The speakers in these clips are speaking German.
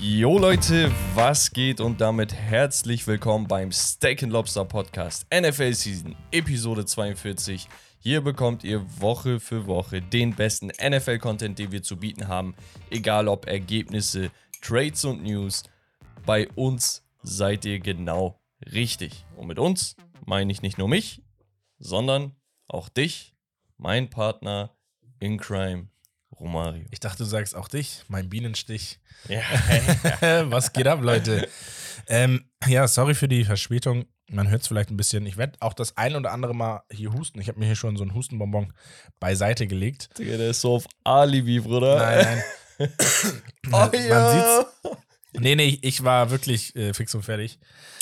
Jo Leute, was geht und damit herzlich willkommen beim Steak Lobster Podcast NFL Season Episode 42. Hier bekommt ihr Woche für Woche den besten NFL-Content, den wir zu bieten haben. Egal ob Ergebnisse, Trades und News. Bei uns seid ihr genau richtig. Und mit uns meine ich nicht nur mich, sondern auch dich, mein Partner in Crime, Romario. Ich dachte, du sagst auch dich, mein Bienenstich. Ja. Was geht ab, Leute? Ähm, ja, sorry für die Verspätung. Man hört es vielleicht ein bisschen. Ich werde auch das ein oder andere Mal hier husten. Ich habe mir hier schon so einen Hustenbonbon beiseite gelegt. Digga, der ist so auf Alibi, Bruder. Nein, nein. Oh, man, man ja. sieht's. Nee, nee, ich war wirklich äh, fix und fertig.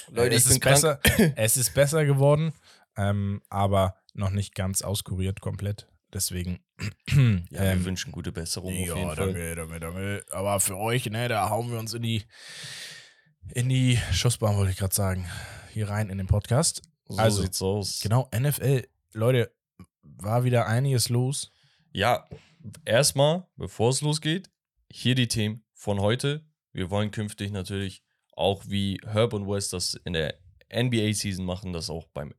Leute, Äh, ich es bin ist krank. besser. es ist besser geworden, ähm, aber noch nicht ganz auskuriert komplett. Deswegen. Ja, wir ähm, wünschen gute Besserung auf ja, jeden Fall. danke, danke, danke. Aber für euch, ne, da hauen wir uns in die in die Schussbahn, wollte ich gerade sagen. Hier rein in den Podcast. So Also, sieht's aus. Genau, NFL. Leute, war wieder einiges los. Ja, erstmal, bevor es losgeht, hier die Themen von heute. Wir wollen künftig natürlich auch wie Herb und Wes das in der NBA-Season machen, das auch beim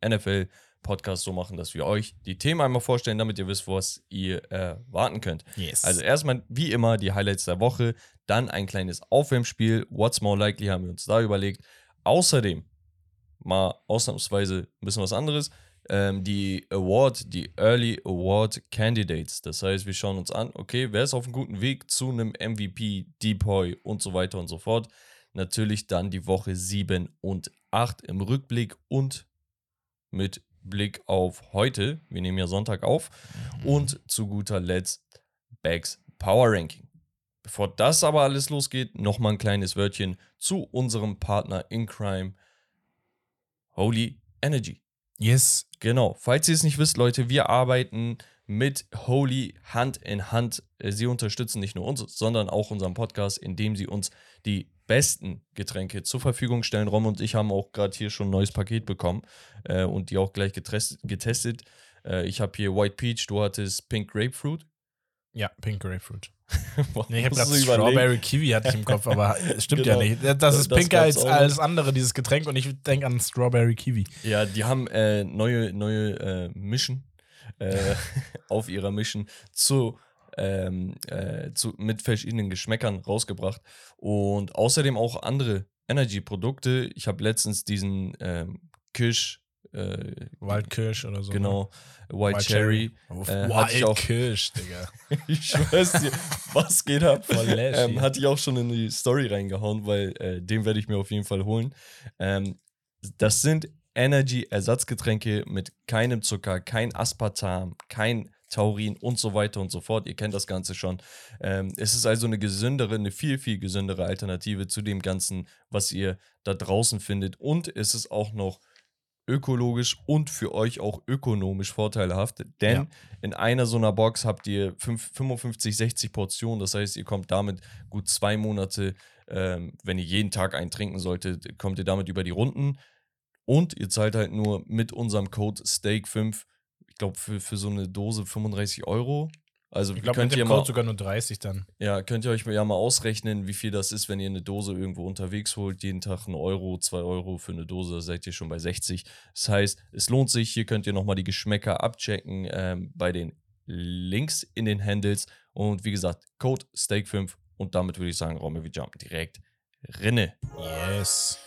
NFL-Podcast so machen, dass wir euch die Themen einmal vorstellen, damit ihr wisst, was ihr erwarten könnt. Yes. Also erstmal wie immer die Highlights der Woche, dann ein kleines Aufwärmspiel. What's more likely haben wir uns da überlegt. Außerdem mal ausnahmsweise ein bisschen was anderes. Ähm, die Award, die Early Award Candidates. Das heißt, wir schauen uns an, okay, wer ist auf einem guten Weg zu einem MVP, Depoy und so weiter und so fort. Natürlich dann die Woche 7 und 8 im Rückblick und mit Blick auf heute. Wir nehmen ja Sonntag auf. Und zu guter Letzt Bags Power Ranking. Bevor das aber alles losgeht, nochmal ein kleines Wörtchen zu unserem Partner in Crime, Holy Energy. yes. Genau, falls ihr es nicht wisst, Leute, wir arbeiten mit Holy Hand in Hand. Äh, Sie unterstützen nicht nur uns, sondern auch unseren Podcast, indem sie uns die besten Getränke zur Verfügung stellen. Rom und ich haben auch gerade hier schon ein neues Paket bekommen äh, und die auch gleich getestet. Äh, ich habe hier White Peach, du hattest Pink Grapefruit. Ja, Pink Grapefruit. Nee, ich habe gerade. Strawberry Kiwi hatte ich im Kopf, aber es stimmt Genau. ja nicht. Das ist Das pinker als alles andere, dieses Getränk, und ich denke an Strawberry Kiwi. Ja, die haben äh, neue, neue äh, Mission äh, auf ihrer Mission zu, ähm, äh, zu, mit verschiedenen Geschmäckern rausgebracht. Und außerdem auch andere Energy-Produkte. Ich habe letztens diesen ähm, Kirsch, äh, Waldkirsch oder so. genau, White, White Cherry. Oh, äh, ich auch- Waldkirsch, Digga. ich schwör's dir, was geht ab? Voll lässig. ähm, hatte ich auch schon in die Story reingehauen, weil äh, den werde ich mir auf jeden Fall holen. Ähm, das sind Energy-Ersatzgetränke mit keinem Zucker, kein Aspartam, kein Taurin und so weiter und so fort. Ihr kennt das Ganze schon. Ähm, es ist also eine gesündere, eine viel, viel gesündere Alternative zu dem Ganzen, was ihr da draußen findet. Und es ist auch noch ökologisch und für euch auch ökonomisch vorteilhaft, denn Ja. in einer so einer Box habt ihr fünf- 55, 60 Portionen, das heißt, ihr kommt damit gut zwei Monate, ähm, wenn ihr jeden Tag einen trinken solltet, kommt ihr damit über die Runden und ihr zahlt halt nur mit unserem Code STEAK5, ich glaube für, für so eine Dose 35 Euro. Also Ich glaube, könnt mit ihr dem mal Code sogar nur 30 dann. ja, könnt ihr euch ja mal ausrechnen, wie viel das ist, wenn ihr eine Dose irgendwo unterwegs holt. Jeden Tag einen Euro, zwei Euro für eine Dose, da seid ihr schon bei 60. Das heißt, es lohnt sich. Hier könnt ihr nochmal die Geschmäcker abchecken ähm, bei den Links in den Handles. Und wie gesagt, Code Steak5. Und damit würde ich sagen, Raume, wir jumpen direkt rinne. Yes.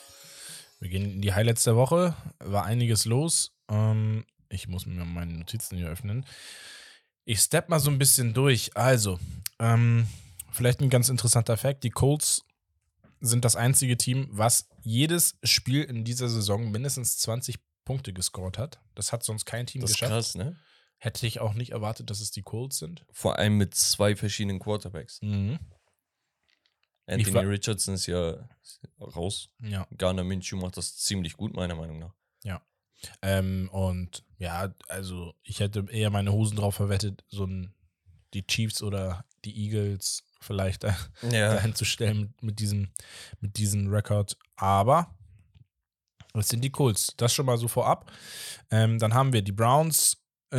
Wir gehen in die Highlights der Woche. War einiges los. Ähm, ich muss mir meine Notizen hier öffnen. Ich step mal so ein bisschen durch. Also, ähm, vielleicht ein ganz interessanter Fakt. Die Colts sind das einzige Team, was jedes Spiel in dieser Saison mindestens 20 Punkte gescored hat. Das hat sonst kein Team Das ist geschafft. krass, ne? Hätte ich auch nicht erwartet, dass es die Colts sind. Vor allem mit zwei verschiedenen Quarterbacks. Mhm. Anthony Richardson ist ja raus. Ja. Garner Minshew macht das ziemlich gut, meiner Meinung nach. Ähm, und ja, also ich hätte eher meine Hosen drauf verwettet, so ein, die Chiefs oder die Eagles vielleicht da, Ja. dahin zu stellen mit, mit diesem, mit diesem Rekord. Aber es sind die Colts. Das schon mal so vorab. Ähm, dann haben wir die Browns äh,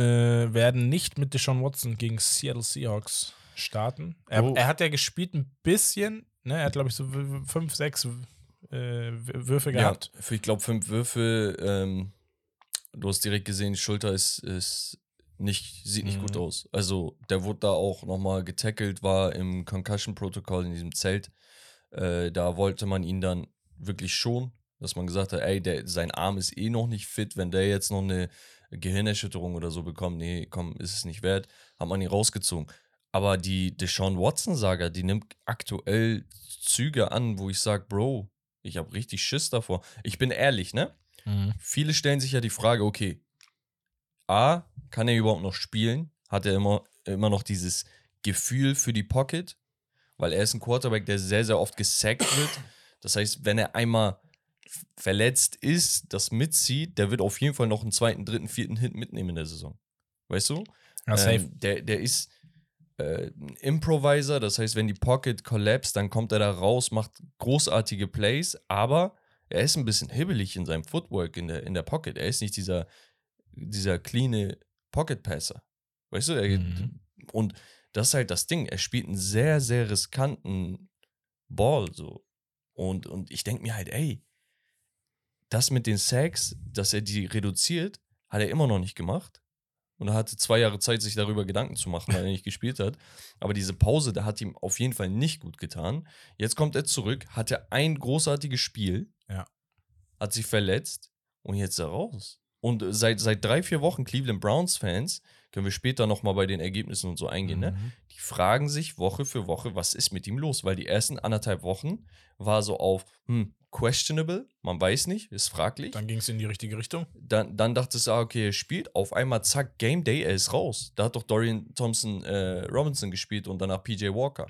werden nicht mit Deshaun Watson gegen Seattle Seahawks starten. Er, Bro. er hat ja gespielt ein bisschen, ne? Er hat, glaube ich, so fünf, sechs äh, Würfe gehabt. Ja, für, ich glaube, fünf Würfe. Ähm, du hast direkt gesehen, die Schulter ist, ist nicht, sieht nicht Mhm. gut aus. Also, der wurde da auch nochmal getackelt, war im Concussion-Protokoll in diesem Zelt. Äh, da wollte man ihn dann wirklich schon, dass man gesagt hat, ey, der, sein Arm ist eh noch nicht fit, wenn der jetzt noch eine Gehirnerschütterung oder so bekommt, nee, komm, ist es nicht wert, hat man ihn rausgezogen. Aber die Deshaun Watson-Saga, die nimmt aktuell Züge an, wo ich sage, Bro, ich habe richtig Schiss davor. Ich bin ehrlich, ne? Mhm. Viele stellen sich ja die Frage, okay, A, kann er überhaupt noch spielen? Hat er immer, immer noch dieses Gefühl für die Pocket? Weil er ist ein Quarterback, der sehr, sehr oft gesackt wird. Das heißt, wenn er einmal verletzt ist, das mitzieht, der wird auf jeden Fall noch einen zweiten, dritten, vierten Hit mitnehmen in der Saison. Weißt du? Ja. Ähm, der, der ist äh, ein Improviser, das heißt, wenn die Pocket collapst, dann kommt er da raus, macht großartige Plays, aber er ist ein bisschen hibbelig in seinem Footwork in der, in der Pocket. Er ist nicht dieser, dieser cleane Pocket-Passer. Weißt du? Er, Mhm. Und das ist halt das Ding. Er spielt einen sehr, sehr riskanten Ball so. Und, und ich denke mir halt, ey, das mit den Sacks, dass er die reduziert, hat er immer noch nicht gemacht. Und er hatte zwei Jahre Zeit, sich darüber Gedanken zu machen, weil er nicht gespielt hat. Aber diese Pause, da hat ihm auf jeden Fall nicht gut getan. Jetzt kommt er zurück, hatte ein großartiges Spiel, Ja. hat sich verletzt und jetzt ist er raus. Und seit, seit drei, vier Wochen Cleveland Browns-Fans, können wir später nochmal bei den Ergebnissen und so eingehen, ne? Mhm. die fragen sich Woche für Woche, was ist mit ihm los? Weil die ersten anderthalb Wochen war so auf, hm, questionable, man weiß nicht, ist fraglich. Dann ging es in die richtige Richtung. Dann, dann dachte es, ah, okay, er spielt. Auf einmal, zack, Game Day, er ist raus. Da hat doch Dorian Thompson äh, Robinson gespielt und danach PJ Walker.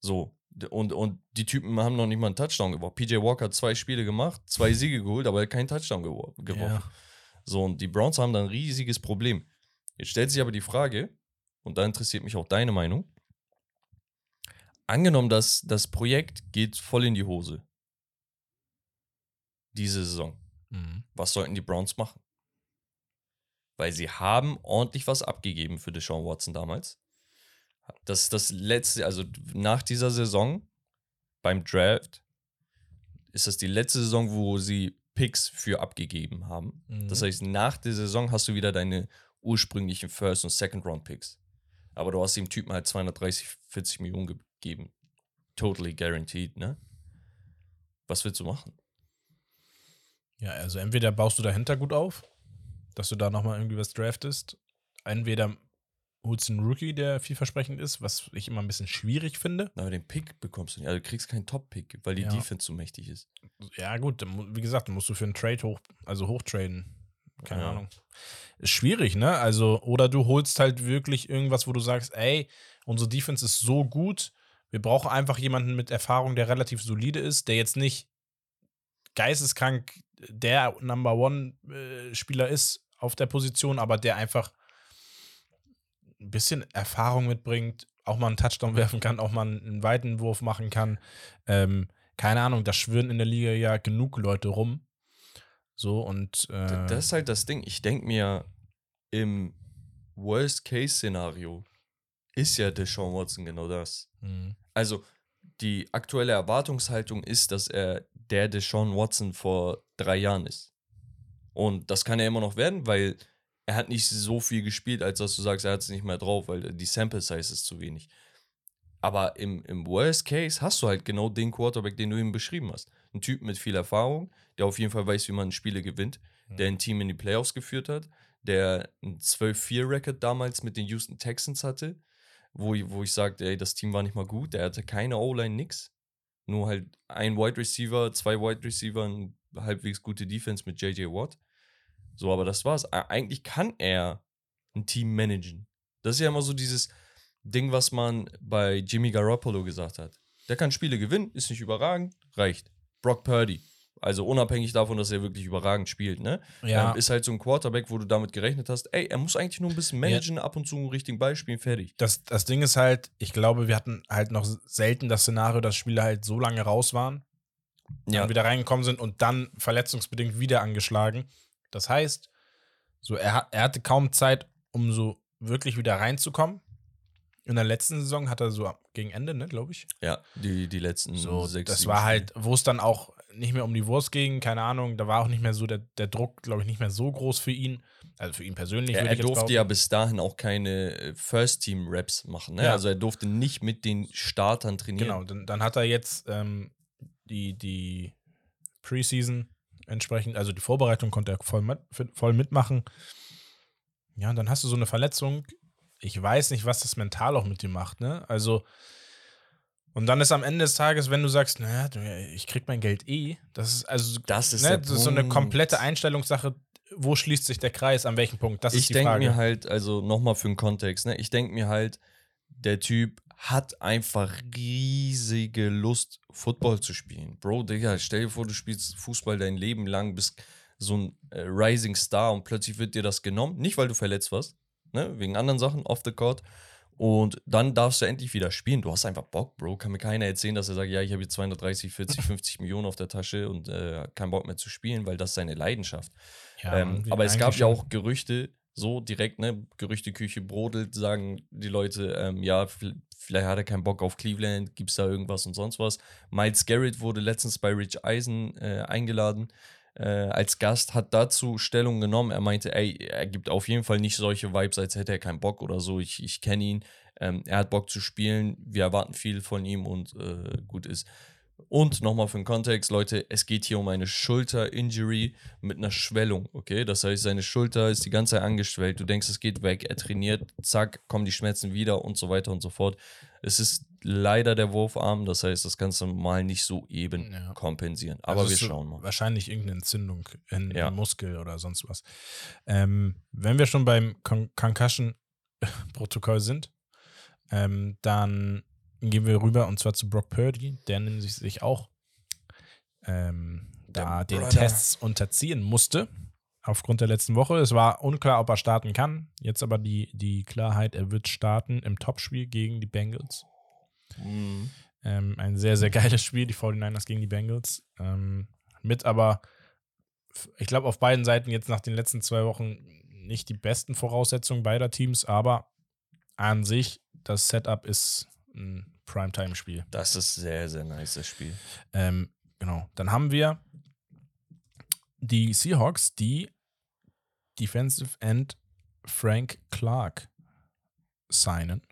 So. Und, und die Typen haben noch nicht mal einen Touchdown geworfen. PJ Walker hat zwei Spiele gemacht, zwei Siege geholt, aber er hat keinen Touchdown gewor geworfen. Ja. So, und die Browns haben da ein riesiges Problem. Jetzt stellt sich aber die Frage, und da interessiert mich auch deine Meinung. Angenommen, dass das Projekt geht voll in die Hose. Diese Saison. Mhm. Was sollten die Browns machen? Weil sie haben ordentlich was abgegeben für Deshaun Watson damals. Das ist das letzte, also nach dieser Saison beim Draft ist das die letzte Saison, wo sie Picks für abgegeben haben. Mhm. Das heißt, nach der Saison hast du wieder deine ursprünglichen First- und Second-Round-Picks. Aber du hast dem Typen halt 230, 40 Millionen gegeben. Totally guaranteed, ne? Was willst du machen? Ja, also entweder baust du dahinter gut auf, dass du da nochmal irgendwie was draftest. Entweder holst du einen Rookie, der vielversprechend ist, was ich immer ein bisschen schwierig finde. Aber den Pick bekommst du nicht. Also du kriegst keinen Top-Pick, weil die Ja. Defense so mächtig ist. Ja, gut, wie gesagt, dann musst du für einen Trade hoch, also hochtraden. Keine Ja. Ahnung. Ist schwierig, ne? Also, oder du holst halt wirklich irgendwas, wo du sagst, ey, unsere Defense ist so gut, wir brauchen einfach jemanden mit Erfahrung, der relativ solide ist, der jetzt nicht geisteskrank der Number One-Spieler ist auf der Position, aber der einfach ein bisschen Erfahrung mitbringt, auch mal einen Touchdown werfen kann, auch mal einen weiten Wurf machen kann. Ähm, keine Ahnung, da schwirren in der Liga ja genug Leute rum. So und äh, Das ist halt das Ding. Ich denke mir, im Worst-Case-Szenario ist ja Deshaun Watson genau das. mh, Also, die aktuelle Erwartungshaltung ist, dass er der Deshaun Watson vor drei Jahren ist. Und das kann er immer noch werden, weil er hat nicht so viel gespielt, als dass du sagst, er hat es nicht mehr drauf, weil die Sample Size ist zu wenig. Aber im, im Worst Case hast du halt genau den Quarterback, den du ihm beschrieben hast. Ein Typ mit viel Erfahrung, der auf jeden Fall weiß, wie man Spiele gewinnt, der ein Team in die Playoffs geführt hat, der ein 12-4-Record damals mit den Houston Texans hatte, wo, ich- wo ich sagte, ey, das Team war nicht mal gut, der hatte keine O-Line, nix. Nur halt ein Wide Receiver, zwei Wide Receiver, eine halbwegs gute Defense mit JJ Watt. So, aber das war's. Eigentlich kann er ein Team managen. Das ist ja immer so dieses Ding, was man bei Jimmy Garoppolo gesagt hat. Der kann Spiele gewinnen, ist nicht überragend, reicht. Brock Purdy. Also unabhängig davon, dass er wirklich überragend spielt, ne? ja, Ähm, ist halt so ein Quarterback, wo du damit gerechnet hast, ey, er muss eigentlich nur ein bisschen managen, ab und zu einen richtigen Ball spielen, fertig. das, das Ding ist halt, ich glaube, wir hatten halt noch selten das Szenario, dass Spieler halt so lange raus waren, dann wieder reingekommen sind und dann verletzungsbedingt wieder angeschlagen. Das heißt, so er, er hatte kaum Zeit, um so wirklich wieder reinzukommen. In der letzten Saison hat er so gegen Ende, ne, glaube ich. Ja, die, die letzten So, sechs. das war halt, wo es dann auch nicht mehr um die Wurst ging, keine Ahnung, da war auch nicht mehr so der, der Druck, glaube ich, nicht mehr so groß für ihn. Also für ihn persönlich. Ja, würde er durfte ja bis dahin auch keine äh, First-Team-Raps machen. Ne? Ja. Also er durfte nicht mit den Startern trainieren. Genau, dann, dann hat er jetzt ähm, die, die Preseason entsprechend, also die Vorbereitung konnte er voll, mit, voll mitmachen. Ja, und dann hast du so eine Verletzung. Ich weiß nicht, was das mental auch mit dir macht, ne? Also, und dann ist am Ende des Tages, wenn du sagst, naja, ich krieg mein Geld eh, das ist also Das ist ne, das ist so eine komplette Einstellungssache. Wo schließt sich der Kreis? An welchem Punkt? Das ich ist die denke Frage. mir halt, also nochmal für den Kontext, ne? ich denke mir halt, der Typ hat einfach riesige Lust, Football zu spielen. Bro, Digga, stell dir vor, du spielst Fußball dein Leben lang, bist so ein äh, Rising Star und plötzlich wird dir das genommen. Nicht, weil du verletzt warst, ne? wegen anderen Sachen off the court. Und dann darfst du endlich wieder spielen. Du hast einfach Bock, Bro. Kann mir keiner erzählen, dass er sagt, ja, ich habe jetzt 230, 40, 50 Millionen auf der Tasche und äh, keinen Bock mehr zu spielen, weil das seine Leidenschaft. Ja, Ähm, aber es gab ja auch Gerüchte, so direkt, ne, Gerüchteküche brodelt, sagen die Leute, ähm, ja, vielleicht hat er keinen Bock auf Cleveland, gibt's da irgendwas und sonst was. Miles Garrett wurde letztens bei Rich Eisen äh, eingeladen äh, als Gast, hat dazu Stellung genommen. Er meinte, ey, er gibt auf jeden Fall nicht solche Vibes, als hätte er keinen Bock oder so. Ich, ich kenne ihn, ähm, er hat Bock zu spielen, wir erwarten viel von ihm und äh, gut ist. Und nochmal für den Kontext, Leute, es geht hier um eine Schulter-Injury mit einer Schwellung, okay? Das heißt, seine Schulter ist die ganze Zeit angeschwellt. Du denkst, es geht weg, er trainiert, zack, kommen die Schmerzen wieder und so weiter und so fort. Es ist leider der Wurfarm, das heißt, das kannst du mal nicht so eben Ja. kompensieren. Aber Also wir schauen mal. Wahrscheinlich irgendeine Entzündung in, Ja. im Muskel oder sonst was. Ähm, wenn wir schon beim Con Concussion-Protokoll sind, ähm, dann gehen wir rüber und zwar zu Brock Purdy. Der nämlich sich auch ähm, da Der den. Tests unterziehen musste. Aufgrund der letzten Woche. Es war unklar, ob er starten kann. Jetzt aber die, die Klarheit, er wird starten im Topspiel gegen die Bengals. Mhm. Ähm, ein sehr, sehr geiles Spiel, die 49ers gegen die Bengals. Ähm, mit aber, ich glaube, auf beiden Seiten jetzt nach den letzten zwei Wochen nicht die besten Voraussetzungen beider Teams, aber an sich, das Setup ist ein Primetime-Spiel. Das ist sehr, sehr nice, das Spiel. Ähm, genau. Dann haben wir die Seahawks, die Defensive End Frank Clark signen.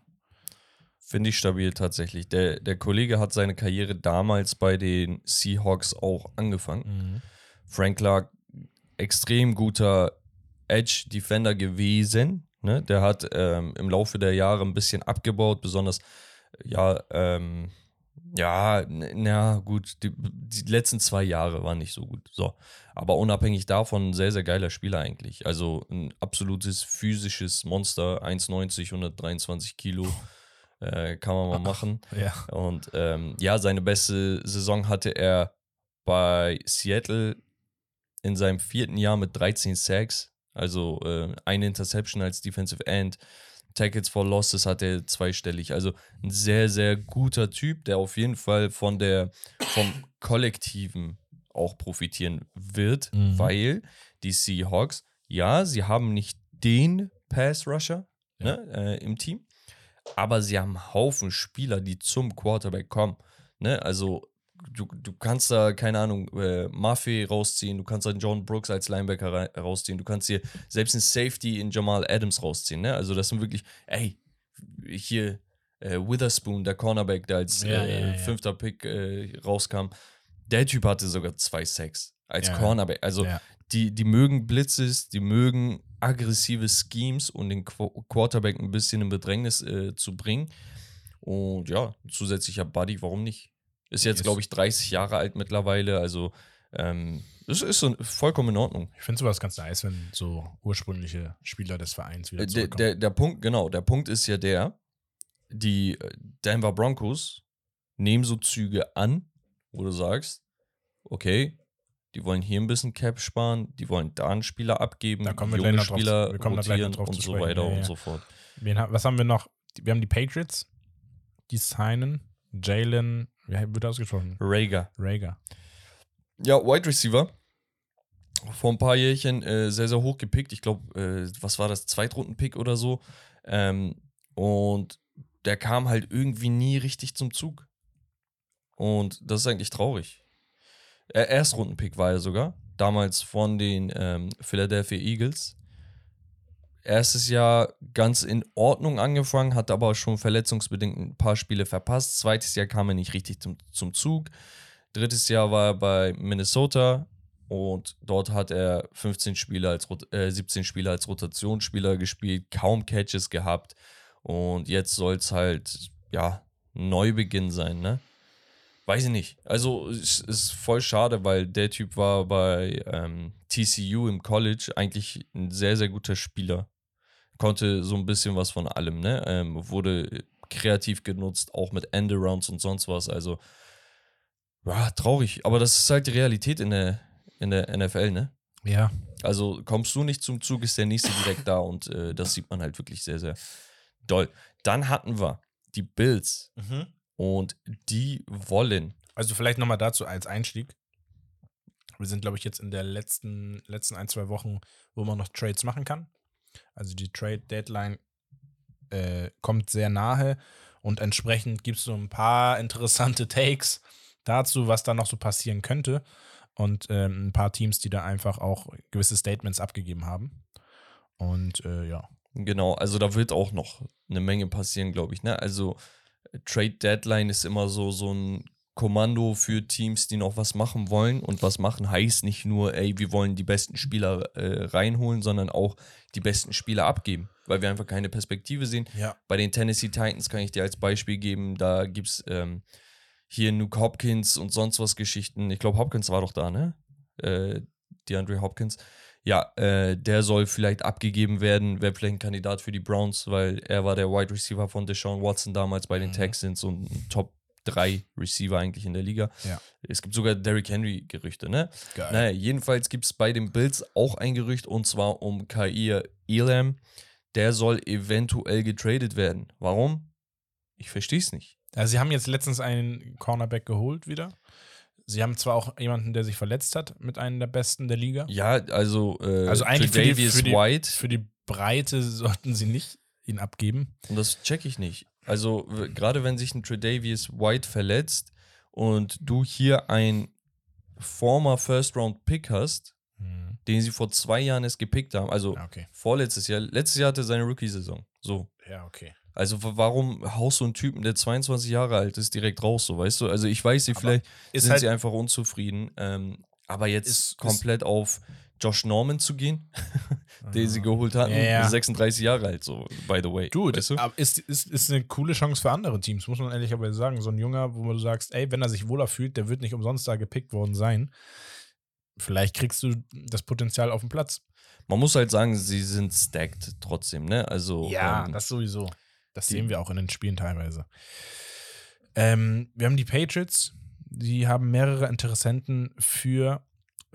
Finde ich stabil tatsächlich. Der, der Kollege hat seine Karriere damals bei den Seahawks auch angefangen. Frank Clark, extrem guter Edge-Defender gewesen. Ne? Der hat ähm, im Laufe der Jahre ein bisschen abgebaut, besonders, ja, ähm, ja, na gut, die, die letzten zwei Jahre waren nicht so gut. So. Aber unabhängig davon, ein sehr, sehr geiler Spieler eigentlich. Also ein absolutes physisches Monster, 1,90, 123 Kilo. Äh, kann man mal machen. Ja. Und ähm, ja, seine beste Saison hatte er bei Seattle in seinem vierten Jahr mit 13 Sacks, also äh, eine Interception als Defensive End. Tackles for Losses hat er zweistellig. Also ein sehr, sehr guter Typ, der auf jeden Fall von der, vom Kollektiven auch profitieren wird, Mhm. weil die Seahawks, ja, sie haben nicht den Pass-Rusher Ja. ne, äh, im Team, aber sie haben einen Haufen Spieler, die zum Quarterback kommen. Ne? Also du, du kannst da, keine Ahnung, äh, Murphy rausziehen, du kannst da John Brooks als Linebacker rausziehen, du kannst hier selbst einen Safety in Jamal Adams rausziehen. Ne? Also das sind wirklich, ey, hier äh, Witherspoon, der Cornerback, der als Ja, äh, ja, ja. fünfter Pick äh, rauskam, der Typ hatte sogar zwei Sacks als. Cornerback. Also die, die mögen Blitzes, die mögen aggressive Schemes und den Qu Quarterback ein bisschen in Bedrängnis äh, zu bringen. Und ja, zusätzlicher Buddy, warum nicht? Ist jetzt, glaube ich, 30 Jahre alt mittlerweile, also ähm, es ist so vollkommen in Ordnung. Ich finde sowas ganz nice, wenn so ursprüngliche Spieler des Vereins wieder Äh, Der, zurückkommen. der, der Punkt, genau, der Punkt ist ja der, die äh, Denver Broncos nehmen so Züge an, wo du sagst, okay, die wollen hier ein bisschen Cap sparen, die wollen da einen Spieler abgeben, Da kommen wir junge gleich drauf Spieler noch rotieren drauf und so weiter ja, und ja. so fort. Wen, was haben wir noch? Wir haben die Patriots, die signen Jalen, wie wird ausgesprochen? Rager. Rager. Ja, Wide Receiver. Vor ein paar Jährchen äh, sehr, sehr hoch gepickt. Ich glaube, äh, was war das? Zweitrunden-Pick oder so. Ähm, und der kam halt irgendwie nie richtig zum Zug. Und das ist eigentlich traurig. Er Erstrundenpick war er sogar, damals von den ähm, Philadelphia Eagles. Erstes Jahr ganz in Ordnung angefangen, hat aber schon verletzungsbedingt ein paar Spiele verpasst. Zweites Jahr kam er nicht richtig zum, zum Zug. Drittes Jahr war er bei Minnesota und dort hat er 15 Spiele als, äh, 17 Spiele als Rotationsspieler gespielt, kaum Catches gehabt. Und jetzt soll es halt, ja, Neubeginn sein, ne? Weiß ich nicht. Also es ist voll schade, weil der Typ war bei ähm, TCU im College eigentlich ein sehr, sehr guter Spieler. Konnte so ein bisschen was von allem, ne? Ähm, wurde kreativ genutzt, auch mit Endarounds und sonst was. Also, ja, traurig. Aber das ist halt die Realität in der, in der NFL, ne? Ja. Also kommst du nicht zum Zug, ist der nächste direkt da und äh, das sieht man halt wirklich sehr, sehr doll. Dann hatten wir die Bills Mhm. und die wollen. Also vielleicht nochmal dazu als Einstieg. Wir sind, glaube ich, jetzt in der letzten, letzten ein, zwei Wochen, wo man noch Trades machen kann. Also die Trade-Deadline äh, kommt sehr nahe und entsprechend gibt es so ein paar interessante Takes dazu, was da noch so passieren könnte. Und ähm, ein paar Teams, die da einfach auch gewisse Statements abgegeben haben. Und äh, ja. Genau, also da wird auch noch eine Menge passieren, glaube ich. Ne? Also Trade Deadline ist immer so, so ein Kommando für Teams, die noch was machen wollen. Und was machen heißt nicht nur, ey, wir wollen die besten Spieler äh, reinholen, sondern auch die besten Spieler abgeben, weil wir einfach keine Perspektive sehen. Ja. Bei den Tennessee Titans kann ich dir als Beispiel geben, da gibt es ähm, hier Nuke Hopkins und sonst was Geschichten. Ich glaube, Hopkins war doch da, ne? Äh, DeAndre Hopkins. Ja, äh, der soll vielleicht abgegeben werden, wäre vielleicht ein Kandidat für die Browns, weil er war der Wide Receiver von Deshaun Watson damals bei den Mhm. Texans und ein Top 3 Receiver eigentlich in der Liga. Ja. Es gibt sogar Derrick Henry-Gerüchte, ne? Geil. Naja, jedenfalls gibt es bei den Bills auch ein Gerücht und zwar um Kair Elam. Der soll eventuell getradet werden. Warum? Ich verstehe es nicht. Also sie haben jetzt letztens einen Cornerback geholt wieder. Sie haben zwar auch jemanden, der sich verletzt hat, mit einem der besten der Liga. Ja, also, äh, Also eigentlich für die- für die- White. Für die Breite sollten sie nicht ihn abgeben. Und das check ich nicht. Also, gerade wenn sich ein Tredavious White verletzt und du hier ein former First-Round-Pick hast, den sie vor zwei Jahren erst gepickt haben, also Ja, okay. vorletztes Jahr, letztes Jahr hatte er seine Rookie-Saison. So. Ja, okay. Also, warum haust du einen Typen, der 22 Jahre alt ist, direkt raus, so, weißt du? Also, ich weiß Aber vielleicht Ist sind halt, sie einfach unzufrieden. Ähm, aber jetzt Ist- ist- komplett auf Josh Norman zu gehen, den sie geholt hatten, Ja, ja. 36 Jahre alt, so, by the way. du, weißt du? ist, ist, ist eine coole Chance für andere Teams, muss man ehrlicherweise sagen. So ein Junger, wo du sagst, ey, wenn er sich wohler fühlt, der wird nicht umsonst da gepickt worden sein. Vielleicht kriegst du das Potenzial auf den Platz. Man muss halt sagen, sie sind stacked trotzdem, ne? Also, ähm, das sowieso. Das sehen wir auch in den Spielen teilweise. Ähm, wir haben die Patriots. Die haben mehrere Interessenten für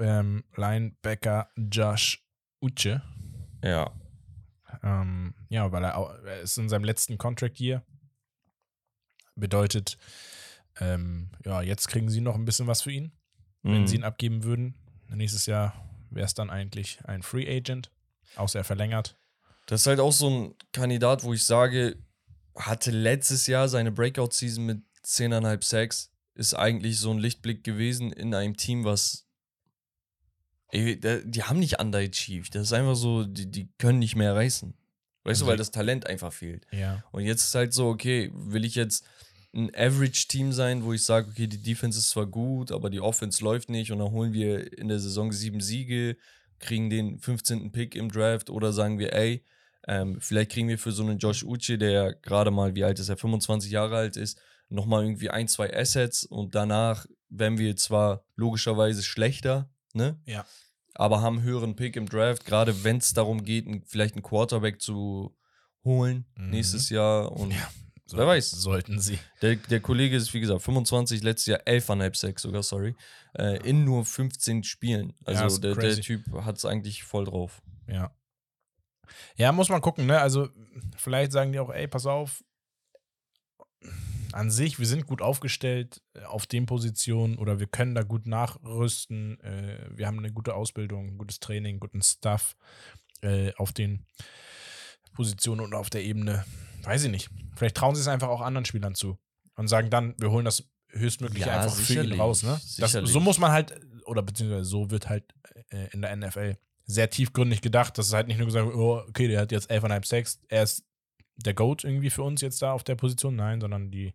ähm, Linebacker Josh Uche. ja. Ähm, ja, weil er, au- er ist in seinem letzten Contract Year. Bedeutet, ähm, ja, jetzt kriegen sie noch ein bisschen was für ihn, wenn Mhm. sie ihn abgeben würden. Nächstes Jahr wäre es dann eigentlich ein Free Agent, außer er verlängert. Das ist halt auch so ein Kandidat, wo ich sage, hatte letztes Jahr seine Breakout-Season mit 10,5 Sacks. Ist eigentlich so ein Lichtblick gewesen in einem Team, was. Ey, da- die haben nicht underachieved. Das ist einfach so, die, die können nicht mehr reißen. Weißt Also du, weil das Talent einfach fehlt. Ja. Und jetzt ist halt so, okay, will ich jetzt ein Average-Team sein, wo ich sage, okay, die Defense ist zwar gut, aber die Offense läuft nicht und dann holen wir in der Saison sieben Siege, kriegen den 15. Pick im Draft oder sagen wir, ey, ähm, vielleicht kriegen wir für so einen Josh Uche, der gerade mal, wie alt ist er, 25 Jahre alt ist, nochmal irgendwie ein, zwei Assets und danach werden wir zwar logischerweise schlechter, ne? Ja. Aber haben einen höheren Pick im Draft, gerade wenn es darum geht, einen- vielleicht einen Quarterback zu holen Mhm. nächstes Jahr und Ja. Wer weiß. Sollten sie. der, der Kollege ist, wie gesagt, 25, letztes Jahr 11,5 Sacks sogar, sorry, äh, in nur 15 Spielen. Also ist der, der. Typ hat es eigentlich voll drauf. Ja. Ja, muss man gucken, ne? Also, vielleicht sagen die auch, ey, pass auf. An sich, wir sind gut aufgestellt äh, auf den Positionen oder wir können da gut nachrüsten. Äh, wir haben eine gute Ausbildung, gutes Training, guten Stuff äh, auf den Position und auf der Ebene, weiß ich nicht. Vielleicht trauen sie es einfach auch anderen Spielern zu und sagen dann, wir holen das höchstmögliche Ja, einfach für ihn raus. Ne? Das, so muss man halt, oder beziehungsweise so wird halt in der NFL sehr tiefgründig gedacht. Das ist halt nicht nur gesagt, oh, okay, der hat jetzt 11,5 Sacks, er ist der Goat irgendwie für uns jetzt da auf der Position. Nein, sondern die,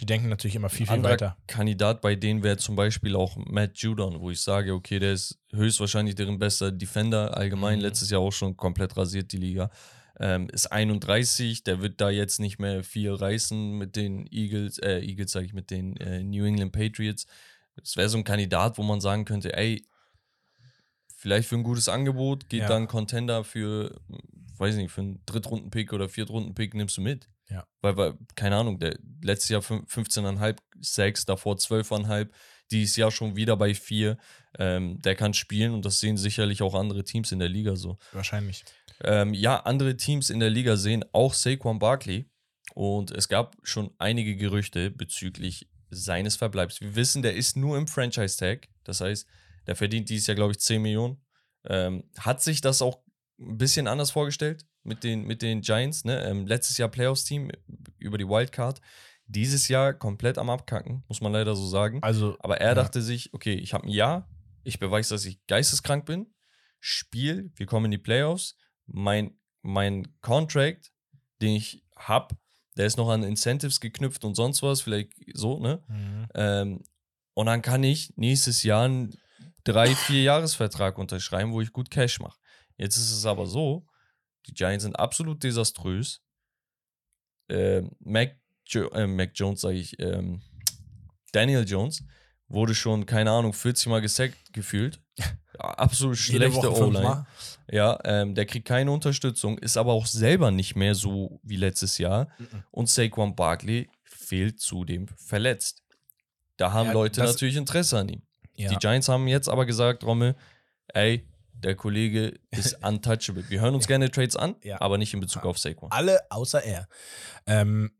die denken natürlich immer viel, viel Anderer weiter. Kandidat bei denen wäre zum Beispiel auch Matt Judon, wo ich sage, okay, der ist höchstwahrscheinlich deren bester Defender allgemein. Mhm. Letztes Jahr auch schon komplett rasiert, die Liga. Ähm, ist 31, der wird da jetzt nicht mehr viel reißen mit den Eagles, äh, Eagles sage ich, mit den äh, New England Patriots. Das wäre so ein Kandidat, wo man sagen könnte, ey, vielleicht für ein gutes Angebot geht Ja. dann Contender für, weiß nicht, für einen Drittrunden-Pick oder Viertrunden-Pick nimmst du mit. Ja. Weil, weil, keine Ahnung, der letztes Jahr fün- 15,5 Sacks, davor 12,5, dieses Jahr schon wieder bei 4. Ähm, der kann spielen und das sehen sicherlich auch andere Teams in der Liga so. Wahrscheinlich. Ähm, ja, andere Teams in der Liga sehen auch Saquon Barkley und es gab schon einige Gerüchte bezüglich seines Verbleibs. Wir wissen, der ist nur im Franchise-Tag, das heißt, der verdient dieses Jahr, glaube ich, 10 Millionen. Ähm, hat sich das auch ein bisschen anders vorgestellt mit den, mit den Giants. Ne? Ähm, letztes Jahr Playoffs-Team über die Wildcard. Dieses Jahr komplett am Abkacken, muss man leider so sagen. Also, Aber er Ja. dachte sich, okay, ich habe ein Jahr, ich beweise, dass ich geisteskrank bin, Spiel, wir kommen in die Playoffs, mein, mein Contract, den ich habe, der ist noch an Incentives geknüpft und sonst was, vielleicht so, ne? mhm. Ähm, und dann kann ich nächstes Jahr einen drei, vier Jahresvertrag unterschreiben, wo ich gut Cash mache. Jetzt ist es aber so, die Giants sind absolut desaströs. Ähm, Mac, jo äh, Mac Jones, sage ich, ähm, Daniel Jones wurde schon, keine Ahnung, 40 Mal gesackt gefühlt. Absolut schlechte O-Line. Ja, ähm, der kriegt keine Unterstützung, ist aber auch selber nicht mehr so wie letztes Jahr. Mhm. Und Saquon Barkley fehlt zudem verletzt. Da haben Ja, Leute natürlich Interesse an ihm. Ja. Die Giants haben jetzt aber gesagt, Rommel, ey, der Kollege ist untouchable. Wir hören uns gerne Trades an, Ja. aber nicht in Bezug auf Saquon. Alle außer er. Ähm,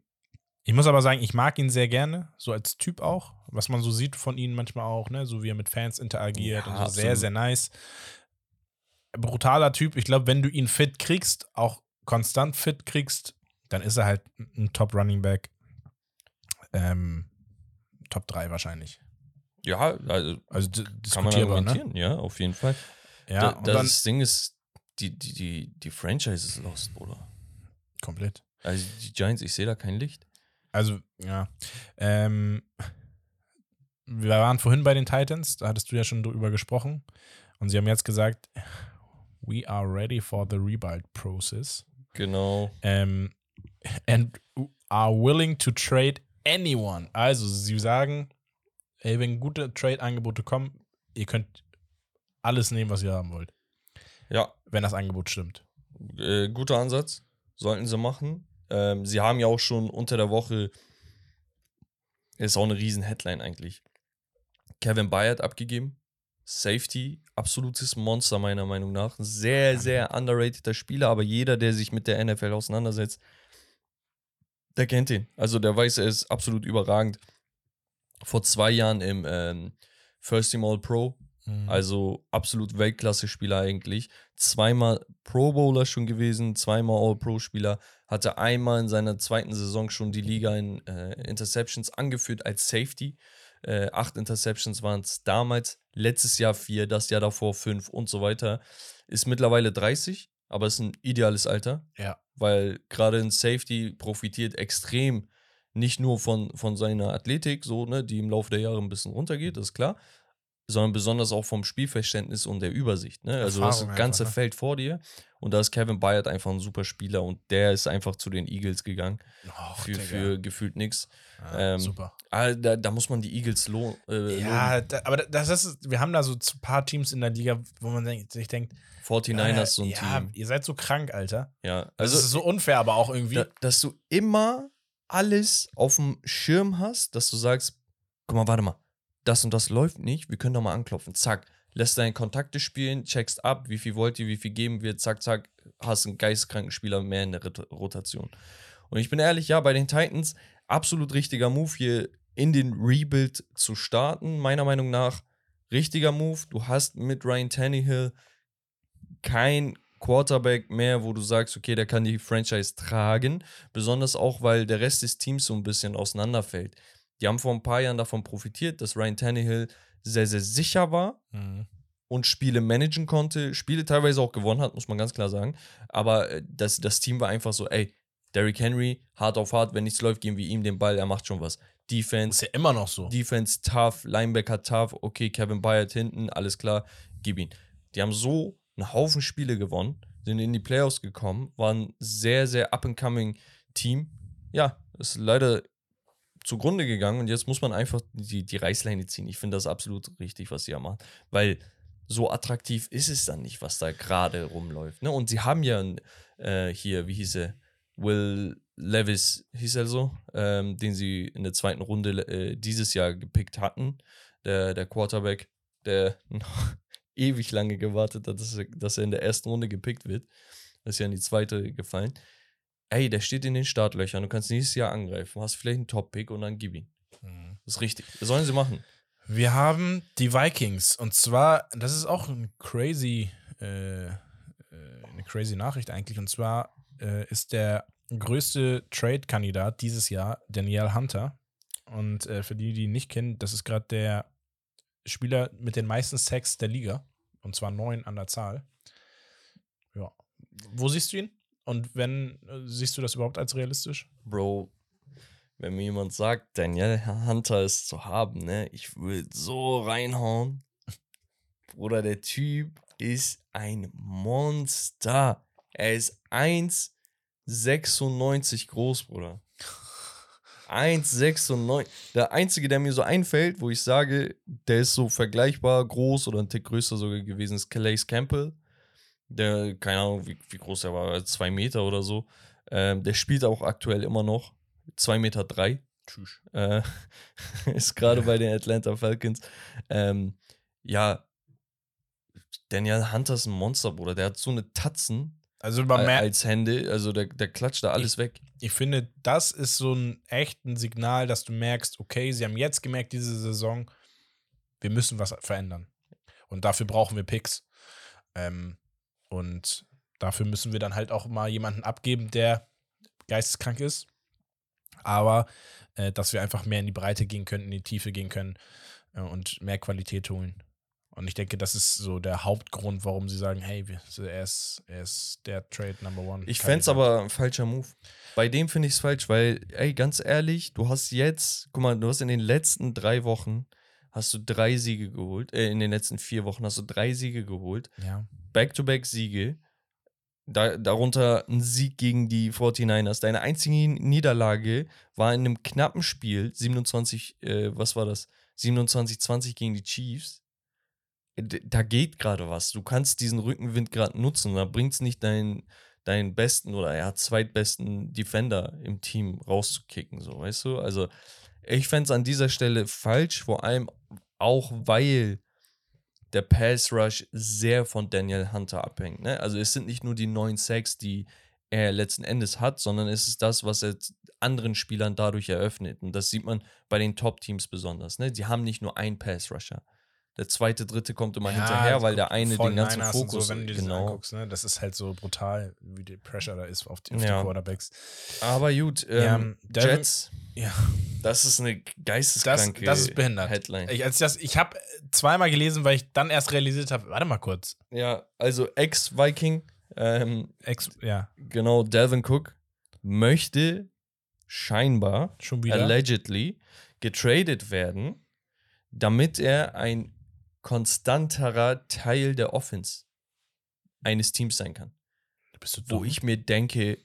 ich muss aber sagen, ich mag ihn sehr gerne, so als Typ auch. Was man so sieht von ihm manchmal auch, ne? so wie er mit Fans interagiert Ja, und so sehr, absolut. sehr nice. Brutaler Typ. Ich glaube, wenn du ihn fit kriegst, auch konstant fit kriegst, dann ist er halt ein Top Running Back. Ähm, Top 3 wahrscheinlich. Ja, also Also kann man ne? argumentieren, ja, auf jeden Fall. Ja, da, das Ding ist, die, die, die, die Franchise ist lost, Bruder. komplett. Also die Giants, ich sehe da kein Licht. Also, ja. Ähm, wir waren vorhin bei den Titans, da hattest du ja schon drüber gesprochen. Und sie haben jetzt gesagt, we are ready for the rebuild process. Genau. Ähm, and are willing to trade anyone. Also, sie sagen, ey, wenn gute Trade-Angebote kommen, ihr könnt alles nehmen, was ihr haben wollt, Ja, wenn das Angebot stimmt. äh, guter Ansatz. Sollten sie machen. Ähm, sie haben ja auch schon unter der Woche, ist auch eine riesen Headline eigentlich, Kevin Byard abgegeben. Safety, absolutes Monster meiner Meinung nach. Ein Sehr, sehr underrateder Spieler, aber jeder, der sich mit der NFL auseinandersetzt, der kennt ihn. Also der weiß, er ist absolut überragend. Vor zwei Jahren im ähm, First Team All Pro Mhm. also absolut Weltklasse-Spieler eigentlich. Zweimal Pro Bowler schon gewesen, zweimal All-Pro-Spieler. Hatte einmal in seiner zweiten Saison schon die Liga in äh, Interceptions angeführt als Safety. Äh, acht Interceptions waren es damals. Letztes Jahr vier, das Jahr davor fünf und so weiter. Ist mittlerweile 30, aber ist ein ideales Alter, ja. weil gerade ein Safety profitiert extrem nicht nur von, von seiner Athletik, so, ne, die im Laufe der Jahre ein bisschen runtergeht, das ist klar, sondern besonders auch vom Spielverständnis und der Übersicht. Ne? Also du hast das Erfahrung ganze einfach, ne? Feld vor dir und da ist Kevin Byard einfach ein super Spieler und der ist einfach zu den Eagles gegangen Och, für, für gefühlt nichts. Ah, ähm, super. Ah, da, da muss man die Eagles lo äh, Ja, loben. aber das ist, wir haben da so ein paar Teams in der Liga, wo man sich denkt, 49ers äh, so ein ja, Team. ihr seid so krank, Alter. Ja, also das ist so unfair, aber auch irgendwie. da, dass du immer alles auf dem Schirm hast, dass du sagst, guck mal, warte mal, das und das läuft nicht, wir können doch mal anklopfen. Zack, lässt deine Kontakte spielen, checkst ab, wie viel wollt ihr, wie viel geben wir, zack, zack, hast einen geisteskranken Spieler mehr in der Rot- Rotation. Und ich bin ehrlich, ja, bei den Titans absolut richtiger Move hier in den Rebuild zu starten, meiner Meinung nach richtiger Move. Du hast mit Ryan Tannehill kein Quarterback mehr, wo du sagst, okay, der kann die Franchise tragen. Besonders auch, weil der Rest des Teams so ein bisschen auseinanderfällt. Die haben vor ein paar Jahren davon profitiert, dass Ryan Tannehill sehr, sehr sicher war Mhm. und Spiele managen konnte, Spiele teilweise auch gewonnen hat, muss man ganz klar sagen. Aber äh, das, das Team war einfach so, ey, Derrick Henry, hart auf hart, wenn nichts läuft, geben wir ihm den Ball, er macht schon was. Ist Defense, ja immer noch so. Defense tough, Linebacker tough, okay, Kevin Byard hinten, alles klar, gib ihn. Die haben so einen Haufen Spiele gewonnen, sind in die Playoffs gekommen, waren sehr, sehr up-and-coming Team. Ja, ist leider zugrunde gegangen und jetzt muss man einfach die, die Reißleine ziehen. Ich finde das absolut richtig, was sie ja machen, weil so attraktiv ist es dann nicht, was da gerade rumläuft. Ne? Und sie haben ja äh, hier, wie hieß er, Will Levis, hieß er so, ähm, den sie in der zweiten Runde äh, dieses Jahr gepickt hatten, der, der Quarterback, der ewig lange gewartet hat, dass er, dass er in der ersten Runde gepickt wird. Das ist ja in die zweite gefallen. Ey, der steht in den Startlöchern, du kannst nächstes Jahr angreifen, hast vielleicht einen Top-Pick und dann gib ihn. Mhm. Das ist richtig. Das sollen sie machen. Wir haben die Vikings und zwar, das ist auch ein crazy, äh, äh, eine crazy Nachricht eigentlich. Und zwar äh, ist der größte Trade-Kandidat dieses Jahr Danielle Hunter. Und äh, für die, die ihn nicht kennen, das ist gerade der Spieler mit den meisten Sacks der Liga. Und zwar neun an der Zahl. Ja. Wo siehst du ihn? Und wenn, äh, siehst du das überhaupt als realistisch? Bro, wenn mir jemand sagt, Daniel Hunter ist zu haben, ne, ich würde so reinhauen. Bruder, der Typ ist ein Monster. Er ist 1,96 groß, Bruder. 1,96. Der einzige, der mir so einfällt, wo ich sage, der ist so vergleichbar groß oder ein Tick größer sogar gewesen, ist Calais Campbell. Der, keine Ahnung, wie, wie groß er war, zwei Meter oder so. Ähm, der spielt auch aktuell immer noch. 2 Meter drei. Tschüss. Äh, ist gerade bei den Atlanta Falcons. Ähm, ja, Daniel Hunter ist ein Monster, Bruder. Der hat so eine Tatzen Also man merkt, als Hände. Also der, der klatscht da alles weg. ich finde, das ist so ein echtes Signal, dass du merkst, okay, sie haben jetzt gemerkt, diese Saison, wir müssen was verändern. Und dafür brauchen wir Picks. Ähm, und dafür müssen wir dann halt auch mal jemanden abgeben, der geisteskrank ist. Aber äh, dass wir einfach mehr in die Breite gehen können, in die Tiefe gehen können äh, und mehr Qualität holen. Und ich denke, das ist so der Hauptgrund, warum sie sagen, hey, er, ist, er ist der Trade Number One. Ich fände es aber ein falscher Move. Bei dem finde ich es falsch, weil, ey, ganz ehrlich, du hast jetzt, guck mal, du hast in den letzten drei Wochen, hast du drei Siege geholt, äh, in den letzten vier Wochen hast du drei Siege geholt, Ja. Back-to-Back-Siege, da, darunter ein Sieg gegen die 49ers. Deine einzige Niederlage war in einem knappen Spiel, 27, äh, was war das? 27-20 gegen die Chiefs. Da geht gerade was. Du kannst diesen Rückenwind gerade nutzen. Da bringt es nicht deinen, deinen besten oder ja, zweitbesten Defender im Team rauszukicken, so, weißt du? Also, ich fände es an dieser Stelle falsch, vor allem auch, weil der Pass Rush sehr von Daniel Hunter abhängt. Ne? Also es sind nicht nur die neun Sacks, die er letzten Endes hat, sondern es ist das, was er anderen Spielern dadurch eröffnet. Und das sieht man bei den Top-Teams besonders. Ne? Die haben nicht nur einen Pass Rusher. Der zweite, dritte kommt immer hinterher, weil der eine den ganzen 49ers und Fokus so, wenn du dir das genau. anguckst, ne? Das ist halt so brutal, wie der Pressure da ist auf die, auf Ja. die Quarterbacks. Aber gut, Ja, ähm, Devin- Jets, Ja, das ist eine das, geisteskranke das ist behindert. Headline. Ich, das, ich habe zweimal gelesen, weil ich dann erst realisiert habe, warte mal kurz. ja, also Ex-Viking, ähm, Ex, ja, genau, Delvin Cook möchte scheinbar schon wieder. allegedly getradet werden, damit er ein konstanterer Teil der Offense eines Teams sein kann. Wo ich mir denke,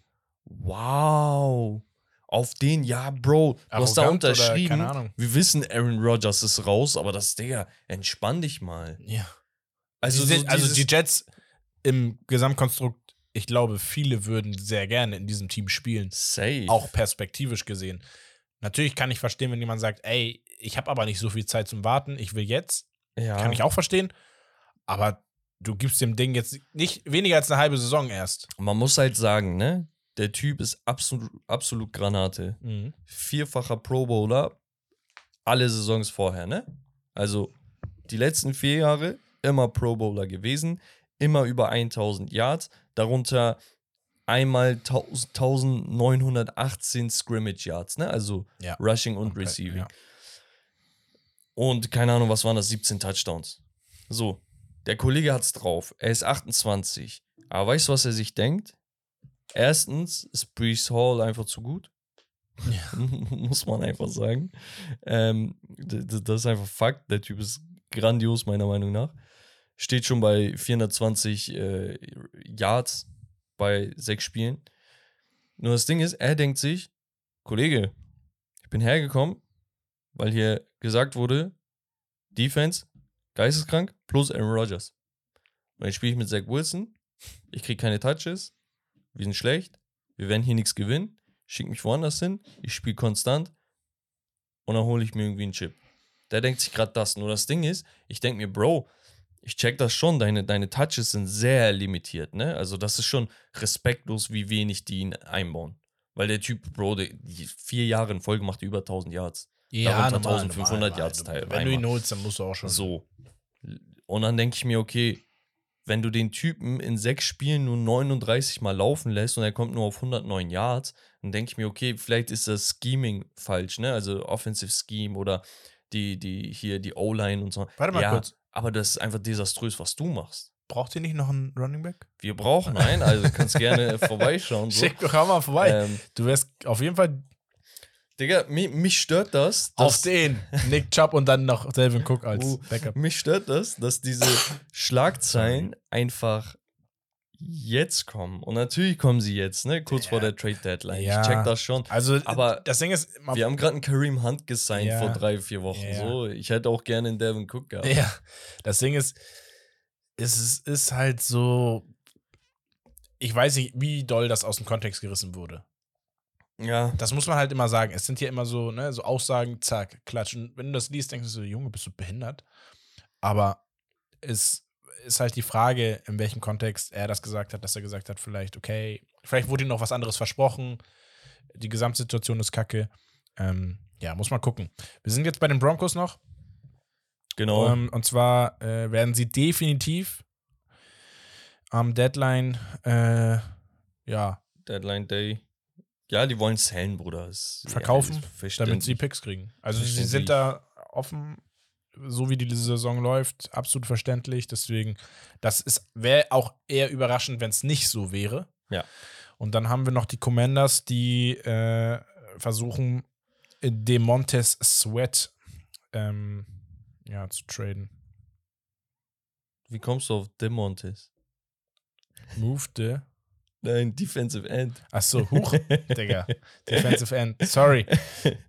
wow, auf den, ja, Bro, du hast da unterschrieben. Wir wissen, Aaron Rodgers ist raus, aber das, Digga, entspann dich mal. ja. Also, die so also die Jets im Gesamtkonstrukt, ich glaube, viele würden sehr gerne in diesem Team spielen. safe. Auch perspektivisch gesehen. Natürlich kann ich verstehen, wenn jemand sagt, ey, ich habe aber nicht so viel Zeit zum Warten, ich will jetzt. Ja. Kann ich auch verstehen. Aber du gibst dem Ding jetzt nicht weniger als eine halbe Saison erst. Man muss halt sagen, ne? Der Typ ist absolut, absolut Granate. Mhm. Vierfacher Pro Bowler. Alle Saisons vorher, ne? Also die letzten vier Jahre immer Pro Bowler gewesen. immer über 1000 Yards, darunter einmal 1000 1918 Scrimmage Yards, ne? Also Ja. Rushing und Okay, Receiving. ja. Und keine Ahnung, was waren das? 17 Touchdowns. So, der Kollege hat's drauf. Er ist 28. Aber weißt du, was er sich denkt? Erstens ist Brees Hall einfach zu gut. Muss man einfach sagen. Ähm, das ist einfach Fakt. Der Typ ist grandios, meiner Meinung nach. Steht schon bei 420 äh, Yards bei sechs Spielen. Nur das Ding ist, er denkt sich, Kollege, ich bin hergekommen, weil hier gesagt wurde, Defense, geisteskrank, plus Aaron Rodgers. Und jetzt spiele ich mit Zach Wilson, ich kriege keine Touches, wir sind schlecht, wir werden hier nichts gewinnen, schick mich woanders hin, ich spiele konstant und dann hole ich mir irgendwie einen Chip. Der denkt sich gerade das. Nur das Ding ist, ich denke mir, Bro, ich check das schon, deine, deine Touches sind sehr limitiert, ne? Also das ist schon respektlos, wie wenig die ihn einbauen. Weil der Typ, Bro, die vier Jahre in Folge macht er über 1000 Yards. Darunter 1500 Yards Teil- Wenn du ihn holst, dann musst du auch schon. So. Und dann denke ich mir, okay, wenn du den Typen in sechs Spielen nur 39 Mal laufen lässt und er kommt nur auf 109 Yards, dann denke ich mir, okay, vielleicht ist das Scheming falsch, ne? Also Offensive Scheme oder die, die hier die O-Line und so. Warte mal ja, kurz. Aber das ist einfach desaströs, was du machst. Braucht ihr nicht noch einen Running Back? Wir brauchen einen, also du kannst gerne vorbeischauen. So. Schick doch auch mal vorbei. Ähm, Du wärst auf jeden Fall Digga, mich, mich stört das. auf den Nick Chubb und dann noch Delvin Cook als Uh, Backup. Mich stört das, dass diese Schlagzeilen einfach jetzt kommen. Und natürlich kommen sie jetzt, ne? Kurz vor der Trade Deadline. Ja. Ich check das schon. Also, Aber das Ding ist, Wir haben gerade einen Kareem Hunt gesigned Ja. vor drei, vier Wochen. Ja. So, ich hätte auch gerne einen Devin Cook gehabt. ja, das Ding ist, es ist, ist halt so, ich weiß nicht, wie doll das aus dem Kontext gerissen wurde. Ja, Das muss man halt immer sagen. Es sind hier immer so, ne, so Aussagen, zack, klatschen. Wenn du das liest, denkst du so, Junge, bist du behindert? Aber es ist halt die Frage, in welchem Kontext er das gesagt hat, dass er gesagt hat, vielleicht, okay, vielleicht wurde ihm noch was anderes versprochen. Die Gesamtsituation ist kacke. Ähm, ja, muss man gucken. Wir sind jetzt bei den Broncos noch. genau. Ähm, und zwar äh, werden sie definitiv am Deadline, äh, ja, Deadline Day. Ja, die wollen sellen, Bruder. Ist, Verkaufen, damit sie Picks kriegen. Also sie sind da offen, so wie die Saison läuft, absolut verständlich. Deswegen, das ist wäre auch eher überraschend, wenn es nicht so wäre. Ja. Und dann haben wir noch die Commanders, die äh, versuchen, Demontes Sweat ähm, ja, zu traden. Wie kommst du auf Demontes? Move the. Nein, Defensive End. Achso, huch, Digga. Defensive End. Sorry.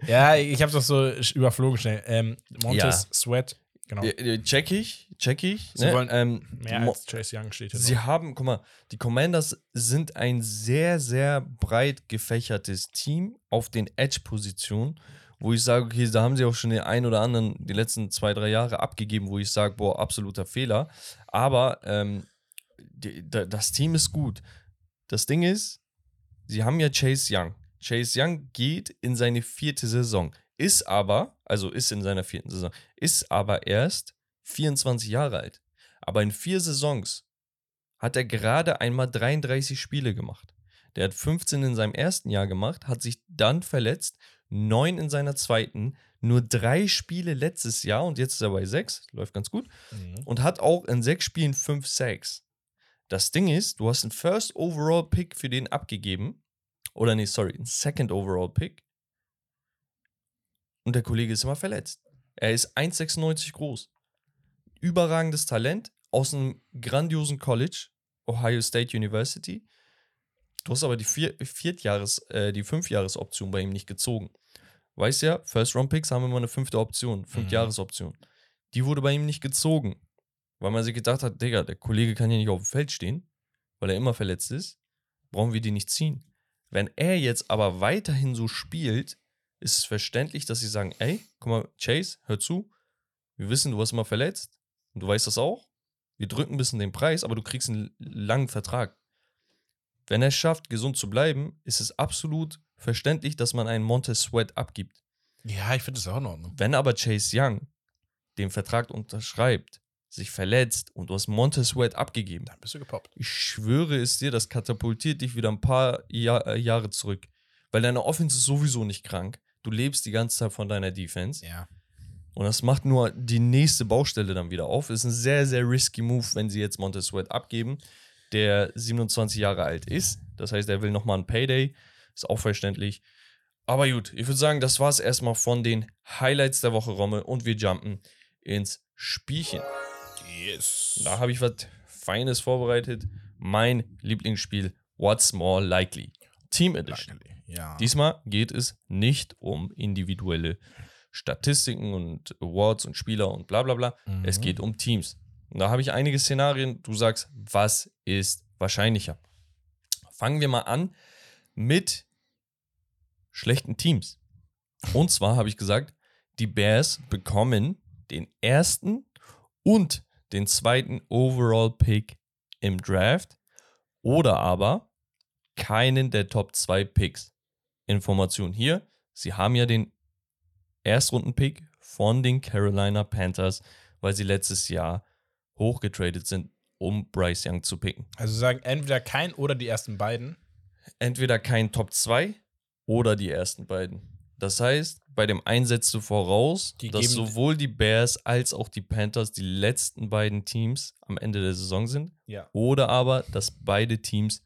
Ja, ich hab's doch so überflogen schnell. Ähm, Montes Sweat, genau. Ja, ja, Check ich, check ich. Sie ne? wollen ähm, Mehr als Chase Young steht hier Sie noch. haben, guck mal, die Commanders sind ein sehr, sehr breit gefächertes Team auf den Edge-Positionen, wo ich sage, okay, da haben sie auch schon den einen oder anderen die letzten zwei, drei Jahre abgegeben, wo ich sage, boah, absoluter Fehler. Aber ähm, die, da, das Team ist gut. Das Ding ist, sie haben ja Chase Young. Chase Young geht in seine vierte Saison, ist aber, also ist in seiner vierten Saison, ist aber erst 24 Jahre alt. Aber in vier Saisons hat er gerade einmal 33 Spiele gemacht. Der hat 15 in seinem ersten Jahr gemacht, hat sich dann verletzt, 9 in seiner zweiten, nur drei Spiele letztes Jahr und jetzt ist er bei 6, läuft ganz gut, Mhm. und hat auch in sechs Spielen 5 Sacks. Das Ding ist, du hast einen First Overall Pick für den abgegeben, oder nee, sorry, einen Second Overall Pick, und der Kollege ist immer verletzt. Er ist 1,96 groß. Überragendes Talent aus einem grandiosen College, Ohio State University. Du hast aber die vier, Viertjahres, äh, die Fünfjahresoption bei ihm nicht gezogen. Weißt ja, First Round Picks haben immer eine fünfte Option, Fünfjahresoption. Die wurde bei ihm nicht gezogen, weil man sich gedacht hat, Digga, der Kollege kann ja nicht auf dem Feld stehen, weil er immer verletzt ist. Brauchen wir die nicht ziehen. Wenn er jetzt aber weiterhin so spielt, ist es verständlich, dass sie sagen, ey, guck mal, Chase, hör zu, wir wissen, du warst immer verletzt und du weißt das auch. Wir drücken ein bisschen den Preis, aber du kriegst einen langen Vertrag. Wenn er es schafft, gesund zu bleiben, ist es absolut verständlich, dass man einen Montez Sweat abgibt. Ja, ich finde das auch in Ordnung. Wenn aber Chase Young den Vertrag unterschreibt, sich verletzt und du hast Montez Sweat abgegeben. Dann bist du gepoppt. Ich schwöre es dir, das katapultiert dich wieder ein paar Jahr, äh, Jahre zurück. Weil deine Offense ist sowieso nicht krank. Du lebst die ganze Zeit von deiner Defense. Ja. Und das macht nur die nächste Baustelle dann wieder auf. Ist ein sehr, sehr risky Move, wenn sie jetzt Montez Sweat abgeben, der 27 Jahre alt ist. Das heißt, er will nochmal ein Payday. Ist auch verständlich. Aber gut, ich würde sagen, das war es erstmal von den Highlights der Woche, Romme. Und wir jumpen ins Spielchen. Yes. Da habe ich was Feines vorbereitet. Mein Lieblingsspiel, What's More Likely? Team Edition. Ja. Diesmal geht es nicht um individuelle Statistiken und Awards und Spieler und bla bla bla. Mhm. Es geht um Teams. Und da habe ich einige Szenarien. Du sagst, was ist wahrscheinlicher? Fangen wir mal an mit schlechten Teams. Und zwar habe ich gesagt, die Bears bekommen den ersten und den zweiten Overall-Pick im Draft oder aber keinen der Top 2 Picks. Information hier, sie haben ja den Erstrunden-Pick von den Carolina Panthers, weil sie letztes Jahr hochgetradet sind, um Bryce Young zu picken. Also sagen entweder kein oder die ersten beiden. Entweder kein Top 2 oder die ersten beiden. Das heißt, bei dem einen setzt du voraus, Die dass sowohl die Bears als auch die Panthers die letzten beiden Teams am Ende der Saison sind. Ja. Oder aber, dass beide Teams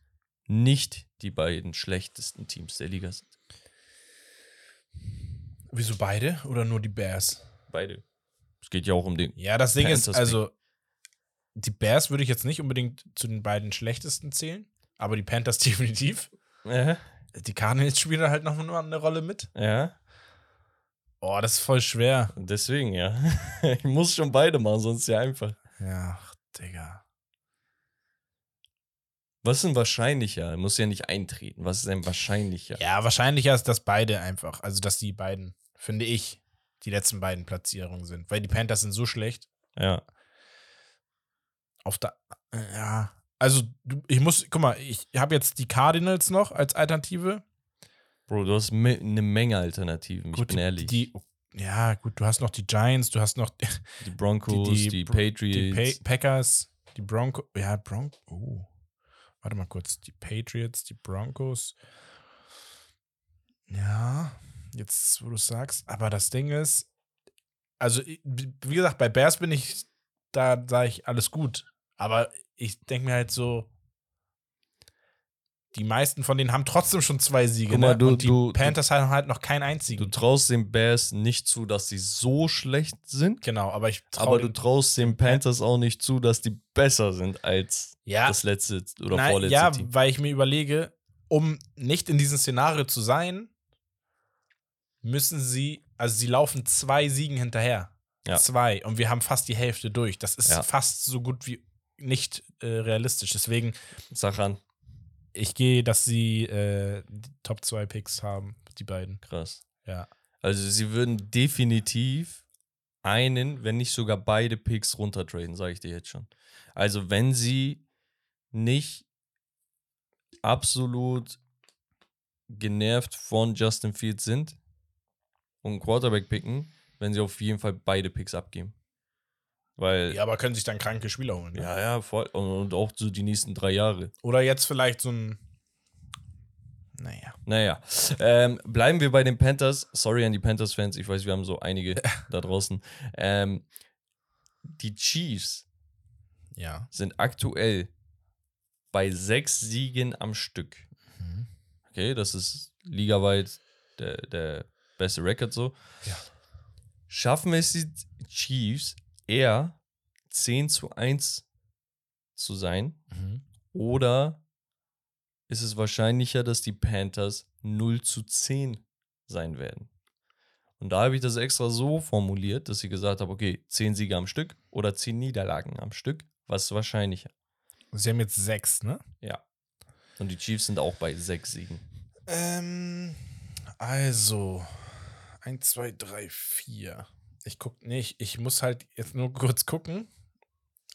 nicht die beiden schlechtesten Teams der Liga sind. Wieso beide oder nur die Bears? Beide. Es geht ja auch um den. Ja, das Ding ist, also die Bears würde ich jetzt nicht unbedingt zu den beiden schlechtesten zählen, aber die Panthers definitiv. Ja, Die Cardinals spielen halt noch mal eine Rolle mit. ja, Oh, das ist voll schwer. deswegen ja. ich muss schon beide machen, sonst ist ja einfach. Ja, ach, Digga. Was ist denn wahrscheinlicher? Muss ja nicht eintreten. Was ist denn wahrscheinlicher? Ja, wahrscheinlicher ist, dass beide einfach, also dass die beiden, finde ich, die letzten beiden Platzierungen sind. Weil die Panthers sind so schlecht. Ja. Auf der, ja, also ich muss, guck mal, ich habe jetzt die Cardinals noch als Alternative. Bro, du hast me eine Menge Alternativen, ich bin die, ehrlich. Die, ja, gut, du hast noch die Giants, du hast noch die, Die Broncos, die, die- Patriots. Pa Packers, die Broncos, ja, Broncos, oh. Warte mal kurz, die Patriots, die Broncos. Ja, jetzt, wo du sagst, aber das Ding ist, also, wie gesagt, bei Bears bin ich, da sage ich alles gut. Aber ich denke mir halt so, die meisten von denen haben trotzdem schon zwei Siege. Guck mal, ne? du- Und die du- Panthers haben halt noch keinen du einzigen. traust den Bears nicht zu, dass sie so schlecht sind. genau, aber ich trau Aber du traust den Panthers auch nicht zu, dass die besser sind als ja, das letzte oder Nein, vorletzte ja, Team. weil ich mir überlege, um nicht in diesem Szenario zu sein, müssen sie, also sie laufen zwei Siegen hinterher. Ja. Zwei. Und wir haben fast die Hälfte durch. Das ist Ja. fast so gut wie nicht äh, realistisch. Deswegen, Sag an. ich gehe, dass sie äh, Top 2 Picks haben, die beiden. Krass. Ja. Also sie würden definitiv einen, wenn nicht sogar beide Picks runtertraden, sage ich dir jetzt schon. Also wenn sie nicht absolut genervt von Justin Fields sind und einen Quarterback picken, wenn sie auf jeden Fall beide Picks abgeben. Weil, Ja, aber können sich dann kranke Spieler holen. Ne? ja, ja, voll. Und, auch so die nächsten drei Jahre. Oder jetzt vielleicht so ein. Naja. Naja, ähm, bleiben wir bei den Panthers. Sorry an die Panthers-Fans, ich weiß, wir haben so einige da draußen. Ähm, die Chiefs Ja. sind aktuell bei sechs Siegen am Stück. Mhm. Okay, das ist ligaweit der, der beste Rekord so. Ja. Schaffen es die Chiefs eher 10 zu 1 zu sein Mhm. oder ist es wahrscheinlicher, dass die Panthers 0 zu 10 sein werden? Und da habe ich das extra so formuliert, dass ich gesagt habe, okay, 10 Siege am Stück oder 10 Niederlagen am Stück. Was ist wahrscheinlicher? Sie haben jetzt sechs, ne? Ja. Und die Chiefs sind auch bei 6 Siegen. Ähm, also, 1, 2, 3, 4. Ich guck nicht, ich muss halt jetzt nur kurz gucken.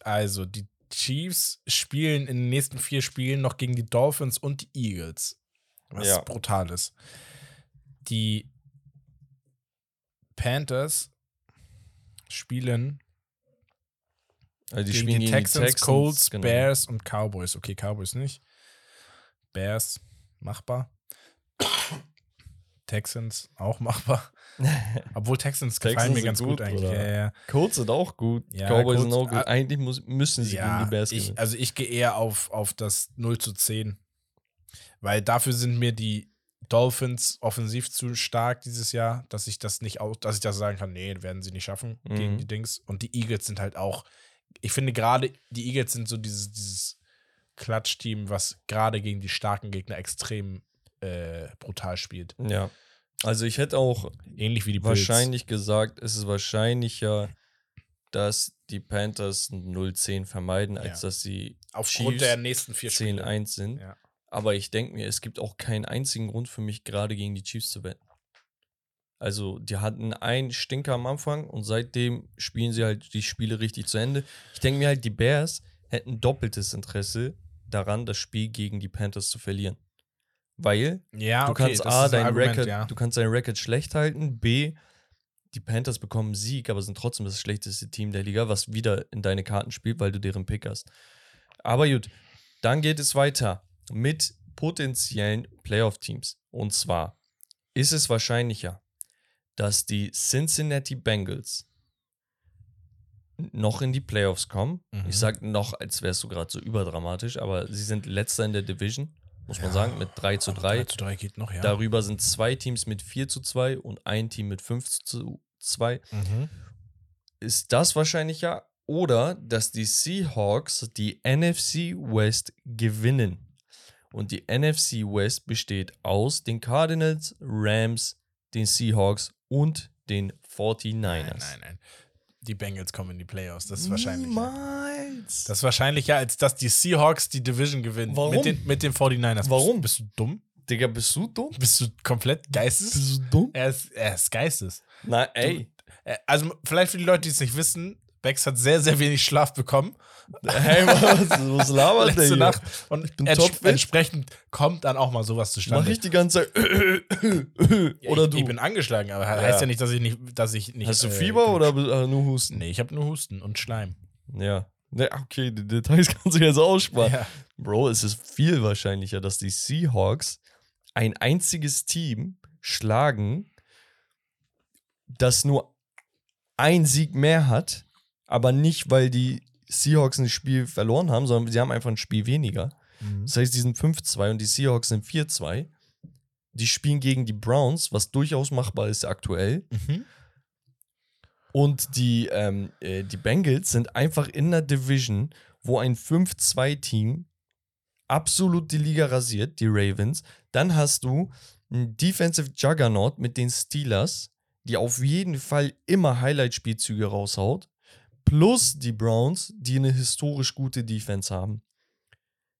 Also, die Chiefs spielen in den nächsten vier Spielen noch gegen die Dolphins und die Eagles. Was Ja. brutal ist. Die Panthers spielen Also die gegen spielen die gegen Texans, die Texans, Colts, genau. Bears und Cowboys. Okay, Cowboys nicht. Bears machbar. Texans auch machbar. Obwohl Texans gefallen Texans mir sind ganz gut, gut, eigentlich. Ja, ja. Colts sind auch gut. Ja, Cowboys Colts- sind auch gut. ah, Eigentlich muss, müssen sie gegen die Bears ich, gewinnen. also ich gehe eher auf, auf das 0 zu 10. Weil dafür sind mir die Dolphins offensiv zu stark dieses Jahr, dass ich das nicht auch, dass ich das sagen kann, nee, werden sie nicht schaffen gegen Mhm. die Dings. Und die Eagles sind halt auch, ich finde gerade, die Eagles sind so dieses, dieses Klatschteam, was gerade gegen die starken Gegner extrem äh, brutal spielt. ja. Also ich hätte auch Ähnlich wie die Bills. wahrscheinlich gesagt, es ist wahrscheinlicher, dass die Panthers ein 0-10 vermeiden, als Ja. dass sie Aufgrund der nächsten vier Spiele. 10-1 sind. Ja. Aber ich denke mir, es gibt auch keinen einzigen Grund für mich, gerade gegen die Chiefs zu wetten. Also, die hatten einen Stinker am Anfang und seitdem spielen sie halt die Spiele richtig zu Ende. Ich denke mir halt, die Bears hätten doppeltes Interesse daran, das Spiel gegen die Panthers zu verlieren. Weil Ja, du okay, kannst A, dein Argument, Record, ja. du kannst deinen Record schlecht halten, B, die Panthers bekommen Sieg, aber sind trotzdem das schlechteste Team der Liga, was wieder in deine Karten spielt, weil du deren Pick hast. Aber gut, dann geht es weiter mit potenziellen Playoff-Teams. Und zwar ist es wahrscheinlicher, dass die Cincinnati Bengals noch in die Playoffs kommen. Mhm. Ich sag noch, als wärst du gerade so überdramatisch, aber sie sind letzter in der Division, muss man Ja, sagen, mit 3 zu 3. 3 zu 3 geht noch, ja. Darüber sind zwei Teams mit 4 zu 2 und ein Team mit 5 zu 2. Mhm. Ist das wahrscheinlicher? Oder dass die Seahawks die NFC West gewinnen. Und die NFC West besteht aus den Cardinals, Rams, den Seahawks und den 49ers. Nein, nein, nein. Die Bengals kommen in die Playoffs. Das ist wahrscheinlich. Niemals. Das ist wahrscheinlicher, als dass die Seahawks die Division gewinnen. Warum? Mit den, mit den 49ers. Warum? Bist, bist du dumm? Digga, bist du dumm? Bist du komplett geistes? du dumm? Er ist, er ist geistes. Na, ey. Äh, Also, vielleicht für die Leute, die es nicht wissen, Bex hat sehr, sehr wenig Schlaf bekommen. Hey, was, was labert der letzte hier? Nacht. Und bin ents entsprechend kommt dann auch mal sowas zustande. Mach ich die ganze Zeit. Ja, oder ich, du? Ich bin angeschlagen, aber Ja. heißt ja nicht, dass ich nicht, dass ich nicht. Hast du äh, Fieber genug- oder äh, nur Husten? Nee, ich habe nur Husten und Schleim. Ja. Ne, okay, die Details kannst du jetzt aussparen. Ja. Bro, es ist viel wahrscheinlicher, dass die Seahawks ein einziges Team schlagen, das nur ein Sieg mehr hat, aber nicht, weil die Seahawks ein Spiel verloren haben, sondern sie haben einfach ein Spiel weniger. Mhm. Das heißt, die sind 5-2 und die Seahawks sind 4-2. Die spielen gegen die Browns, was durchaus machbar ist aktuell. Mhm. Und die, ähm, äh, die Bengals sind einfach in der Division, wo ein 5-2-Team absolut die Liga rasiert, die Ravens. Dann hast du ein Defensive Juggernaut mit den Steelers, die auf jeden Fall immer Highlight-Spielzüge raushaut. Plus die Browns, die eine historisch gute Defense haben.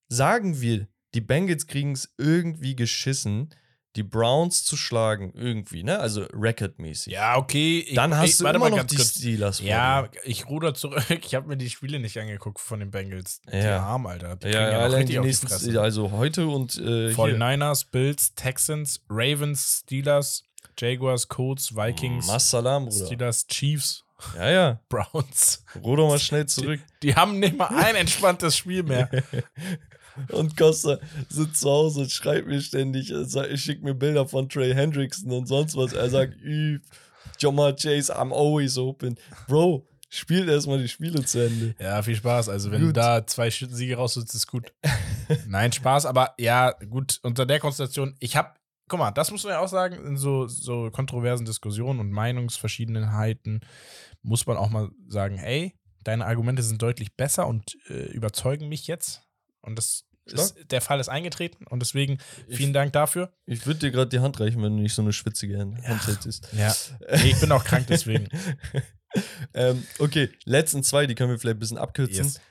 Sagen wir, die Bengals kriegen es irgendwie geschissen, die Browns zu schlagen. Irgendwie, ne? Also recordmäßig. Ja, okay. Ich, Dann hast ich, du warte immer mal noch die kurz. Steelers Ja, ich ruder zurück. Ich habe mir die Spiele nicht angeguckt von den Bengals. Die Ja. Arm, Alter. Die Ja, ja, allein die nächsten, Fresse. also heute und äh, hier. 49ers, Bills, Texans, Ravens, Steelers, Jaguars, Colts, Vikings, Massalam, Bruder. Steelers, Chiefs, Ja, ja. Browns. Ruder mal schnell zurück. Die haben nicht mal ein entspanntes Spiel mehr. Und Costa sitzt zu Hause und schreibt mir ständig, äh, schickt mir Bilder von Trey Hendrickson und sonst was. Er sagt, üb, Jamar Chase, I'm always open. Bro, spielt erstmal die Spiele zu Ende. Ja, viel Spaß. Also, wenn Gut. du da zwei Siege rausholst, ist gut. Nein, Spaß, aber ja, gut, unter der Konstellation, ich habe, guck mal, das muss man ja auch sagen, in so, so kontroversen Diskussionen und Meinungsverschiedenheiten muss man auch mal sagen, ey, deine Argumente sind deutlich besser und äh, überzeugen mich jetzt. Und das ist, der Fall ist eingetreten und deswegen vielen Dank dafür. Ich würde dir gerade die Hand reichen, wenn du nicht so eine schwitzige Hand Hand hättest. Ja. Nee, ich bin auch krank deswegen. ähm, okay, letzten zwei, die können wir vielleicht ein bisschen abkürzen. Yes.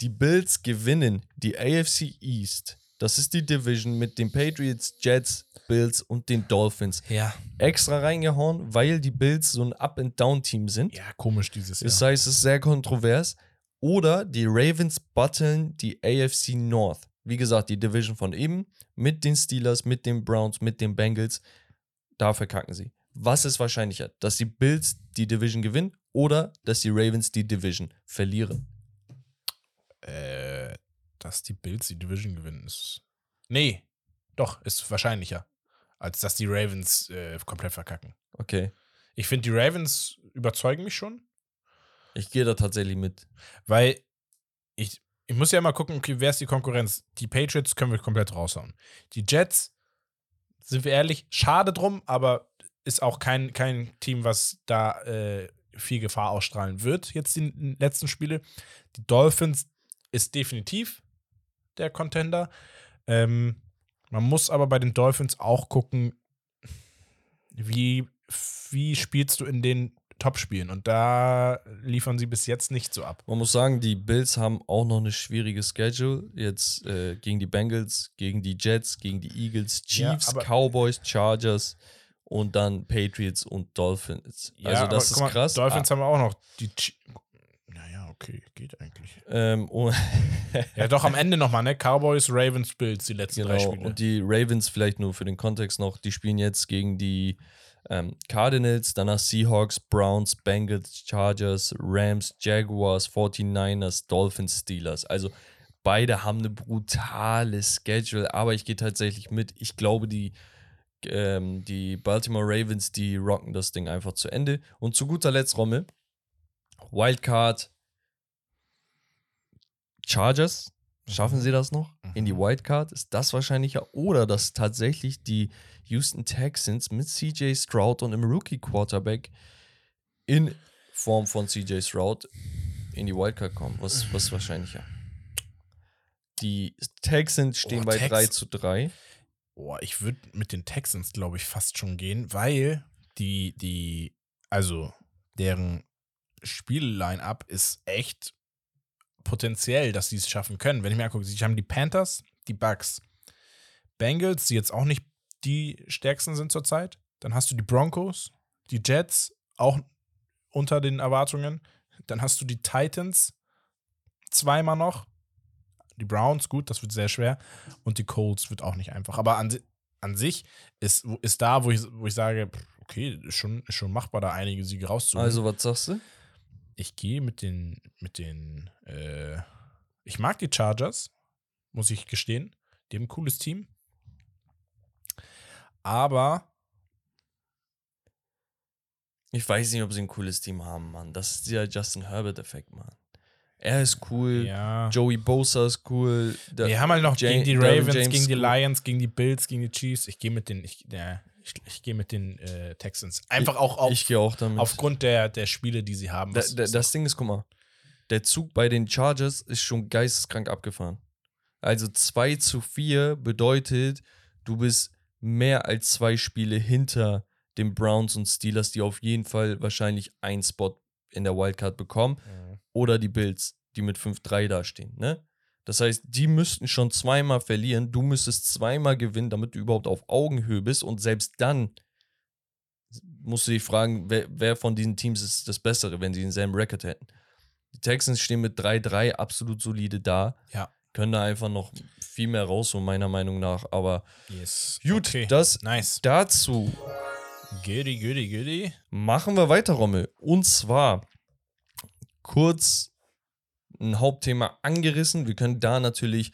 Die Bills gewinnen die AFC East. Das ist die Division mit den Patriots, Jets, Bills und den Dolphins. Ja. Extra reingehauen, weil die Bills so ein Up-and-Down-Team sind. Ja, komisch dieses Jahr. Das heißt, es ist sehr kontrovers. Oder die Ravens battlen die AFC North. Wie gesagt, die Division von eben mit den Steelers, mit den Browns, mit den Bengals. Da verkacken sie. Was ist wahrscheinlicher? Dass die Bills die Division gewinnen oder dass die Ravens die Division verlieren? Äh, dass die Bills die Division gewinnen ist. Nee, doch, ist wahrscheinlicher, als dass die Ravens äh, komplett verkacken. Okay. Ich finde, die Ravens überzeugen mich schon, Ich gehe da tatsächlich mit. weil ich, ich muss ja mal gucken, okay, wer ist die Konkurrenz? Die Patriots können wir komplett raushauen. Die Jets, sind wir ehrlich, schade drum, aber ist auch kein, kein Team, was da äh, viel Gefahr ausstrahlen wird, jetzt die letzten Spiele. Die Dolphins ist definitiv der Contender. Ähm, man muss aber bei den Dolphins auch gucken, wie, wie spielst du in den Top-Spielen? Und da liefern sie bis jetzt nicht so ab. Man muss sagen, die Bills haben auch noch eine schwierige Schedule. Jetzt äh, gegen die Bengals, gegen die Jets, gegen die Eagles, Ja, Chiefs, aber- Cowboys, Chargers und dann Patriots und Dolphins. also das aber ist krass. Dolphins haben wir auch noch die. Okay, geht eigentlich. Ähm, und, Ja, doch am Ende nochmal, ne? Cowboys, Ravens, Bills, die letzten drei genau, Spiele. und die Ravens vielleicht nur für den Kontext noch, die spielen jetzt gegen die ähm, Cardinals, danach Seahawks, Browns, Bengals, Chargers, Rams, Jaguars, 49ers, Dolphins, Steelers. Also beide haben eine brutale Schedule, aber ich gehe tatsächlich mit. Ich glaube, die, ähm, die Baltimore Ravens, die rocken das Ding einfach zu Ende. Und zu guter Letzt, Rommel, Wildcard, Chargers. Schaffen sie das noch? In die Mhm. Wildcard? Ist das wahrscheinlicher? Oder dass tatsächlich die Houston Texans mit CJ Stroud und einem Rookie-Quarterback in Form von CJ Stroud in die Wildcard kommen? Was, was ist wahrscheinlicher? Die Texans stehen Oh, bei Tex- 3 zu 3. Boah, ich würde mit den Texans, glaube ich, fast schon gehen, weil die, die, also deren Spiel-Line-Up ist echt potenziell, dass sie es schaffen können. Wenn ich mir angucke, sie haben die Panthers, die Bucks, Bengals, die jetzt auch nicht die stärksten sind zurzeit. Dann hast du die Broncos, die Jets, auch unter den Erwartungen. Dann hast du die Titans, zweimal noch. Die Browns, gut, das wird sehr schwer. Und die Colts wird auch nicht einfach. Aber an, an sich ist, ist da, wo ich, wo ich sage, okay, ist schon, ist schon machbar, da einige Siege rauszuholen. Also, was sagst du? Ich gehe mit den, mit den, äh, ich mag die Chargers, muss ich gestehen. Die haben ein cooles Team. Aber Ich weiß nicht, ob sie ein cooles Team haben, Mann. Das ist der Justin Herbert-Effekt, Mann. Er ist cool. ja. Joey Bosa ist cool. Wir haben halt noch Ja- gegen die Ravens, James gegen die. Lions, gegen die Bills, gegen die Chiefs. Ich gehe mit den, ich, ja, ich, ich gehe mit den äh, Texans. Einfach auch auf, ich gehe auch aufgrund der, der Spiele, die sie haben. Da, da, das Ding ist, guck mal, der Zug bei den Chargers ist schon geisteskrank abgefahren. Also 2 zu 4 bedeutet, du bist mehr als zwei Spiele hinter den Browns und Steelers, die auf jeden Fall wahrscheinlich einen Spot in der Wildcard bekommen. Mhm. Oder die Bills, die mit 5-3 dastehen. Ne? Das heißt, die müssten schon zweimal verlieren. Du müsstest zweimal gewinnen, damit du überhaupt auf Augenhöhe bist. Und selbst dann musst du dich fragen, wer, wer von diesen Teams ist das Bessere, wenn sie denselben Record hätten. Die Texans stehen mit 3-3 absolut solide da. Ja. Können da einfach noch viel mehr rausholen, meiner Meinung nach. Aber Yes. gut, Okay. das Nice. dazu Goody, goody, goody. Machen wir weiter, Rommel. Und zwar kurz ein Hauptthema angerissen. Wir können da natürlich,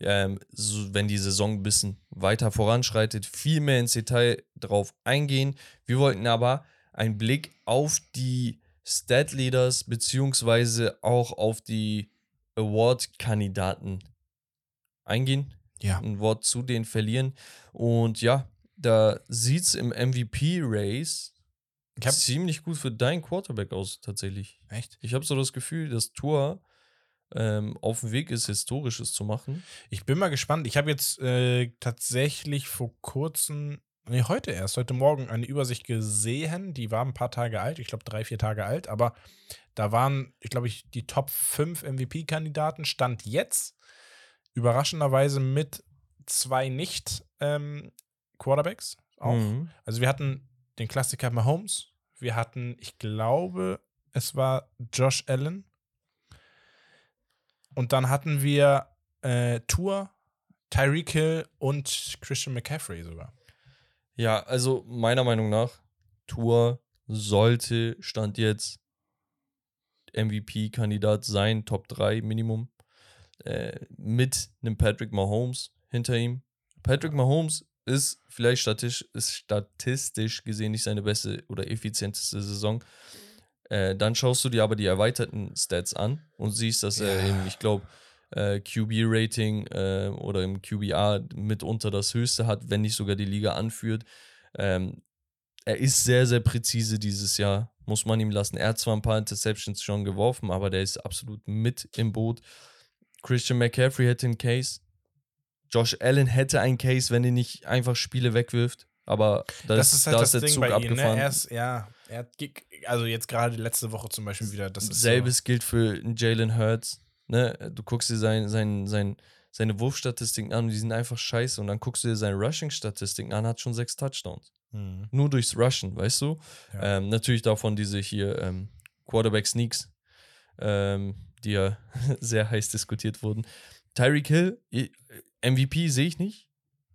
ähm, so, wenn die Saison ein bisschen weiter voranschreitet, viel mehr ins Detail drauf eingehen. Wir wollten aber einen Blick auf die Stat Leaders beziehungsweise auch auf die Award-Kandidaten eingehen Ja. ein Wort zu denen verlieren. Und ja, da sieht es im MVP-Race ziemlich gut für deinen Quarterback aus, tatsächlich. echt? Ich habe so das Gefühl, dass Tour ähm, auf dem Weg ist, Historisches zu machen. Ich bin mal gespannt. Ich habe jetzt äh, tatsächlich vor kurzem, nee, heute erst, heute Morgen eine Übersicht gesehen. Die war ein paar Tage alt, ich glaube drei, vier Tage alt, aber da waren, ich glaube, ich, die Top 5 MVP-Kandidaten stand jetzt überraschenderweise mit zwei Nicht-Quarterbacks auch. Mhm. Also wir hatten den Klassiker Mahomes, wir hatten, ich glaube, es war Josh Allen. Und dann hatten wir äh, Tour, Tyreek Hill und Christian McCaffrey sogar. Ja, also meiner Meinung nach, Tour sollte Stand jetzt MVP-Kandidat sein, Top 3 Minimum. äh, mit einem Patrick Mahomes hinter ihm. Patrick Mahomes ist vielleicht statistisch, ist statistisch gesehen nicht seine beste oder effizienteste Saison. Äh, dann schaust du dir aber die erweiterten Stats an und siehst, dass er Ja. eben, ich glaube, äh, QB-Rating äh, oder im QBA mitunter das höchste hat, wenn nicht sogar die Liga anführt. Ähm, er ist sehr, sehr präzise dieses Jahr, muss man ihm lassen. Er hat zwar ein paar Interceptions schon geworfen, aber der ist absolut mit im Boot. Christian McCaffrey hätte einen Case. Josh Allen hätte einen Case, wenn er nicht einfach Spiele wegwirft. Aber da Das ist, halt da das ist der Ding Zug bei ihm, ne? abgefahren. Er ist, ja, er hat, also jetzt gerade letzte Woche zum Beispiel wieder, das Selbes gilt für Jalen Hurts. Ne? Du guckst dir sein, sein, sein, seine Wurfstatistiken an und die sind einfach scheiße. Und dann guckst du dir seine Rushing-Statistiken an, hat schon sechs Touchdowns. so. Mhm. Nur durchs Rushen, weißt du? Ja. Ähm, natürlich davon diese hier ähm, Quarterback-Sneaks, ähm, die ja sehr heiß diskutiert wurden. Tyreek Hill, MVP sehe ich nicht.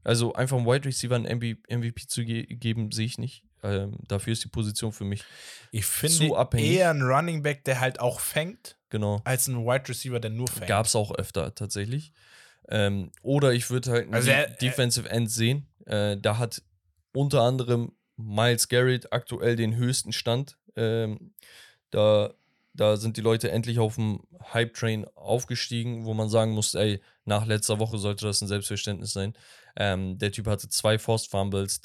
Also einfach einen Wide Receiver einen MV MVP zu ge geben, sehe ich nicht. Ähm, dafür ist die Position für mich Ich finde zu abhängig. eher ein Running Back, der halt auch fängt, genau. als ein Wide Receiver, der nur fängt. Gab es auch öfter tatsächlich. Ähm, oder ich würde halt einen Also er- Defensive End sehen. Äh, da hat unter anderem Miles Garrett aktuell den höchsten Stand. Ähm, da, da sind die Leute endlich auf dem Hype-Train aufgestiegen, wo man sagen muss, ey, nach letzter Woche sollte das ein Selbstverständnis sein. Ähm, der Typ hatte zwei Forced Fumbles,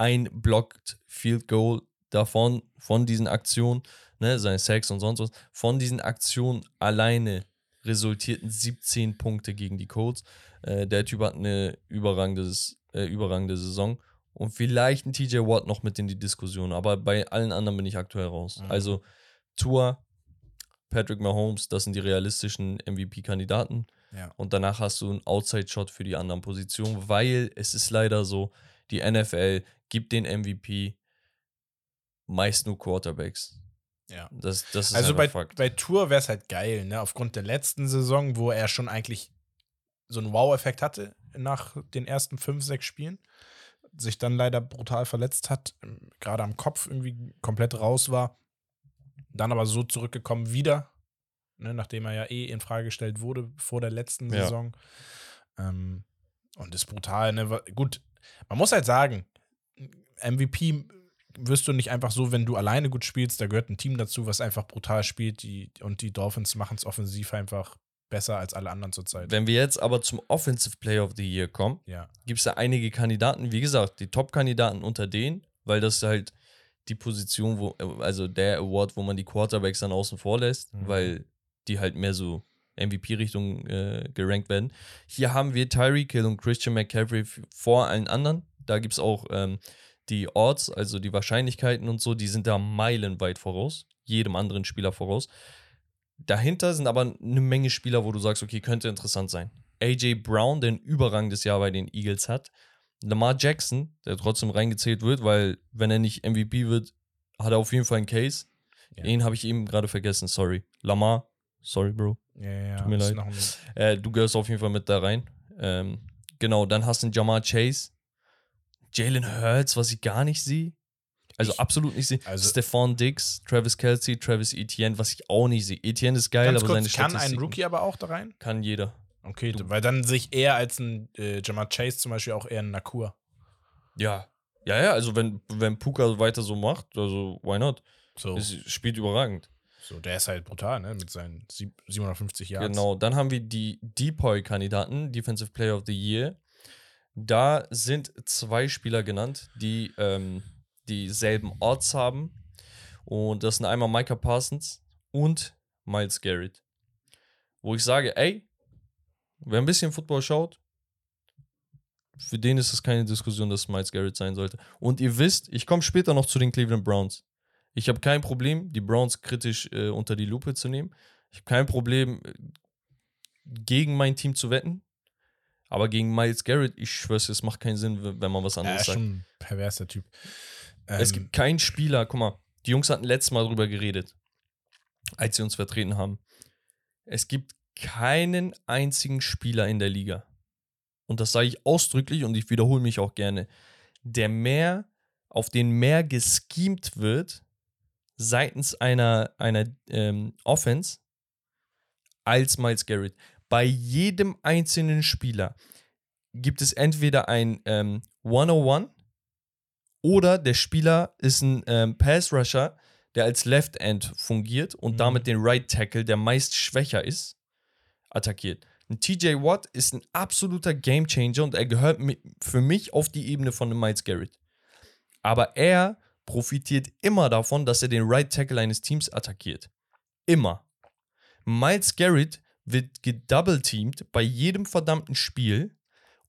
ein Blocked Field Goal davon, von diesen Aktionen, ne, seine Sacks und sonst was, von diesen Aktionen alleine resultierten 17 Punkte gegen die Colts. Äh, der Typ hat eine überragende, äh, überragende Saison. Und vielleicht ein TJ Watt noch mit in die Diskussion. Aber bei allen anderen bin ich aktuell raus. Mhm. Also Tour, Patrick Mahomes, das sind die realistischen MVP-Kandidaten. Ja. Und danach hast du einen Outside-Shot für die anderen Positionen, weil es ist leider so, die NFL gibt den MVP meist nur Quarterbacks. Ja. Das, das ist Also bei, Fakt. bei Tour wäre es halt geil, ne? Aufgrund der letzten Saison, wo er schon eigentlich so einen Wow-Effekt hatte nach den ersten fünf, sechs Spielen. Sich dann leider brutal verletzt hat, ähm, gerade am Kopf irgendwie komplett raus war. Dann aber so zurückgekommen wieder, ne, nachdem er ja eh in Frage gestellt wurde vor der letzten Ja. Saison. Ähm, und ist brutal, ne? Gut, man muss halt sagen, MVP wirst du nicht einfach so, wenn du alleine gut spielst, da gehört ein Team dazu, was einfach brutal spielt, die, und die Dolphins machen es offensiv einfach besser als alle anderen zurzeit. Wenn wir jetzt aber zum Offensive Player of the Year kommen, Ja. gibt es da einige Kandidaten. Wie gesagt, die Top-Kandidaten unter denen, weil das halt die Position, wo, also der Award, wo man die Quarterbacks dann außen vor lässt, Mhm. weil die halt mehr so MVP-Richtung äh, gerankt werden. Hier haben wir Tyreek Hill und Christian McCaffrey vor allen anderen. Da gibt es auch ähm, die Odds, also die Wahrscheinlichkeiten und so, die sind da meilenweit voraus, jedem anderen Spieler voraus. Dahinter sind aber eine Menge Spieler, wo du sagst, okay, könnte interessant sein. AJ Brown, der ein überragendes Jahr bei den Eagles hat. Lamar Jackson, der trotzdem reingezählt wird, weil wenn er nicht MVP wird, hat er auf jeden Fall einen Case. Ja. Den habe ich eben gerade vergessen, sorry. Lamar, sorry, Bro. Ja, ja, Tut mir leid. Äh, du gehörst auf jeden Fall mit da rein. Ähm, genau, dann hast du einen Jamar Chase. Jalen Hurts, was ich gar nicht sehe. Also Ich- absolut nicht sehe. also- Stephon Diggs, Travis Kelsey, Travis Etienne, was ich auch nicht sehe. Etienne ist geil, aber seine kurz, kann ein Rookie aber auch da rein? kann jeder. Okay, weil dann sehe ich eher als ein äh, Jamar Chase zum Beispiel auch eher ein Nakur. Ja. Ja, ja, also wenn, wenn Puka weiter so macht, also why not? So, Es spielt überragend. So, der ist halt brutal, ne? Mit seinen sieb- 750 Jahren. Genau, dann haben wir die Depoy-Kandidaten, Defensive Player of the Year. Da sind zwei Spieler genannt, die ähm, dieselben Odds haben. Und das sind einmal Micah Parsons und Miles Garrett. Wo ich sage, ey, wer ein bisschen Football schaut, für den ist es keine Diskussion, dass es Miles Garrett sein sollte. Und ihr wisst, ich komme später noch zu den Cleveland Browns. Ich habe kein Problem, die Browns kritisch äh, unter die Lupe zu nehmen. Ich habe kein Problem, äh, gegen mein Team zu wetten. Aber gegen Miles Garrett, ich schwör's, es macht keinen Sinn, wenn man was Ja, anderes ist sagt. schon ein perverser Typ. Es Ähm, gibt keinen Spieler, guck mal, die Jungs hatten letztes Mal drüber geredet, als sie uns vertreten haben. Es gibt keinen einzigen Spieler in der Liga, und das sage ich ausdrücklich und ich wiederhole mich auch gerne, der mehr, auf den mehr geschemt wird seitens einer, einer ähm, Offense als Miles Garrett. bei jedem einzelnen Spieler gibt es entweder ein ähm, 101 oder der Spieler ist ein ähm, Pass-Rusher, der als Left End fungiert und Mhm. damit den Right Tackle, der meist schwächer ist, attackiert. Ein TJ Watt ist ein absoluter Gamechanger und er gehört für mich auf die Ebene von einem Miles Garrett. Aber er profitiert immer davon, dass er den Right Tackle eines Teams attackiert. Immer. Miles Garrett wird gedouble-teamed bei jedem verdammten Spiel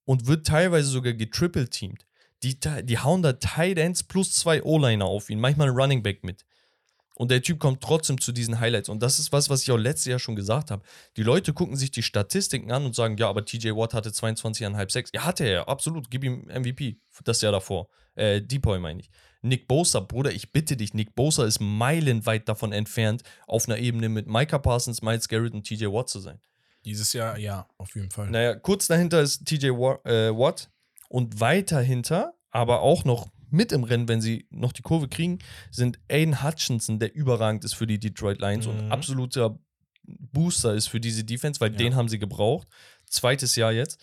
und wird teilweise sogar getriple-teamed. Die, die hauen da Tight Ends plus zwei O-Liner auf ihn, manchmal ein Running Back mit. Und der Typ kommt trotzdem zu diesen Highlights. Und das ist was, was ich auch letztes Jahr schon gesagt habe. Die Leute gucken sich die Statistiken an und sagen, ja, aber TJ Watt hatte 22,5 6. Ja, hatte er, absolut. Gib ihm MVP. Das Jahr davor. Äh, Depoy meine ich. Nick Bosa, Bruder, ich bitte dich, Nick Bosa ist meilenweit davon entfernt, auf einer Ebene mit Micah Parsons, Miles Garrett und TJ Watt zu sein. Dieses Jahr, ja, auf jeden Fall. Naja, kurz dahinter ist TJ äh, Watt und weiter hinter, aber auch noch mit im Rennen, wenn sie noch die Kurve kriegen, sind Aiden Hutchinson, der überragend ist für die Detroit Lions und Mhm. absoluter Booster ist für diese Defense, weil Ja. den haben sie gebraucht. Zweites Jahr jetzt.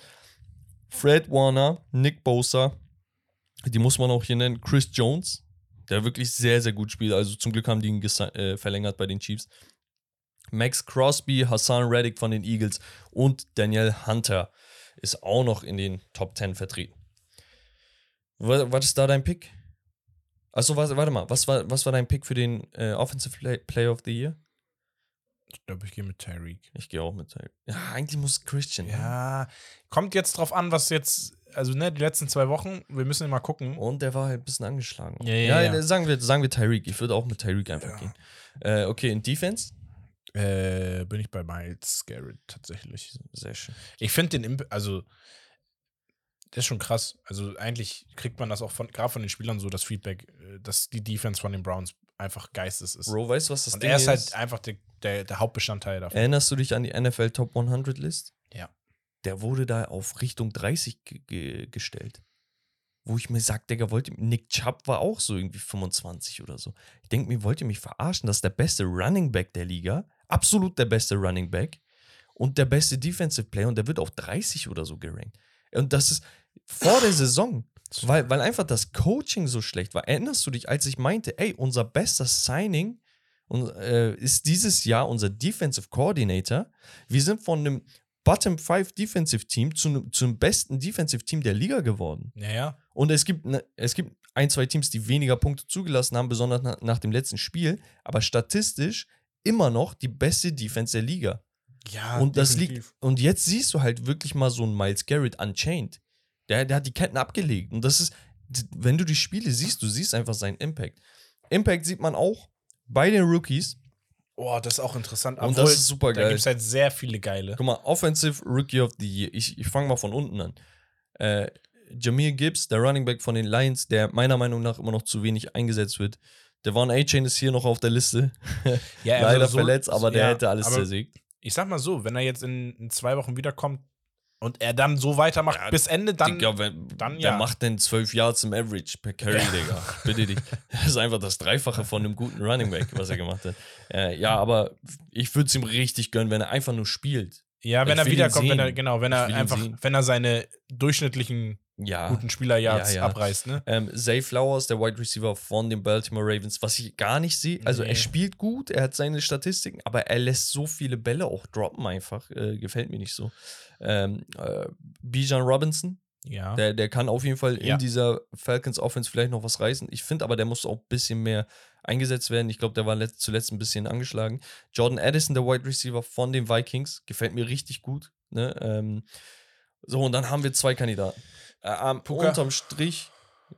Fred Warner, Nick Bosa, die muss man auch hier nennen, Chris Jones, der wirklich sehr, sehr gut spielt. Also zum Glück haben die ihn äh, verlängert bei den Chiefs. Max Crosby, Hassan Reddick von den Eagles und Daniel Hunter ist auch noch in den Top 10 vertreten. Was, was ist da dein Pick? Achso, warte, warte mal. Was war, was war dein Pick für den äh, Offensive Play, Player of the Year? Ich glaube, ich gehe mit Tyreek. Ich gehe auch mit Tyreek. Ja, eigentlich muss Christian. ne? Ja, kommt jetzt drauf an, was jetzt, also ne, die letzten zwei Wochen, wir müssen mal gucken. Und der war halt ein bisschen angeschlagen. Ja, ja, ja. Sagen, wir, sagen wir Tyreek. Ich würde auch mit Tyreek einfach gehen. Äh, okay, in Defense? Äh, bin ich bei Miles Garrett tatsächlich. Sehr schön. Ich finde den, Imp also, das ist schon krass. Also, eigentlich kriegt man das auch von, gerade von den Spielern so, das Feedback, äh, dass die Defense von den Browns einfach geistes ist. Bro, weißt du, was das Und Ding er ist halt ist? einfach der, der, der Hauptbestandteil davon. Erinnerst du dich an die NFL Top 100 List? Der wurde da auf Richtung 30 ge ge gestellt. Wo ich mir sag, Digga, wollt ihr, Nick Chubb war auch so irgendwie 25 oder so. Ich denke mir, wollt ihr mich verarschen? Das ist der beste Running Back der Liga. Absolut der beste Running Back. Und der beste Defensive Player. Und der wird auf 30 oder so gerankt. Und das ist vor der Saison. Weil, weil einfach das Coaching so schlecht war. Erinnerst du dich, als ich meinte, ey, unser bester Signing und, äh, ist dieses Jahr unser Defensive Coordinator. Wir sind von einem Bottom 5 Defensive Team zu zum besten Defensive Team der Liga geworden. Naja, Und es gibt, ne, es gibt ein, zwei Teams, die weniger Punkte zugelassen haben, besonders nach, nach dem letzten Spiel, aber statistisch immer noch die beste Defense der Liga. ja. und das definitiv. liegt, und jetzt siehst du halt wirklich mal so einen Miles Garrett unchained. Der, der hat die Ketten abgelegt. Und das ist, wenn du die Spiele siehst, du siehst einfach seinen Impact. Impact sieht man auch bei den Rookies. Oh, das ist auch interessant. Und Obwohl, das ist super Da geil. gibt es halt sehr viele geile. Guck mal, Offensive Rookie of the Year. Ich, ich fange mal von unten an. Äh, Jameer Gibbs, der Running Back von den Lions, der meiner Meinung nach immer noch zu wenig eingesetzt wird. Devon A-Chain ist hier noch auf der Liste. Ja, also Leider so- verletzt, aber der ja, hätte alles zersägt. Ich sag mal so, wenn er jetzt in, in zwei Wochen wiederkommt und er dann so weitermacht Ja, bis Ende, dann. Digga, wenn, dann der ja. macht denn 12 Yards im Average per Carry, Ja. Digga. Bitte dich. Das ist einfach das Dreifache von einem guten Running Back, was er gemacht hat. Äh, ja, aber ich würde es ihm richtig gönnen, wenn er einfach nur spielt. ja, wenn ich er wiederkommt, wenn er, genau, wenn er einfach, wenn er seine durchschnittlichen Ja. guten Spielerjahrs Ja, ja. abreißt, ne? Ähm, Zay Flowers, der Wide Receiver von den Baltimore Ravens, was ich gar nicht sehe. Also Nee. er spielt gut, er hat seine Statistiken, aber er lässt so viele Bälle auch droppen einfach. Äh, gefällt mir nicht so. Ähm, äh, Bijan Robinson, Ja. der, der kann auf jeden Fall Ja. in dieser Falcons Offense vielleicht noch was reißen. Ich finde aber, der muss auch ein bisschen mehr eingesetzt werden. Ich glaube, der war letzt, zuletzt ein bisschen angeschlagen. Jordan Addison, der Wide Receiver von den Vikings, gefällt mir richtig gut. Ne? Ähm, so, und dann haben wir zwei Kandidaten. Äh, am- Puka. unterm Strich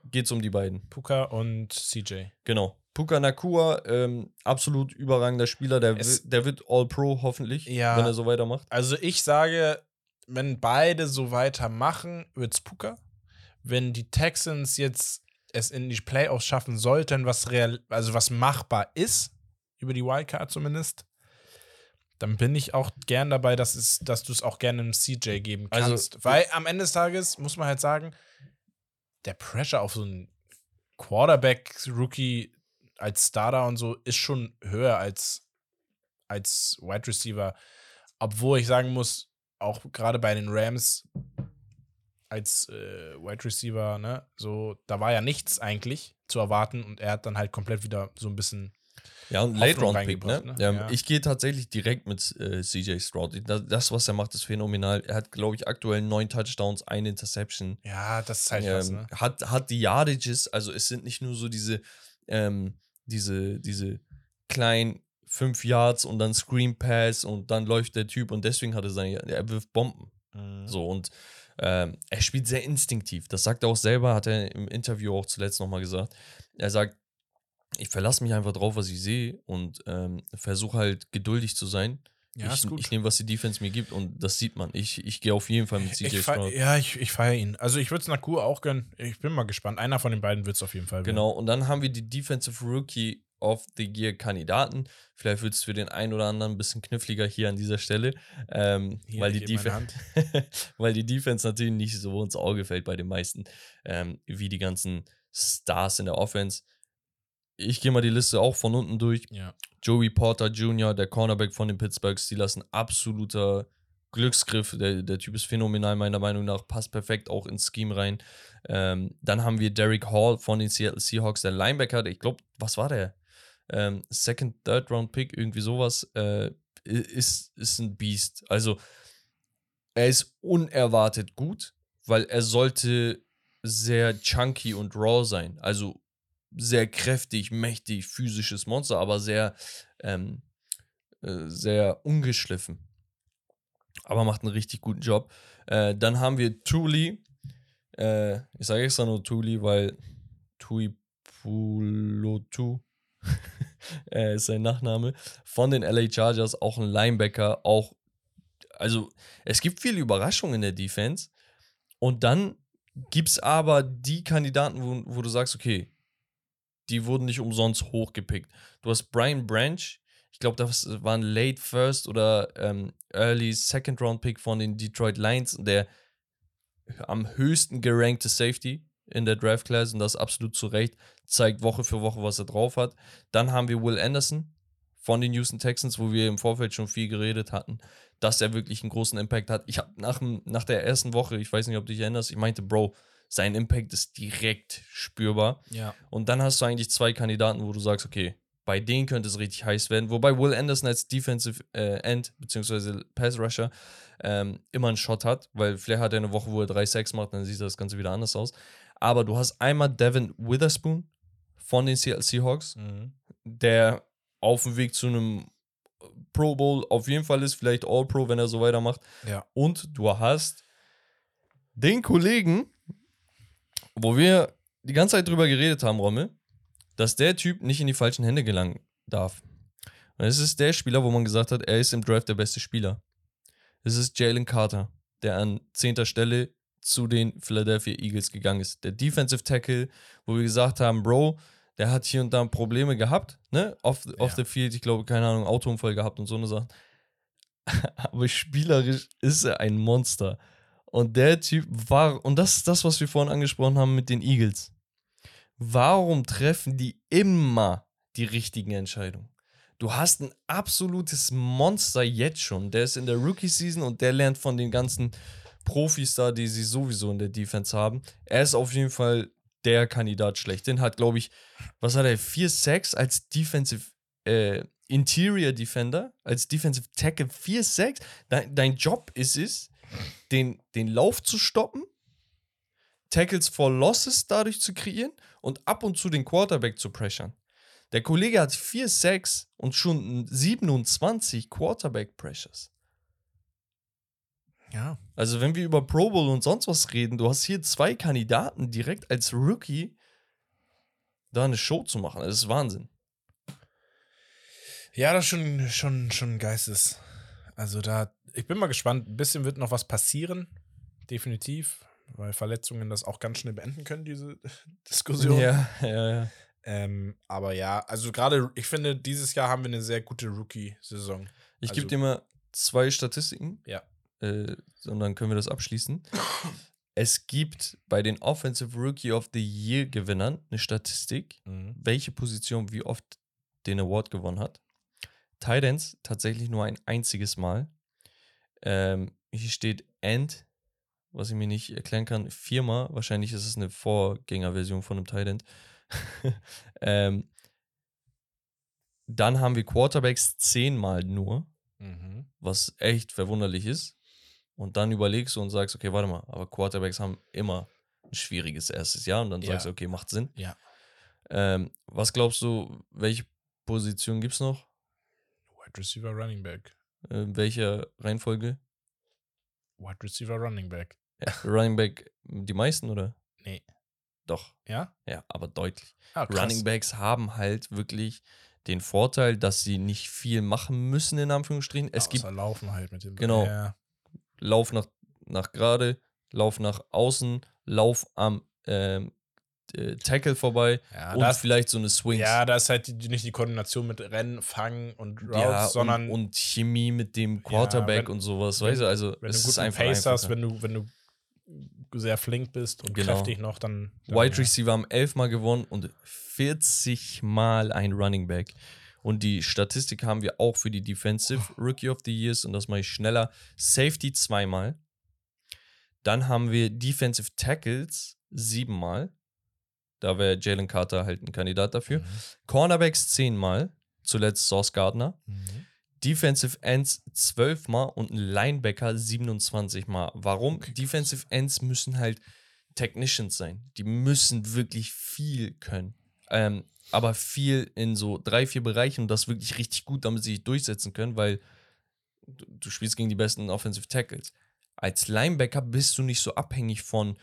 geht es um die beiden. Puka und CJ. Genau. Puka Nakua, ähm, absolut überragender Spieler. Der, Es- der wird All-Pro hoffentlich, Ja. wenn er so weitermacht. Also ich sage, wenn beide so weitermachen, wird's Puka. Wenn die Texans jetzt es in die Playoffs schaffen sollten, was real, also was machbar ist, über die Wildcard zumindest, dann bin ich auch gern dabei, dass, es, dass du es auch gerne einem CJ geben Also- kannst. Weil am Ende des Tages muss man halt sagen, der Pressure auf so einen Quarterback-Rookie als Starter und so ist schon höher als, als Wide Receiver. Obwohl ich sagen muss, auch gerade bei den Rams als äh, Wide Receiver, ne, so, da war ja nichts eigentlich zu erwarten und er hat dann halt komplett wieder so ein bisschen. Ja, und Late Round Pick, ne? ne? Ähm, Ja. Ich gehe tatsächlich direkt mit äh, CJ Stroud. Das, was er macht, ist phänomenal. Er hat, glaube ich, aktuell neun Touchdowns, eine Interception. Ja, das ist halt was, ähm, ne? hat, hat die Yardages, also es sind nicht nur so diese, ähm, diese, diese kleinen fünf Yards und dann Screen Pass und dann läuft der Typ und deswegen hat er seine, er wirft Bomben. Mhm. So und ähm, er spielt sehr instinktiv. Das sagt er auch selber, hat er im Interview auch zuletzt nochmal gesagt. Er sagt, ich verlasse mich einfach drauf, was ich sehe und ähm, versuche halt geduldig zu sein. Ja, ich ich nehme, was die Defense mir gibt und das sieht man. Ich, ich gehe auf jeden Fall mit CJ Stroud. ja, ich, ich feiere ihn. Also ich würde es Naku auch gönnen. Ich bin mal gespannt. Einer von den beiden wird es auf jeden Fall werden. Genau, und dann haben wir die Defensive Rookie of the Year Kandidaten. Vielleicht wird es für den einen oder anderen ein bisschen kniffliger hier an dieser Stelle, ähm, Hier, weil, die ich geb meine Defen- weil die Defense natürlich nicht so ins Auge fällt bei den meisten, ähm, wie die ganzen Stars in der Offense. Ich gehe mal die Liste auch von unten durch. Ja. Joey Porter Jr., der Cornerback von den Pittsburgh Steelers, ein absoluter Glücksgriff. Der, der Typ ist phänomenal, meiner Meinung nach. Passt perfekt auch ins Scheme rein. Ähm, dann haben wir Derek Hall von den Seattle Seahawks, der Linebacker. Ich glaube, was war der? Ähm, Second, Third Round Pick, irgendwie sowas. Äh, ist, ist ein Beast. Also, er ist unerwartet gut, weil er sollte sehr chunky und raw sein. Also sehr kräftig, mächtig, physisches Monster, aber sehr, ähm, äh, sehr ungeschliffen. Aber macht einen richtig guten Job. Äh, dann haben wir Tuli. Äh, ich sage extra nur Tuli, weil Tui Pulotu äh, ist sein Nachname. Von den LA Chargers, auch ein Linebacker, auch. Also, es gibt viele Überraschungen in der Defense. Und dann gibt es aber die Kandidaten, wo, wo du sagst, okay, die wurden nicht umsonst hochgepickt. Du hast Brian Branch, ich glaube, das war ein Late First oder ähm, Early Second Round Pick von den Detroit Lions, der am höchsten gerankte Safety in der Draft Class und das absolut zu Recht, zeigt Woche für Woche, was er drauf hat. Dann haben wir Will Anderson von den Houston Texans, wo wir im Vorfeld schon viel geredet hatten, dass er wirklich einen großen Impact hat. Ich habe nach, nach der ersten Woche, ich weiß nicht, ob du dich erinnerst, ich meinte, Bro, sein Impact ist direkt spürbar. Ja. Und dann hast du eigentlich zwei Kandidaten, wo du sagst, okay, bei denen könnte es richtig heiß werden. Wobei Will Anderson als Defensive äh, End bzw. Pass Rusher ähm, immer einen Shot hat, weil vielleicht hat er eine Woche, wo er 3-6 macht, dann sieht das Ganze wieder anders aus. Aber du hast einmal Devin Witherspoon von den Seattle Seahawks, Mhm. der auf dem Weg zu einem Pro Bowl auf jeden Fall ist, vielleicht All-Pro, wenn er so weitermacht. Ja. Und du hast den Kollegen, wo wir die ganze Zeit drüber geredet haben, Rommel, dass der Typ nicht in die falschen Hände gelangen darf. Und es ist der Spieler, wo man gesagt hat, er ist im Draft der beste Spieler. Es ist Jalen Carter, der an zehnter Stelle zu den Philadelphia Eagles gegangen ist. Der Defensive Tackle, wo wir gesagt haben, Bro, der hat hier und da Probleme gehabt, ne? Off, off Ja. the field, ich glaube, keine Ahnung, Autounfall gehabt und so eine Sache. Aber spielerisch ist er ein Monster. Und der Typ war, und das ist das, was wir vorhin angesprochen haben mit den Eagles. Warum treffen die immer die richtigen Entscheidungen? Du hast ein absolutes Monster jetzt schon. Der ist in der Rookie-Season und der lernt von den ganzen Profis da, die sie sowieso in der Defense haben. Er ist auf jeden Fall der Kandidat schlechthin. Hat, glaube ich, was hat er? Vier Sacks als Defensive äh, Interior Defender, als Defensive Tackle. Vier Sacks. Dein, dein Job ist es, den, den Lauf zu stoppen, Tackles for Losses dadurch zu kreieren und ab und zu den Quarterback zu pressure. Der Kollege hat 4 Sacks und schon 27 Quarterback Pressures. Ja. Also, wenn wir über Pro Bowl und sonst was reden, du hast hier zwei Kandidaten direkt als Rookie da eine Show zu machen. Das ist Wahnsinn. Ja, das ist schon, schon, schon Geistes. Also da, ich bin mal gespannt. Ein bisschen wird noch was passieren. Definitiv. Weil Verletzungen das auch ganz schnell beenden können, diese Diskussion. Ja, ja, ja. Ähm, aber ja, also gerade, ich finde, dieses Jahr haben wir eine sehr gute Rookie-Saison. Ich Also- gebe dir mal zwei Statistiken. Ja. Äh, dann können wir das abschließen. es gibt bei den Offensive Rookie of the Year Gewinnern eine Statistik, Mhm. welche Position wie oft den Award gewonnen hat. Titans tatsächlich nur ein einziges Mal. Ähm, hier steht End, was ich mir nicht erklären kann, viermal. Wahrscheinlich ist es eine Vorgängerversion von einem Tight End. ähm, dann haben wir Quarterbacks zehnmal nur, Mhm. was echt verwunderlich ist. Und dann überlegst du und sagst, okay, warte mal, aber Quarterbacks haben immer ein schwieriges erstes Jahr und dann Ja. sagst du, okay, macht Sinn. Ja. Ähm, was glaubst du, welche Position gibt es noch? Wide Receiver, Running Back. In welcher Reihenfolge? Wide Receiver, Running Back. Ja, Running Back die meisten oder? Nee. Doch, Ja? ja, aber deutlich. Ah. Running Backs haben halt wirklich den Vorteil, dass sie nicht viel machen müssen, in Anführungsstrichen. Es Außer gibt Laufen halt mit dem Genau. Ja. Lauf nach, nach gerade, Lauf nach außen, Lauf am ähm, äh, Tackle vorbei Ja, und das, vielleicht so eine Swings. ja, da ist halt die, nicht die Koordination mit Rennen, Fangen und Routes, Ja, sondern und, und Chemie mit dem Quarterback wenn- und sowas, weißt du, also wenn es du ist guten einfach Pace hast, wenn du, wenn du sehr flink bist und Genau. kräftig noch, dann. dann Wide ja. Receiver haben elfmal gewonnen und 40 Mal ein Running Back. Und die Statistik haben wir auch für die Defensive Rookie of the Years und das mache ich schneller. Safety zweimal. Dann haben wir Defensive Tackles siebenmal. Da wäre Jalen Carter halt ein Kandidat dafür. Mhm. Cornerbacks zehnmal. Zuletzt Sauce Gardner. Mhm. Defensive Ends 12 Mal und ein Linebacker 27 Mal. Warum? Okay, krass. Defensive Ends müssen halt Technicians sein. Die müssen wirklich viel können. Ähm, aber viel in so drei, vier Bereichen und das wirklich richtig gut, damit sie sich durchsetzen können, weil du, du spielst gegen die besten Offensive Tackles. Als Linebacker bist du nicht so abhängig von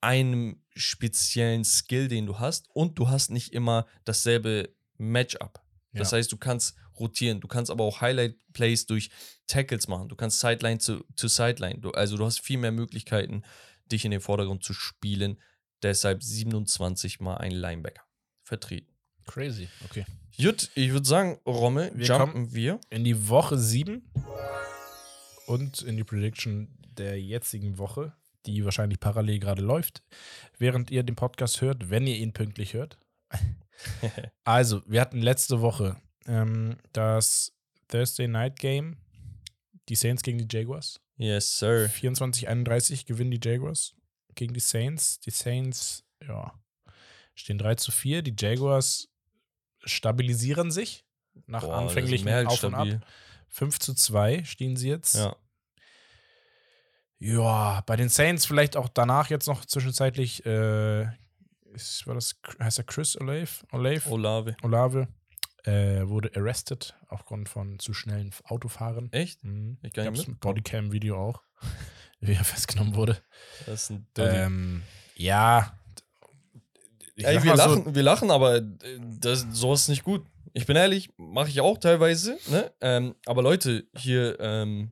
einem speziellen Skill, den du hast und du hast nicht immer dasselbe Matchup. Das Ja. heißt, du kannst rotieren, du kannst aber auch Highlight-Plays durch Tackles machen, du kannst Sideline zu, zu Sideline. Du, also du hast viel mehr Möglichkeiten, dich in den Vordergrund zu spielen. Deshalb 27 mal ein Linebacker vertreten. Crazy, okay. Gut, ich würde sagen, Rommel, Wir jumpen wir. In die Woche 7 und in die Prediction der jetzigen Woche, die wahrscheinlich parallel gerade läuft, während ihr den Podcast hört, wenn ihr ihn pünktlich hört. Also, wir hatten letzte Woche ähm, das Thursday Night Game, die Saints gegen die Jaguars. Yes, sir. 24-31 gewinnen die Jaguars gegen die Saints. Die Saints, ja, stehen 3 zu 4. Die Jaguars stabilisieren sich nach Boah, anfänglichen Auf und Ab. stabil. 5 zu 2 stehen sie jetzt. Ja. Ja, bei den Saints vielleicht auch danach jetzt noch zwischenzeitlich, äh, ist, war das, heißt er Chris Olave? Olave? Olave. Olave äh, wurde arrested aufgrund von zu schnellen Autofahren. Echt? Mhm. Ich nicht Gab's ein. Bodycam-Video auch, wie er festgenommen wurde. Das ist ein Dulli. Ähm, ja. Ey, wir mal so, lachen, wir lachen, aber äh, das, sowas ist nicht gut. Ich bin ehrlich, mache ich auch teilweise, ne? Ähm, aber Leute, hier, ähm,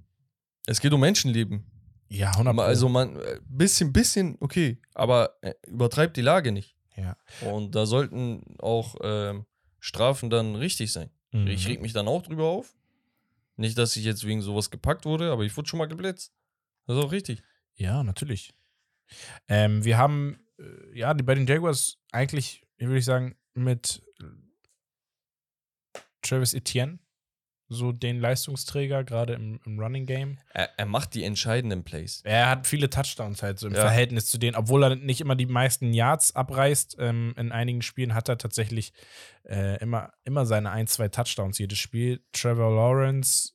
es geht um Menschenleben. ja, 100 Pro. Also man, äh, bisschen, bisschen, okay, aber äh, übertreibt die Lage nicht. ja. Und da sollten auch ähm, Strafen dann richtig sein. Mhm. Ich reg mich dann auch drüber auf. Nicht, dass ich jetzt wegen sowas gepackt wurde, aber ich wurde schon mal geblitzt. Das ist auch richtig. Ja, natürlich. Ähm, wir haben, ja, die, bei den Jaguars eigentlich, würde ich sagen, mit Travis Etienne, so den Leistungsträger, gerade im, im Running Game. Er, er macht die entscheidenden Plays. Er hat viele Touchdowns halt so im Ja. Verhältnis zu denen, obwohl er nicht immer die meisten Yards abreißt. Ähm, in einigen Spielen hat er tatsächlich äh, immer, immer seine ein, zwei Touchdowns jedes Spiel. Trevor Lawrence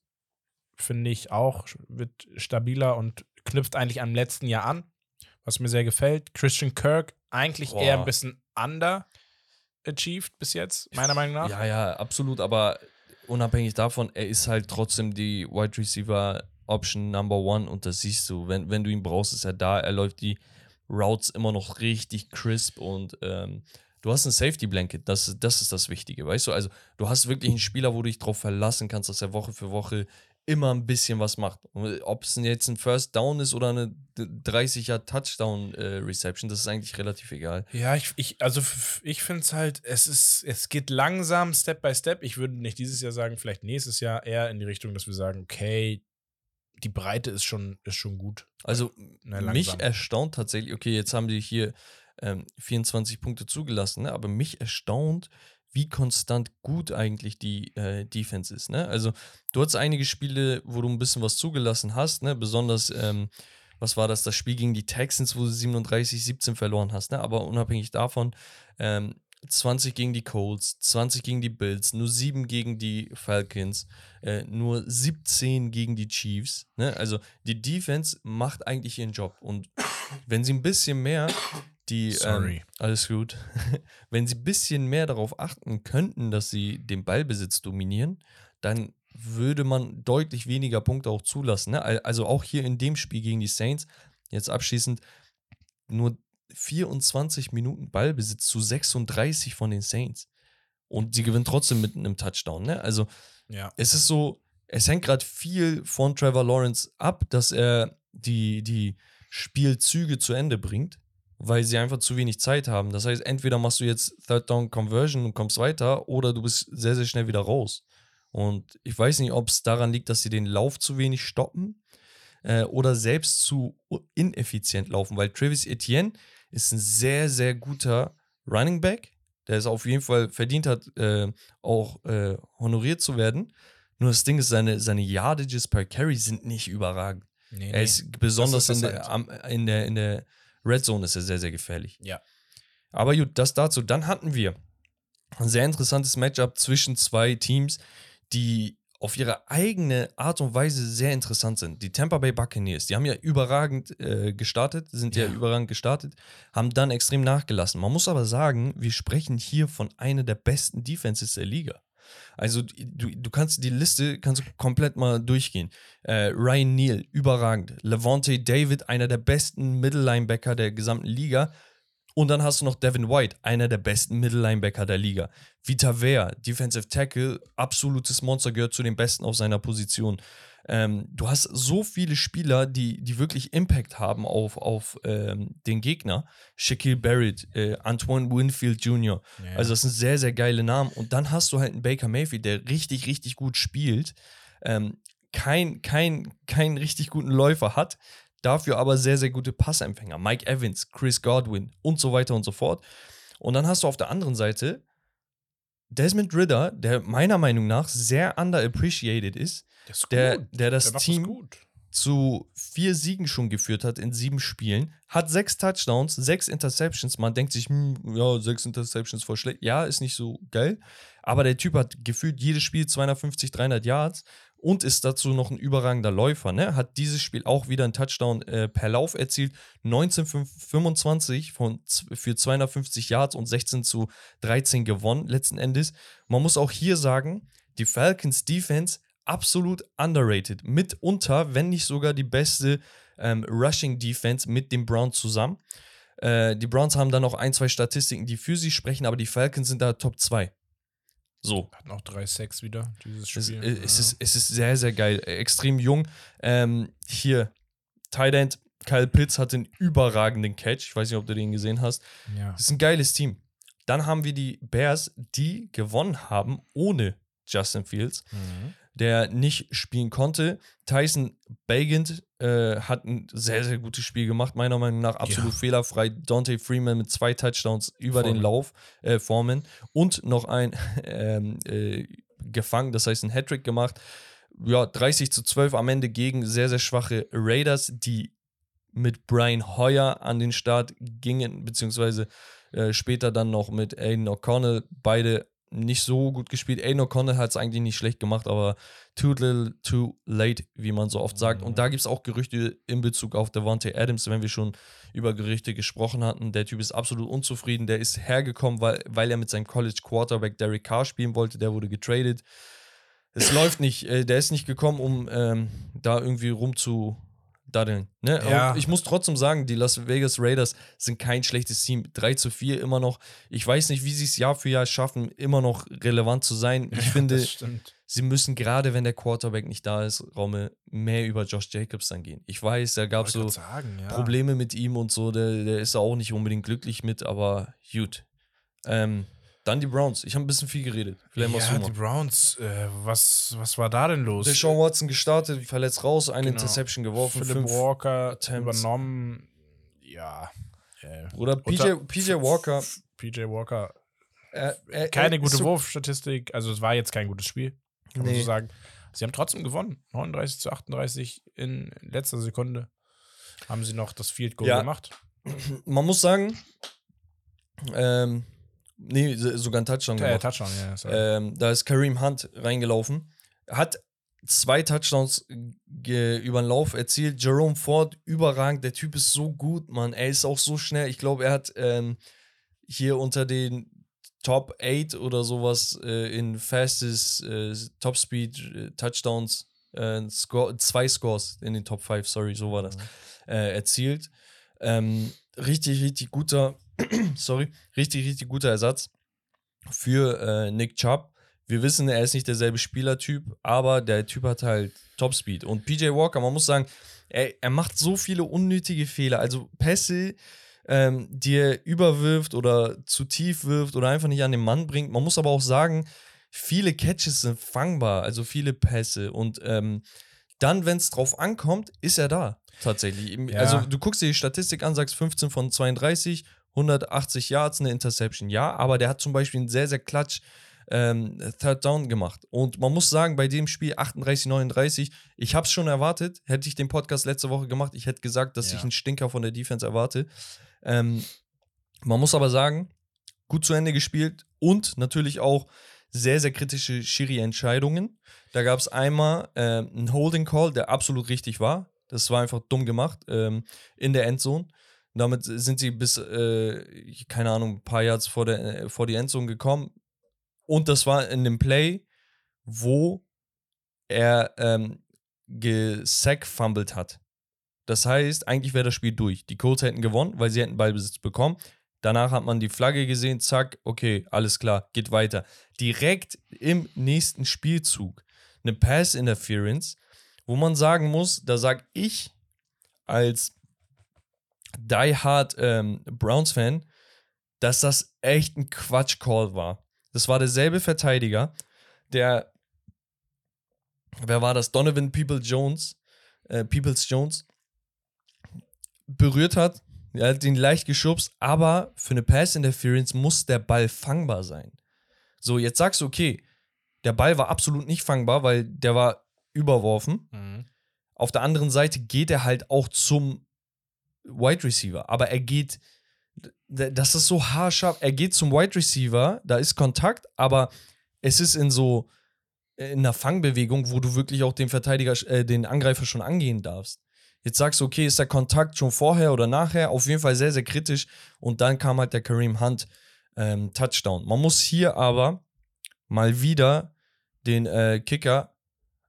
finde ich auch, wird stabiler und knüpft eigentlich am letzten Jahr an, was mir sehr gefällt. Christian Kirk eigentlich Boah. eher ein bisschen underachieved bis jetzt, meiner Meinung nach. Ja, ja, absolut, aber unabhängig davon, er ist halt trotzdem die Wide Receiver Option Number One und das siehst du, wenn, wenn du ihn brauchst, ist er da, er läuft die Routes immer noch richtig crisp und ähm, du hast ein Safety Blanket, das, das ist das Wichtige, weißt du, also du hast wirklich einen Spieler, wo du dich drauf verlassen kannst, dass er Woche für Woche immer ein bisschen was macht. Ob es jetzt ein First Down ist oder eine 30er Touchdown äh, Reception, das ist eigentlich relativ egal. Ja, ich, ich also ich finde es halt, es ist, es geht langsam, Step by Step. Ich würde nicht dieses Jahr sagen, vielleicht nächstes Jahr eher in die Richtung, dass wir sagen, okay, die Breite ist schon, ist schon gut. Also Na, mich langsam. erstaunt tatsächlich, okay, jetzt haben die hier ähm, 24 Punkte zugelassen, ne? aber mich erstaunt, wie konstant gut eigentlich die äh, Defense ist. Ne? Also, du hattest einige Spiele, wo du ein bisschen was zugelassen hast, ne? besonders, ähm, was war das, das Spiel gegen die Texans, wo du 37-17 verloren hast. Ne? Aber unabhängig davon, ähm, 20 gegen die Colts, 20 gegen die Bills, nur 7 gegen die Falcons, äh, nur 17 gegen die Chiefs. Ne? Also die Defense macht eigentlich ihren Job. Und wenn sie ein bisschen mehr die, ähm, Sorry. alles gut, wenn sie ein bisschen mehr darauf achten könnten, dass sie den Ballbesitz dominieren, dann würde man deutlich weniger Punkte auch zulassen. Ne? Al- Also auch hier in dem Spiel gegen die Saints, jetzt abschließend, nur 24 Minuten Ballbesitz zu 36 von den Saints. Und sie gewinnen trotzdem mit einem Touchdown. Ne? Also Ja. es ist so, es hängt gerade viel von Trevor Lawrence ab, dass er die, die Spielzüge zu Ende bringt, weil sie einfach zu wenig Zeit haben. Das heißt, entweder machst du jetzt Third Down Conversion und kommst weiter oder du bist sehr, sehr schnell wieder raus. Und ich weiß nicht, ob es daran liegt, dass sie den Lauf zu wenig stoppen äh, oder selbst zu ineffizient laufen, weil Travis Etienne ist ein sehr, sehr guter Running Back, der es auf jeden Fall verdient hat, äh, auch äh, honoriert zu werden. Nur das Ding ist, seine, seine Yardages per Carry sind nicht überragend. Nee, Er ist besonders das in, der, am, in, der, in der Red Zone ist er sehr, sehr gefährlich. Ja. Aber gut, das dazu. Dann hatten wir ein sehr interessantes Matchup zwischen zwei Teams, die auf ihre eigene Art und Weise sehr interessant sind. Die Tampa Bay Buccaneers, die haben ja überragend äh, gestartet, sind ja. Ja. überragend gestartet, haben dann extrem nachgelassen. Man muss aber sagen, wir sprechen hier von einer der besten Defenses der Liga. Also du, du kannst die Liste kannst du komplett mal durchgehen. Äh, Ryan Neal, überragend. Levante David, einer der besten Middle-Linebacker der gesamten Liga. Und dann hast du noch Devin White, einer der besten Middle-Linebacker der Liga. Vita Vea, Defensive Tackle, absolutes Monster, gehört zu den Besten auf seiner Position. Ähm, du hast so viele Spieler, die, die wirklich Impact haben auf, auf ähm, den Gegner. Shaquille Barrett, äh, Antoine Winfield Jr. Ja. Also das sind sehr, sehr geile Namen. Und dann hast du halt einen Baker Mayfield, der richtig, richtig gut spielt. Ähm, kein, kein, keinen richtig guten Läufer hat, dafür aber sehr, sehr gute Passempfänger. Mike Evans, Chris Godwin und so weiter und so fort. Und dann hast du auf der anderen Seite Desmond Ritter, der meiner Meinung nach sehr underappreciated ist, der, der, der das der Team zu vier Siegen schon geführt hat in sieben Spielen, hat sechs Touchdowns, sechs Interceptions. Man denkt sich, hm, ja, sechs Interceptions voll schlecht. Ja, ist nicht so geil. Aber der Typ hat gefühlt jedes Spiel 250, 300 Yards und ist dazu noch ein überragender Läufer. Ne? Hat dieses Spiel auch wieder einen Touchdown äh, per Lauf erzielt. 1925 von, für 250 Yards und 16 zu 13 gewonnen letzten Endes. Man muss auch hier sagen, die Falcons Defense absolut underrated. Mitunter, wenn nicht sogar die beste ähm, Rushing Defense mit den Browns zusammen. Äh, die Browns haben da noch ein, zwei Statistiken, die für sie sprechen, aber die Falcons sind da Top 2. So. Hat noch drei Sacks wieder, dieses Es, Spiel. es, Ja. ist, es ist sehr, sehr geil. Extrem jung. Ähm, hier, Tight End, Kyle Pitts hat einen überragenden Catch. Ich weiß nicht, ob du den gesehen hast. ja. Das ist ein geiles Team. Dann haben wir die Bears, die gewonnen haben ohne Justin Fields, Mhm. Der nicht spielen konnte. Tyson Bagant äh, hat ein sehr, sehr gutes Spiel gemacht, meiner Meinung nach absolut Ja. fehlerfrei. Dante Freeman mit zwei Touchdowns über den Foreman. Lauf, äh, Foreman und noch ein ähm, äh, gefangen, das heißt ein Hattrick gemacht. Ja, 30 zu 12 am Ende gegen sehr, sehr schwache Raiders, die mit Brian Hoyer an den Start gingen, beziehungsweise äh, später dann noch mit Aiden O'Connell. Beide nicht so gut gespielt. Aiden O'Connell hat es eigentlich nicht schlecht gemacht, aber too little, too late, wie man so oft sagt. Mhm. Und da gibt es auch Gerüchte in Bezug auf Devontae Adams, wenn wir schon über Gerüchte gesprochen hatten. Der Typ ist absolut unzufrieden. Der ist hergekommen, weil, weil er mit seinem College Quarterback Derek Carr spielen wollte. Der wurde getradet. Es läuft nicht. Äh, der ist nicht gekommen, um ähm, da irgendwie rumzudaddeln. Ne? Ja. Und ich muss trotzdem sagen, die Las Vegas Raiders sind kein schlechtes Team. 3 zu 4 immer noch. Ich weiß nicht, wie sie es Jahr für Jahr schaffen, immer noch relevant zu sein. Ich finde, Das stimmt. sie müssen gerade, wenn der Quarterback nicht da ist, Raume, mehr über Josh Jacobs dann gehen. Ich weiß, da gab es so sagen, ja. Probleme mit ihm und so, der, der ist auch nicht unbedingt glücklich mit, aber gut. Ähm, dann die Browns. Ich habe ein bisschen viel geredet. Vielleicht ja, die. Browns, äh, was, was war da denn los? Der Sean Watson gestartet, verletzt raus, eine Genau. Interception geworfen, Philip. Walker Attempts. übernommen. Ja. Äh, Oder PJ, PJ Walker, PJ Walker er, er, Keine er gute so, Wurfstatistik, also es war jetzt kein gutes Spiel, kann man Nee. so sagen. Sie haben trotzdem gewonnen. 39 zu 38 in letzter Sekunde haben sie noch das Field Goal Ja. gemacht. Man muss sagen, ähm, nee, so- sogar ein Touchdown Äh, gemacht. Touchdown, ja. sorry. Ähm, da ist Kareem Hunt reingelaufen. Hat zwei Touchdowns über den Lauf erzielt. Jerome Ford, überragend. Der Typ ist so gut, Mann. Er ist auch so schnell. Ich glaube, er hat ähm, hier unter den Top 8 oder sowas äh, in fastest äh, Top Speed äh, Touchdowns äh, Score, zwei Scores in den Top 5, sorry, so war das, äh, erzielt. Ähm, richtig, richtig guter, sorry, richtig, richtig guter Ersatz für äh, Nick Chubb. Wir wissen, er ist nicht derselbe Spielertyp, aber der Typ hat halt Topspeed. Und PJ Walker, man muss sagen, er, er macht so viele unnötige Fehler. Also Pässe, ähm, die er überwirft oder zu tief wirft oder einfach nicht an den Mann bringt. Man muss aber auch sagen, viele Catches sind fangbar, also viele Pässe. Und ähm, dann, wenn es drauf ankommt, ist er da. Tatsächlich. Ja. Also, du guckst dir die Statistik an, sagst 15 von 32, 180 Yards, eine Interception. Ja, aber der hat zum Beispiel einen sehr, sehr klatsch ähm, Third Down gemacht. Und man muss sagen, bei dem Spiel 38, 39, ich habe es schon erwartet. Hätte ich den Podcast letzte Woche gemacht, ich hätte gesagt, dass Ja. ich einen Stinker von der Defense erwarte. Ähm, man muss aber sagen, gut zu Ende gespielt und natürlich auch sehr, sehr kritische Schiri-Entscheidungen. Da gab es einmal ähm, einen Holding Call, der absolut richtig war. Das war einfach dumm gemacht ähm, in der Endzone. Damit sind sie bis, äh, keine Ahnung, ein paar Yards vor, der, äh, vor die Endzone gekommen. Und das war in dem Play, wo er ähm, gesackfummelt hat. Das heißt, eigentlich wäre das Spiel durch. Die Colts hätten gewonnen, weil sie hätten Ballbesitz bekommen. Danach hat man die Flagge gesehen, zack, okay, alles klar, geht weiter. Direkt im nächsten Spielzug eine Pass Interference, wo man sagen muss, da sag ich als Die Hard ähm, Browns-Fan, dass das echt ein Quatsch-Call war. Das war derselbe Verteidiger, der, wer war das? Donovan People Jones, äh, Peoples Jones, berührt hat. Er hat ihn leicht geschubst, aber für eine Pass Interference muss der Ball fangbar sein. So, jetzt sagst du, okay, der Ball war absolut nicht fangbar, weil der war überworfen. Mhm. Auf der anderen Seite geht er halt auch zum Wide Receiver, aber er geht, das ist so haarscharf, er geht zum Wide Receiver, da ist Kontakt, aber es ist in so, in einer Fangbewegung, wo du wirklich auch den Verteidiger, äh, den Angreifer schon angehen darfst. Jetzt sagst du, okay, ist der Kontakt schon vorher oder nachher? Auf jeden Fall sehr, sehr kritisch. Und dann kam halt der Kareem Hunt ähm, Touchdown. Man muss hier aber mal wieder den äh, Kicker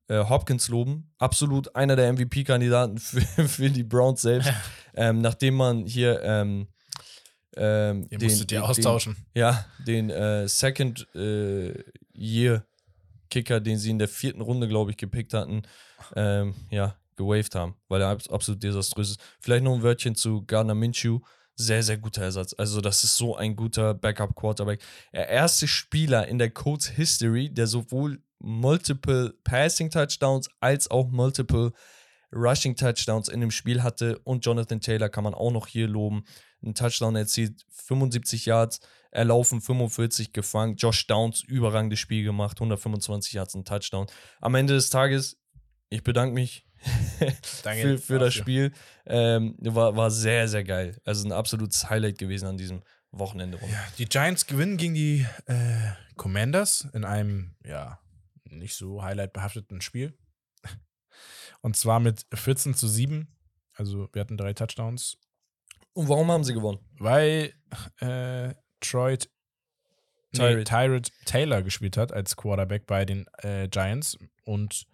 äh, Hopkins loben. Absolut einer der MVP-Kandidaten für, für die Browns selbst. ähm, nachdem man hier ähm, ähm, Ihr musstet ihr den, austauschen. ja, den äh, Second äh, Year Kicker, den sie in der vierten Runde, glaube ich, gepickt hatten, ähm, ja, gewaved haben, weil er abs- absolut desaströs ist. Vielleicht noch ein Wörtchen zu Gardner Minshew. Sehr, sehr guter Ersatz. Also, das ist so ein guter Backup-Quarterback. Der erste Spieler in der Colts History, der sowohl multiple Passing Touchdowns als auch multiple Rushing Touchdowns in dem Spiel hatte. Und Jonathan Taylor kann man auch noch hier loben. Ein Touchdown erzielt, 75 Yards, erlaufen 45 gefangen. Josh Downs, überragendes Spiel gemacht, 125 Yards, ein Touchdown. Am Ende des Tages, ich bedanke mich für, für das. Spiel. Ähm, war, war sehr, sehr geil. Also ein absolutes Highlight gewesen an diesem Wochenende. rum. Die Giants gewinnen gegen die äh, Commanders in einem, ja, nicht so highlight-behafteten Spiel. Und zwar mit 14 zu 7. Also wir hatten drei Touchdowns, Und warum haben sie gewonnen? weil äh, Troy nee, Tyrod. Taylor gespielt hat als Quarterback bei den äh, Giants und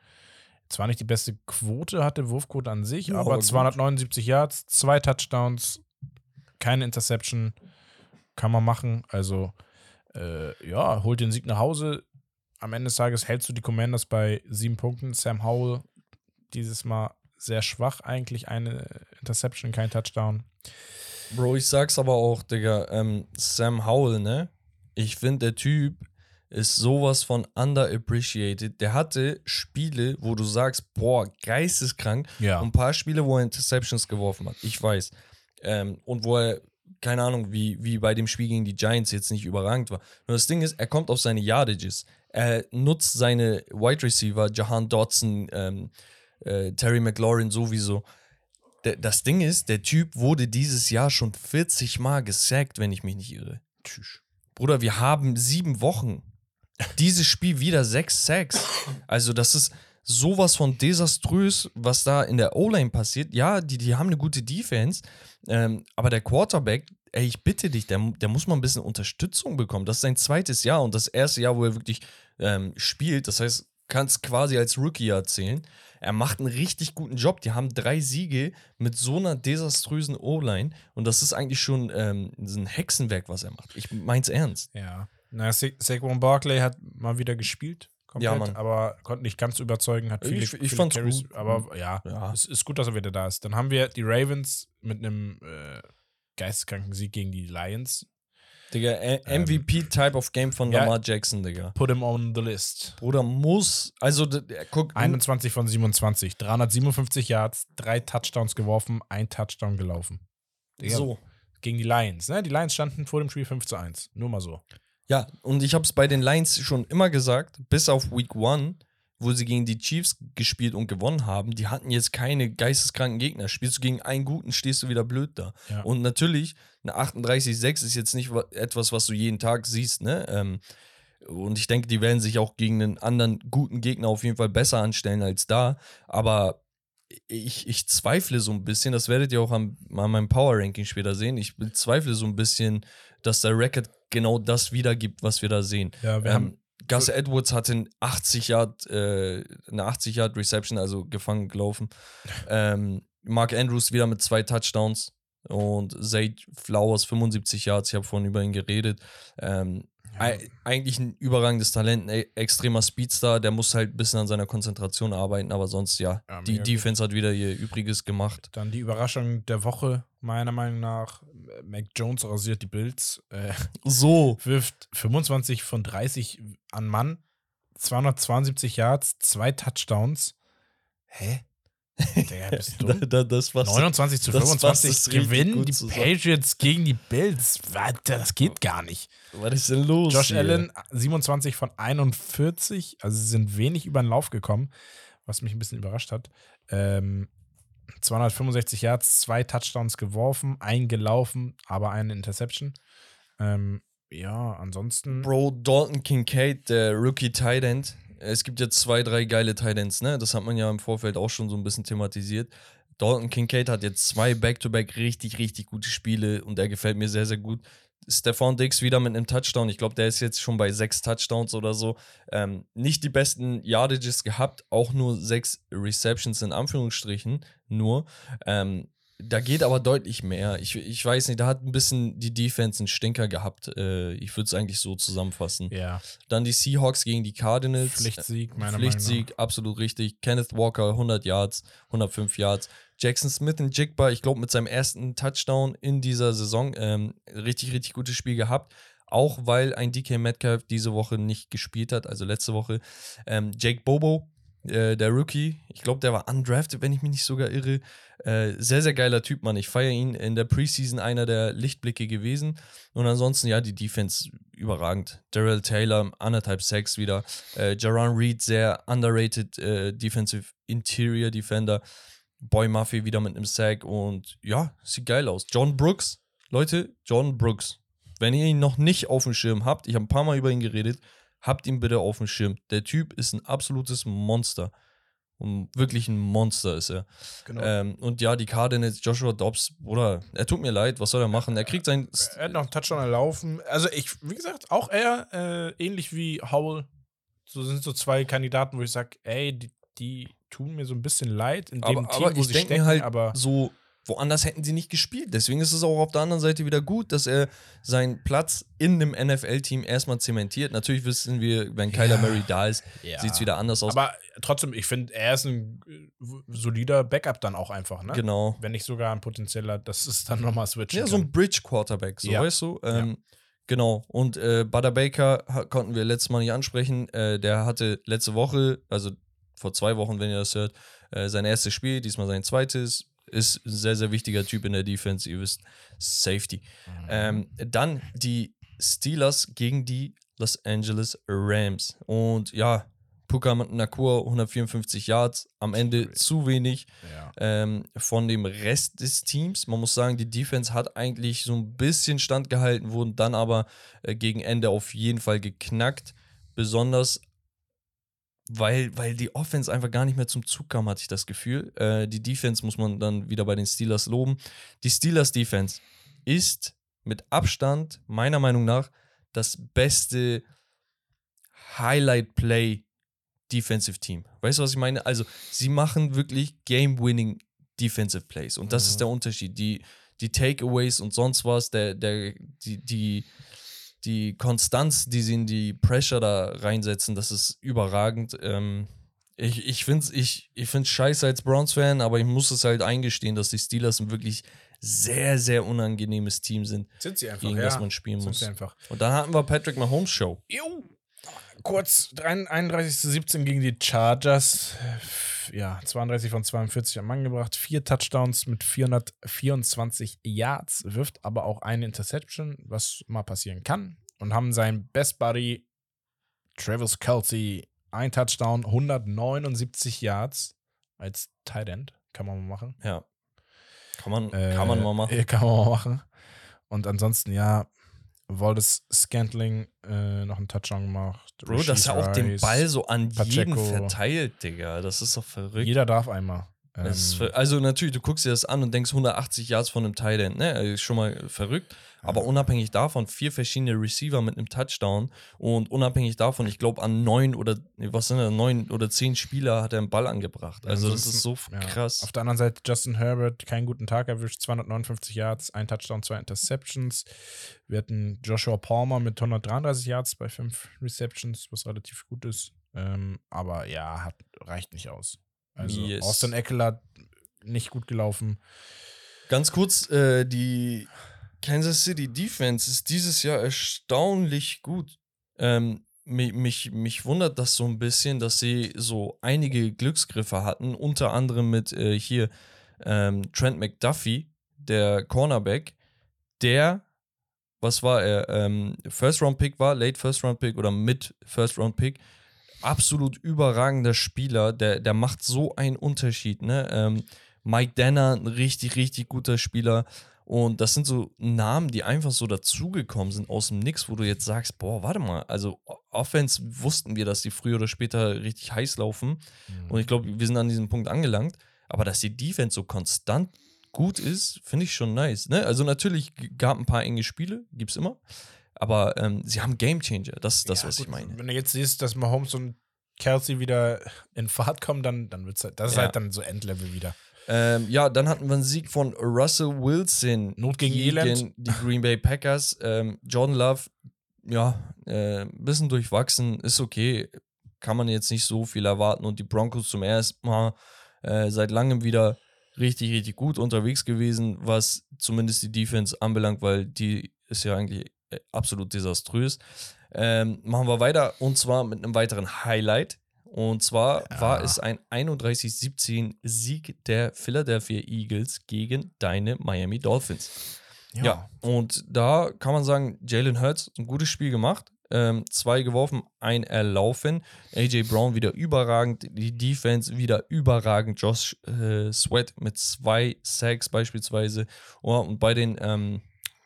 zwar nicht die beste Quote hatte, Wurfquote an sich, Ja, aber aber gut. 279 Yards, zwei Touchdowns, keine Interception, kann man machen. Also äh, ja, holt den Sieg nach Hause. Am Ende des Tages hältst du die Commanders bei sieben Punkten. Sam Howell dieses Mal sehr schwach eigentlich, eine Interception, kein Touchdown. Bro, ich sag's aber auch, Digga, ähm, Sam Howell, ne? Ich finde, der Typ ist sowas von underappreciated. Der hatte Spiele, wo du sagst, boah, geisteskrank. Ja. Und ein paar Spiele, wo er Interceptions geworfen hat. Ich weiß. Ähm, und wo er keine Ahnung, wie, wie bei dem Spiel gegen die Giants jetzt nicht überragend war. Nur das Ding ist, er kommt auf seine Yardages. Er nutzt seine Wide Receiver, Jahan Dodson, ähm, äh, Terry McLaurin sowieso. Der, das Ding ist, der Typ wurde dieses Jahr schon 40 Mal gesackt, wenn ich mich nicht irre. Tschüss. Bruder, wir haben sieben Wochen. Dieses Spiel wieder sechs Sacks. Also, das ist sowas von desaströs, was da in der O-Line passiert. Ja, die, die haben eine gute Defense, ähm, aber der Quarterback, ey, ich bitte dich, der, der muss mal ein bisschen Unterstützung bekommen. Das ist sein zweites Jahr und das erste Jahr, wo er wirklich ähm, spielt. Das heißt, kannst quasi als Rookie erzählen. Er macht einen richtig guten Job. Die haben drei Siege mit so einer desaströsen O-Line und das ist eigentlich schon ähm, ein Hexenwerk, was er macht. Ich mein's ernst. Ja. Na, Sa Saquon Barkley hat mal wieder gespielt. Komplett, Ja, Mann. aber konnte nicht ganz überzeugen, hat viele, Ich- ich viele fand's Carries, gut. aber ja, Ja. es ist gut, dass er wieder da ist. Dann haben wir die Ravens mit einem äh, geisteskranken Sieg gegen die Lions. Digga, A- MVP-Type of Game von Ähm, Ja. Lamar Jackson, Digga. Put him on the list. Bruder muss, also guck, 21 von 27, 357 Yards, drei Touchdowns geworfen, ein Touchdown gelaufen. Digga, so. Gegen die Lions, ne? Die Lions standen vor dem Spiel 5 zu 1. Nur mal so. Ja, und ich habe es bei den Lions schon immer gesagt, bis auf Week 1, wo sie gegen die Chiefs gespielt und gewonnen haben, die hatten jetzt keine geisteskranken Gegner. Spielst du gegen einen guten, stehst du wieder blöd da. Ja. Und natürlich, eine 38-6 ist jetzt nicht wa- etwas, was du jeden Tag siehst, ne? Ähm, und ich denke, die werden sich auch gegen einen anderen guten Gegner auf jeden Fall besser anstellen als da. Aber ich, ich zweifle so ein bisschen, das werdet ihr auch am, an meinem Power-Ranking später sehen. Ich bezweifle so ein bisschen, dass der Record genau das wiedergibt, was wir da sehen. Ja, wir haben Ähm, Gus Edwards hatte einen 80 Yard, äh, eine 80 Yard Reception, also gefangen gelaufen. ähm, Mark Andrews wieder mit zwei Touchdowns und Zay Flowers 75 Yards. Ich habe vorhin über ihn geredet. Ähm, ei- eigentlich ein überragendes Talent, ein extremer Speedstar. Der muss halt ein bisschen an seiner Konzentration arbeiten, aber sonst ja. Ja, die Defense hat wieder ihr Übriges gemacht. Dann die Überraschung der Woche, meiner Meinung nach. Mac Jones rasiert die Bills, äh, So. wirft 25 von 30 an Mann, 272 Yards, zwei Touchdowns. Hä? Der bist Da, du? da, das war's. 29 zu das fasst 25 es richtig gewinnen die. Patriots gegen die Bills. Das geht gar nicht. Was ist denn los? Josh hier? Allen 27 von 41, also sie sind wenig über den Lauf gekommen, was mich ein bisschen überrascht hat. Ähm, 265 Yards, zwei Touchdowns geworfen, eingelaufen, aber eine Interception. Ähm, ja, ansonsten. Bro, Dalton Kincaid, der Rookie Tight. Es gibt jetzt zwei, drei geile Tight Ends, ne? Das hat man ja im Vorfeld auch schon so ein bisschen thematisiert. Dalton Kincaid hat jetzt zwei Back-to-Back richtig, richtig gute Spiele und der gefällt mir sehr, sehr gut. Stefan Diggs wieder mit einem Touchdown. Ich glaube, der ist jetzt schon bei sechs Touchdowns oder so. Ähm, nicht die besten Yardages gehabt, auch nur sechs Receptions in Anführungsstrichen. Nur. Ähm, da geht aber deutlich mehr. Ich, ich weiß nicht, da hat ein bisschen die Defense einen Stinker gehabt. Äh, ich würde es eigentlich so zusammenfassen. Ja, Dann die Seahawks gegen die Cardinals. Pflichtsieg, meiner Pflichtsieg, absolut richtig. Kenneth Walker, 100 Yards, 105 Yards. Jackson Smith in Jigba, ich glaube, mit seinem ersten Touchdown in dieser Saison, ähm, richtig, richtig gutes Spiel gehabt. Auch weil ein DK Metcalf diese Woche nicht gespielt hat, also letzte Woche. Ähm, Jake Bobo, äh, der Rookie, ich glaube, der war undrafted, wenn ich mich nicht sogar irre. Äh, sehr, sehr geiler Typ, Mann. Ich feiere ihn in der Preseason einer der Lichtblicke gewesen. Und ansonsten, ja, die Defense überragend. Darrell Taylor, anderthalb Sacks wieder. Äh, Jaron Reed, sehr underrated äh, Defensive Interior Defender. Boy Murphy wieder mit einem Sack. Und ja, sieht geil aus. John Brooks, Leute, John Brooks. Wenn ihr ihn noch nicht auf dem Schirm habt, ich habe ein paar Mal über ihn geredet, habt ihn bitte auf dem Schirm. Der Typ ist ein absolutes Monster. Und wirklich ein Monster ist er. Genau. Ähm, und ja, die Cardinals, Joshua Dobbs, Bruder, er tut mir leid, was soll er machen? Er kriegt sein. er hat noch einen Touchdown erlaufen. Also ich, wie gesagt, auch er, äh, ähnlich wie Howell, so sind so zwei Kandidaten, wo ich sage, ey, die, die tun mir so ein bisschen leid in dem Aber, Team, aber wo ich sie denke stecken, halt aber so, woanders hätten sie nicht gespielt. Deswegen ist es auch auf der anderen Seite wieder gut, dass er seinen Platz in dem NFL-Team erstmal zementiert. Natürlich wissen wir, wenn Kyler Ja. Murray da ist, Ja. sieht es wieder anders aus. Aber trotzdem, ich finde, er ist ein äh, solider Backup dann auch einfach, ne? genau. Wenn nicht sogar ein potenzieller, das ist dann nochmal switchen. Ja, so ein Bridge-Quarterback, so Ja. weißt du? Ähm, Genau. Und äh, Butter Baker konnten wir letztes Mal nicht ansprechen. Äh, der hatte letzte Woche, also vor zwei Wochen, wenn ihr das hört, äh, sein erstes Spiel, diesmal sein zweites. ist ein sehr, sehr wichtiger Typ in der Defense. Ihr wisst, Safety. Mhm. Ähm, dann die Steelers gegen die Los Angeles Rams. Und ja, Puka Nakur 154 Yards, am Ende zu wenig Ja. ähm, von dem Rest des Teams. Man muss sagen, die Defense hat eigentlich so ein bisschen standgehalten, wurden dann aber äh, gegen Ende auf jeden Fall geknackt. Besonders weil, weil die Offense einfach gar nicht mehr zum Zug kam, hatte ich das Gefühl. Äh, die Defense muss man dann wieder bei den Steelers loben. Die Steelers Defense ist mit Abstand, meiner Meinung nach, das beste Highlight-Play Defensive Team. Weißt du, was ich meine? Also, sie machen wirklich Game-Winning Defensive Plays. Und das Mhm. ist der Unterschied. Die, die Takeaways und sonst was, der, der, die, die, die Konstanz, die sie in die Pressure da reinsetzen, das ist überragend. Ähm, ich ich finde es ich, ich find's scheiße als Browns-Fan, aber ich muss es halt eingestehen, dass die Steelers ein wirklich sehr, sehr unangenehmes Team sind, Sind sie einfach, gegen ja. das man spielen Sind muss. sie einfach. Und dann hatten wir Patrick Mahomes Show. Jo. Kurz, 31.17 gegen die Chargers. Ja, 32 von 42 am Mann gebracht. Vier Touchdowns mit 424 Yards, wirft aber auch eine Interception, was mal passieren kann. Und haben seinen Best Buddy Travis Kelsey ein Touchdown, 179 Yards als Tight End. Kann man mal machen. Ja. Kann man, Äh, kann man mal machen. äh, Kann man mal machen. Und ansonsten, ja, Waldes Scantling äh, noch einen Touchdown gemacht. Bro, dass Rasheed er auch den. Ball so an jeden Pacheco. verteilt, Digga. Das ist doch verrückt. Jeder darf einmal. Ähm, ver- also natürlich, du guckst dir das an und denkst 180 Yards von einem Tight End, ne? Ist schon mal verrückt. Aber unabhängig davon, vier verschiedene Receiver mit einem Touchdown und unabhängig davon, ich glaube, an neun oder was sind das, neun oder zehn Spieler hat er einen Ball angebracht. Also das ist so ja. krass. Auf der anderen Seite Justin Herbert, keinen guten Tag erwischt, 259 Yards, ein Touchdown, zwei Interceptions. Wir hatten Joshua Palmer mit 133 Yards bei fünf Receptions, was relativ gut ist. Ähm, aber ja, hat, reicht nicht aus. Also Yes. Austin Eckler nicht gut gelaufen. Ganz kurz, äh, die Kansas City Defense ist dieses Jahr erstaunlich gut. Ähm, mich, mich, mich wundert das so ein bisschen, dass sie so einige Glücksgriffe hatten, unter anderem mit äh, hier ähm, Trent McDuffie, der Cornerback, der, was war er, ähm, First-Round-Pick war, Late First-Round-Pick oder Mid First-Round-Pick, absolut überragender Spieler, der, der macht so einen Unterschied, ne? Ähm, Mike Danner, ein richtig, richtig guter Spieler. Und das sind so Namen, die einfach so dazugekommen sind aus dem Nix, wo du jetzt sagst, boah, warte mal, also Offense wussten wir, dass die früher oder später richtig heiß laufen. Und ich glaube, wir sind an diesem Punkt angelangt. Aber dass die Defense so konstant gut ist, finde ich schon nice. Ne? Also natürlich gab ein paar enge Spiele, gibt's immer. Aber ähm, sie haben Gamechanger. Das ist das, Ja, was gut, ich meine. Wenn du jetzt siehst, dass Mahomes und Kelsey wieder in Fahrt kommen, dann, dann wird's halt, das ist Ja. halt dann so Endlevel wieder. Ähm, ja, dann hatten wir einen Sieg von Russell Wilson Not gegen Elend. die Green Bay Packers. Ähm, Jordan Love, ja, äh, ein bisschen durchwachsen, ist okay. Kann man jetzt nicht so viel erwarten. Und die Broncos zum ersten Mal äh, seit langem wieder richtig, richtig gut unterwegs gewesen, was zumindest die Defense anbelangt, weil die ist ja eigentlich absolut desaströs. Ähm, machen wir weiter und zwar mit einem weiteren Highlight. Und zwar Ja. war es ein 31-17 Sieg der Philadelphia Eagles gegen deine Miami Dolphins. Ja. und da kann man sagen, Jalen Hurts ein gutes Spiel gemacht. Ähm, zwei geworfen, ein erlaufen. AJ Brown wieder überragend, die Defense wieder überragend. Josh äh, Sweat mit zwei Sacks beispielsweise. Oh, und bei den, ähm,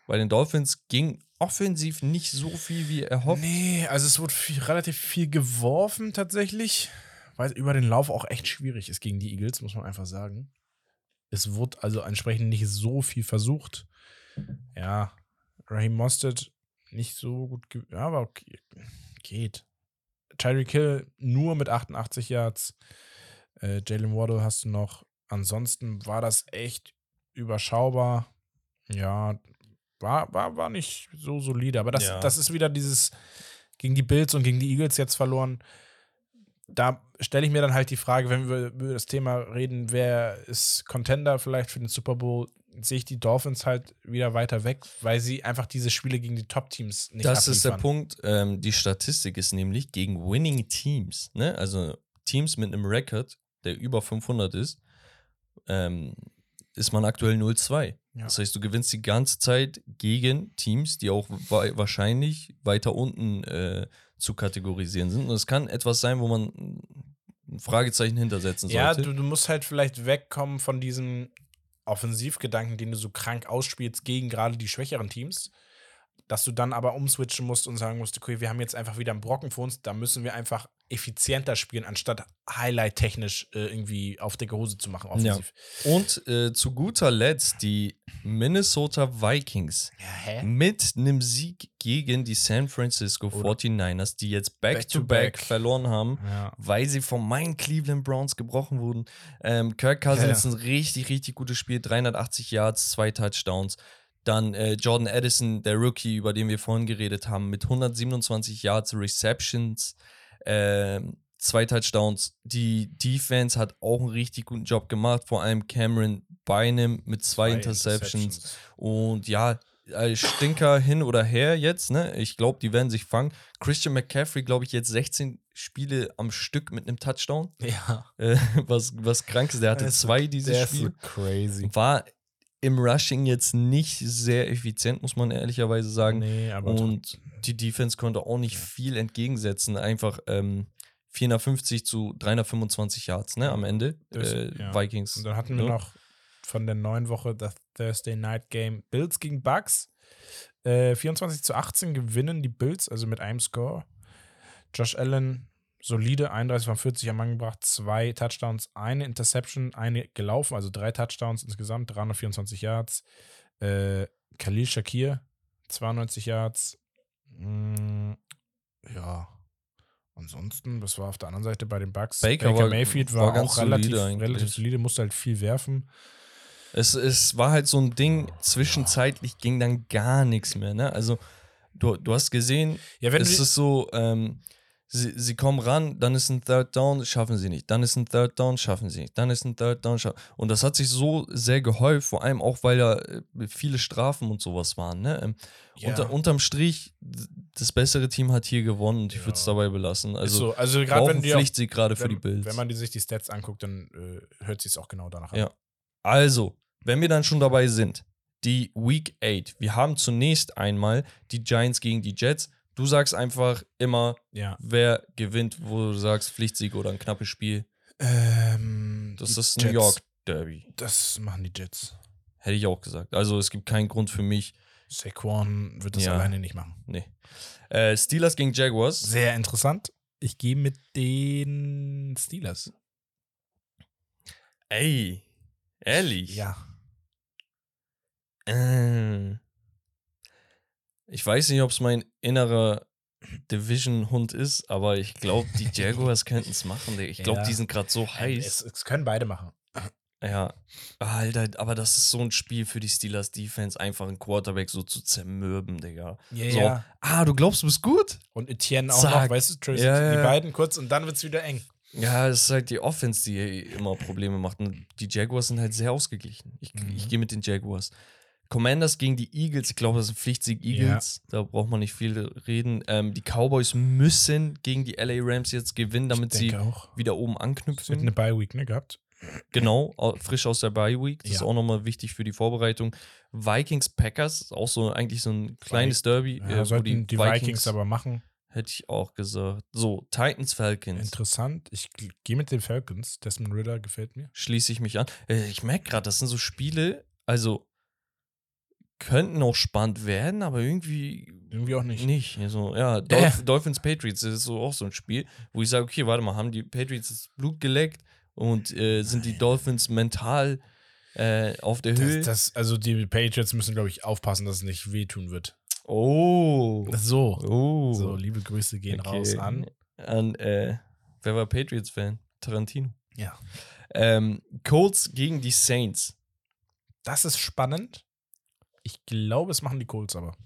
bei den Dolphins ging offensiv nicht so viel wie erhofft. Nee, also es wurde viel, relativ viel geworfen tatsächlich, weil über den Lauf auch echt schwierig ist gegen die Eagles, muss man einfach sagen. Es wurde also entsprechend nicht so viel versucht. Ja, Raheem Mostert nicht so gut, ja, aber okay, geht. Tyreek Hill nur mit 88 Yards. Äh, Jalen Waddle hast du noch. Ansonsten war das echt überschaubar. Ja, war, war, war nicht so solide. Aber das, Ja. das ist wieder dieses gegen die Bills und gegen die Eagles jetzt verloren. Da stelle ich mir dann halt die Frage, wenn wir über das Thema reden, wer ist Contender vielleicht für den Super Bowl, sehe ich die Dolphins halt wieder weiter weg, weil sie einfach diese Spiele gegen die Top-Teams nicht Das ist der abliefern. Punkt. Ähm, die Statistik ist nämlich gegen Winning Teams, ne? also Teams mit einem Record, der über 500 ist, ähm, ist man aktuell 0-2. Ja. Das heißt, du gewinnst die ganze Zeit gegen Teams, die auch wa wahrscheinlich weiter unten äh, zu kategorisieren sind. Und es kann etwas sein, wo man ein Fragezeichen hintersetzen sollte. Ja, du, du musst halt vielleicht wegkommen von diesem Offensivgedanken, den du so krank ausspielst gegen gerade die schwächeren Teams. Dass du dann aber umswitchen musst und sagen musst, okay, wir haben jetzt einfach wieder einen Brocken vor uns, da müssen wir einfach effizienter spielen, anstatt highlight-technisch äh, irgendwie auf dicke Hose zu machen, offensiv. Und äh, zu guter Letzt die Minnesota Vikings Ja, mit einem Sieg gegen die San Francisco Oder- 49ers, die jetzt Back-to-Back Back-to-back. verloren haben. Ja. weil sie von meinen Cleveland Browns gebrochen wurden. Ähm, Kirk Cousins Ja. ein richtig, richtig gutes Spiel, 380 Yards, zwei Touchdowns. Dann äh, Jordan Addison, der Rookie, über den wir vorhin geredet haben, mit 127 Yards Receptions, ähm, zwei Touchdowns. Die Defense hat auch einen richtig guten Job gemacht, vor allem Cameron Bynum mit zwei, Interceptions. Und ja, äh, Stinker hin oder her jetzt, ne? Ich glaube, die werden sich fangen. Christian McCaffrey, glaube ich, jetzt 16 Spiele am Stück mit einem Touchdown. Ja. Äh, was, was krank ist. Der hatte Der ist so- zwei dieses ist so Spiel. crazy. War im Rushing jetzt nicht sehr effizient, muss man ehrlicherweise sagen. Nee, aber Und die Defense konnte auch nicht viel entgegensetzen. Einfach ähm, 450 zu 325 Yards, ne, am Ende. Das- äh, ja. Vikings. Und dann hatten wir ne? noch von der neuen Woche das Thursday Night Game Bills gegen Bucks. Äh, 24 zu 18 gewinnen die Bills, also mit einem Score. Josh Allen solide, 31 von 40 am Mann gebracht, zwei Touchdowns, eine Interception, eine gelaufen, also drei Touchdowns insgesamt, 324 Yards. Äh, Khalil Shakir, 92 Yards. Mm, ja. Ansonsten, was war auf der anderen Seite bei den Bucks? Baker war- Mayfield war war, ganz auch relativ, solide relativ solide, musste halt viel werfen. Es, es war halt so ein Ding, zwischenzeitlich ging dann gar nichts mehr, ne? Also, du, du hast gesehen, Ja, wenn es ist so, ähm, sie, sie kommen ran, dann ist ein Third Down, schaffen sie nicht. Dann ist ein Third Down, schaffen sie nicht. Dann ist ein Third Down, schaffen Und das hat sich so sehr gehäuft, vor allem auch, weil ja äh, viele Strafen und sowas waren, ne? Ähm, Ja. unter, unterm Strich, das bessere Team hat hier gewonnen und ich würde es Ja. dabei belassen. Also, so, also gerade wenn Pflichtsieg gerade für die Bills. wenn man sich die Stats anguckt, dann äh, hört sich es auch genau danach an. Ja. Also, wenn wir dann schon dabei sind, die Week 8. Wir haben zunächst einmal die Giants gegen die Jets. Du sagst einfach immer, ja. wer gewinnt, wo du sagst Pflichtsieg oder ein knappes Spiel. Ähm, Das ist Jets, New York Derby. Das machen die Jets. Hätte ich auch gesagt. Also es gibt keinen Grund für mich. Saquon wird das Ja. alleine nicht machen. Nee. Äh, Steelers gegen Jaguars. Sehr interessant. Ich gehe mit den Steelers. Ey, ehrlich. Ja. Äh. Ich weiß nicht, ob es mein innerer Division-Hund ist, aber ich glaube, die Jaguars könnten es machen. Digga. Ich glaube, Ja. die sind gerade so heiß. Es, es können beide machen. Ja, Alter, aber das ist so ein Spiel für die Steelers Defense, einfach einen Quarterback so zu zermürben, Digga. Ja, so. ja. Ah, du glaubst, du bist gut? Und Etienne auch Zack. noch, weißt du, Tracy, Ja, die beiden kurz und dann wird es wieder eng. Ja, es ist halt die Offense, die immer Probleme macht. Und die Jaguars sind halt sehr ausgeglichen. Ich, Mhm. ich gehe mit den Jaguars. Commanders gegen die Eagles, ich glaube, das ist ein Pflichtsieg Eagles. Da braucht man nicht viel reden. Ähm, die Cowboys müssen gegen die LA Rams jetzt gewinnen, damit sie auch. wieder oben Es wird anknüpfen. eine Bye-Week, ne, gehabt. Genau, au- frisch aus der Bye Week. Das ist Ja. auch nochmal wichtig für die Vorbereitung. Vikings Packers ist auch so eigentlich so ein kleines Derby. Ja, äh, wo sollten die, Vikings, aber machen. Hätte ich auch gesagt. So, Titans Falcons. Interessant. Ich gehe mit den Falcons. Desmond Ritter gefällt mir. Schließe ich mich an. Äh, ich merke gerade, das sind so Spiele, also könnten auch spannend werden, aber irgendwie Irgendwie auch nicht. nicht. Also, ja, Dolph Dolphins Patriots das ist so auch so ein Spiel, wo ich sage, okay, warte mal, haben die Patriots das Blut geleckt und äh, sind die Dolphins mental äh, auf der Höhe? Das, das, also die Patriots müssen, glaube ich, aufpassen, dass es nicht wehtun wird. oh. So. Oh. So, liebe Grüße gehen Okay. raus an. An, äh, wer war Patriots-Fan? Tarantino. Ja. Ähm, Colts gegen die Saints. Das ist spannend. Ich glaube, es machen die Colts aber.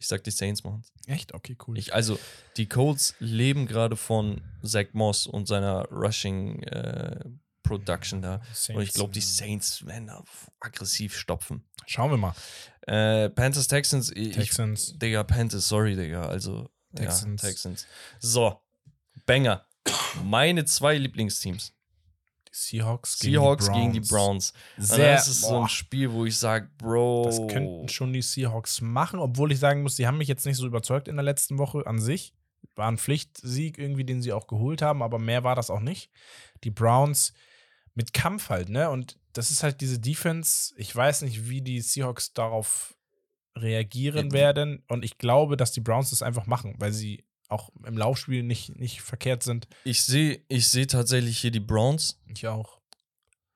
Ich sag, die Saints machen Echt? Okay, cool. Ich, also, die Colts leben gerade von Zach Moss und seiner Rushing äh, Production da. Und ich glaube, die Saints werden da aggressiv stopfen. Schauen wir mal. Äh, Panthers, Texans. Ich, Texans. Ich, Digga, Panthers, sorry, Digga. Also, Texans. Ja, Texans. So, Banger. Meine zwei Lieblingsteams. Die Seahawks, Seahawks gegen die Browns. Sehr, das ist so boah, ein Spiel, wo ich sage, Bro. das könnten schon die Seahawks machen, obwohl ich sagen muss, die haben mich jetzt nicht so überzeugt in der letzten Woche an sich. War ein Pflichtsieg irgendwie, den sie auch geholt haben, aber mehr war das auch nicht. Die Browns mit Kampf halt, ne? Und das ist halt diese Defense. Ich weiß nicht, wie die Seahawks darauf reagieren werden. Und ich glaube, dass die Browns das einfach machen, weil sie auch im Laufspiel nicht, nicht verkehrt sind. Ich sehe ich seh tatsächlich hier die Browns. Ich auch.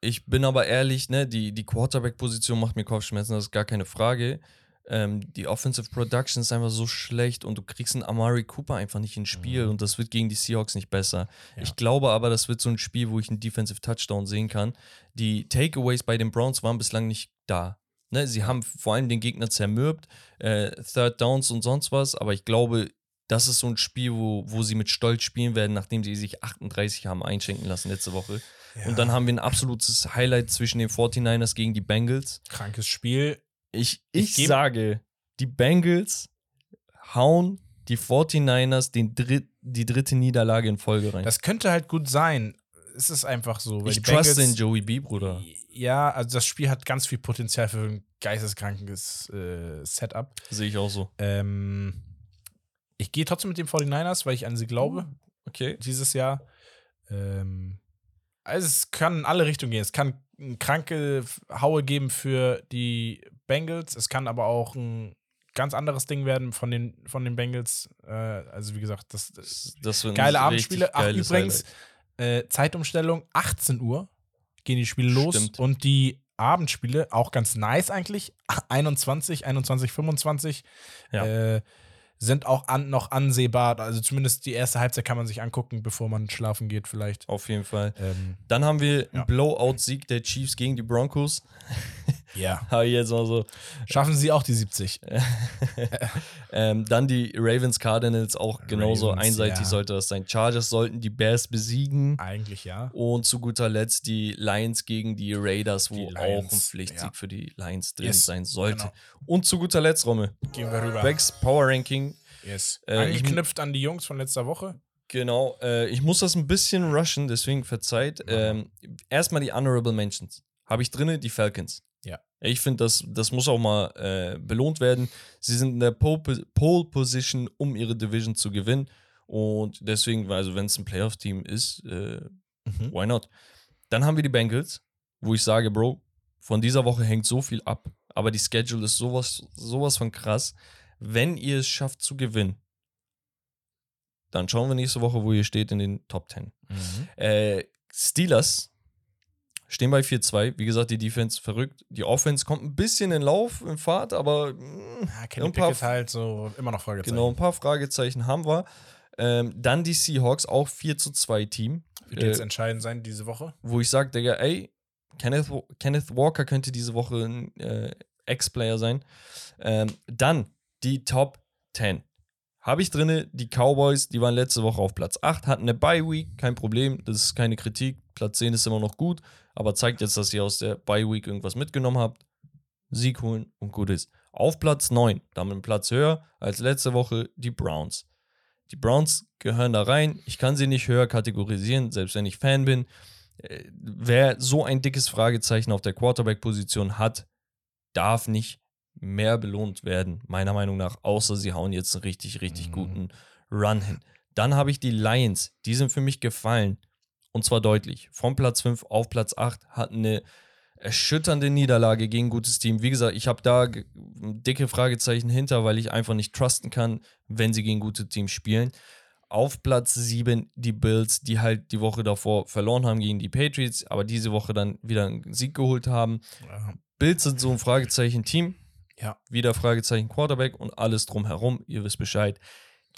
Ich bin aber ehrlich, ne, die, die Quarterback-Position macht mir Kopfschmerzen, das ist gar keine Frage. Ähm, die Offensive Production ist einfach so schlecht und du kriegst einen Amari Cooper einfach nicht ins Spiel Mhm. und das wird gegen die Seahawks nicht besser. Ja. Ich glaube aber, das wird so ein Spiel, wo ich einen Defensive Touchdown sehen kann. Die Takeaways bei den Browns waren bislang nicht da. Ne, sie haben vor allem den Gegner zermürbt, äh, Third Downs und sonst was, aber ich glaube, das ist so ein Spiel, wo, wo sie mit Stolz spielen werden, nachdem sie sich 38 haben einschenken lassen letzte Woche. Und dann haben wir ein absolutes Highlight zwischen den 49ers gegen die Bengals. krankes Spiel. Ich, Ich ich sage, die Bengals hauen die 49ers den dritt, die dritte Niederlage in Folge rein. Das könnte halt gut sein. Es ist einfach so. Ich Bengals- in Joey B, Bruder. Ja, also das Spiel hat ganz viel Potenzial für ein geisteskrankes äh, Setup. Sehe ich auch so. Ähm, ich gehe trotzdem mit den 49ers, weil ich an sie glaube, Okay. dieses Jahr. Ähm, also es kann in alle Richtungen gehen. Es kann eine kranke Haue geben für die Bengals. Es kann aber auch ein ganz anderes Ding werden von den, von den Bengals. Äh, also wie gesagt, das, das Das, ein geile Abendspiele. Ach, übrigens, äh, Zeitumstellung, 18 Uhr gehen die Spiele los. Stimmt. Und die Abendspiele, auch ganz nice eigentlich, 21, 21, 25, Ja. äh, sind auch an, noch ansehbar. Also zumindest die erste Halbzeit kann man sich angucken, bevor man schlafen geht vielleicht. Auf jeden Fall. Ähm, Dann haben wir Ja. einen Blowout-Sieg der Chiefs gegen die Broncos. ja. Habe ich jetzt mal so. Schaffen sie auch die 70. ähm, dann die Ravens Cardinals auch genauso Ravens, einseitig ja. sollte das sein. Chargers sollten die Bears besiegen. Eigentlich ja. Und zu guter Letzt die Lions gegen die Raiders, wo Die auch ein Lions, Pflichtsieg ja. für die Lions drin Yes, sein sollte. genau. Und zu guter Letzt, Romme, Gehen wir rüber. Becks Power Ranking. Yes. Äh, Angeknüpft an die Jungs von letzter Woche. Genau, äh, ich muss das ein bisschen rushen, deswegen verzeiht. Ähm, erstmal die Honorable Mentions. Habe ich drinne die Falcons. Ja. Ich finde, das, das muss auch mal äh, belohnt werden. Sie sind in der Pole, Pole Position, um ihre Division zu gewinnen. Und deswegen, also wenn es ein Playoff-Team ist, äh, Mhm. why not? Dann haben wir die Bengals, wo ich sage, Bro, von dieser Woche hängt so viel ab. Aber die Schedule ist sowas, sowas von krass. Wenn ihr es schafft zu gewinnen, dann schauen wir nächste Woche, wo ihr steht in den Top 10. Mhm. Äh, Steelers stehen bei 4-2. Wie gesagt, die Defense verrückt. Die Offense kommt ein bisschen in Lauf, in Fahrt, aber mh, Ja, Kenny ein paar, halt so immer noch Fragezeichen. genau, ein paar Fragezeichen haben wir. Ähm, dann die Seahawks, auch 4 zu 2 Team. Wird jetzt Äh, entscheidend sein diese Woche. wo ich sage, Digga, ey, Kenneth, Kenneth Walker könnte diese Woche ein äh, Ex-Player sein. Ähm, dann die Top 10. Habe ich drinne, die Cowboys, die waren letzte Woche auf Platz 8, hatten eine Bye-Week, kein Problem, das ist keine Kritik. Platz 10 ist immer noch gut, aber zeigt jetzt, dass ihr aus der Bye-Week irgendwas mitgenommen habt. Sieg holen und gut ist. Auf Platz 9, damit einen Platz höher als letzte Woche, die Browns. Die Browns gehören da rein. Ich kann sie nicht höher kategorisieren, selbst wenn ich Fan bin. Äh, Wer so ein dickes Fragezeichen auf der Quarterback-Position hat, darf nicht mehr belohnt werden, meiner Meinung nach, außer sie hauen jetzt einen richtig, richtig Mhm. guten Run hin. Dann habe ich die Lions, die sind für mich gefallen. Und zwar deutlich. Von Platz 5 auf Platz 8 hatten eine erschütternde Niederlage gegen ein gutes Team. Wie gesagt, ich habe da dicke Fragezeichen hinter, weil ich einfach nicht trusten kann, wenn sie gegen gute Teams spielen. Auf Platz 7 die Bills, die halt die Woche davor verloren haben gegen die Patriots, aber diese Woche dann wieder einen Sieg geholt haben. Bills sind so ein Fragezeichen-Team. Ja. Wieder Fragezeichen Quarterback und alles drumherum. Ihr wisst Bescheid.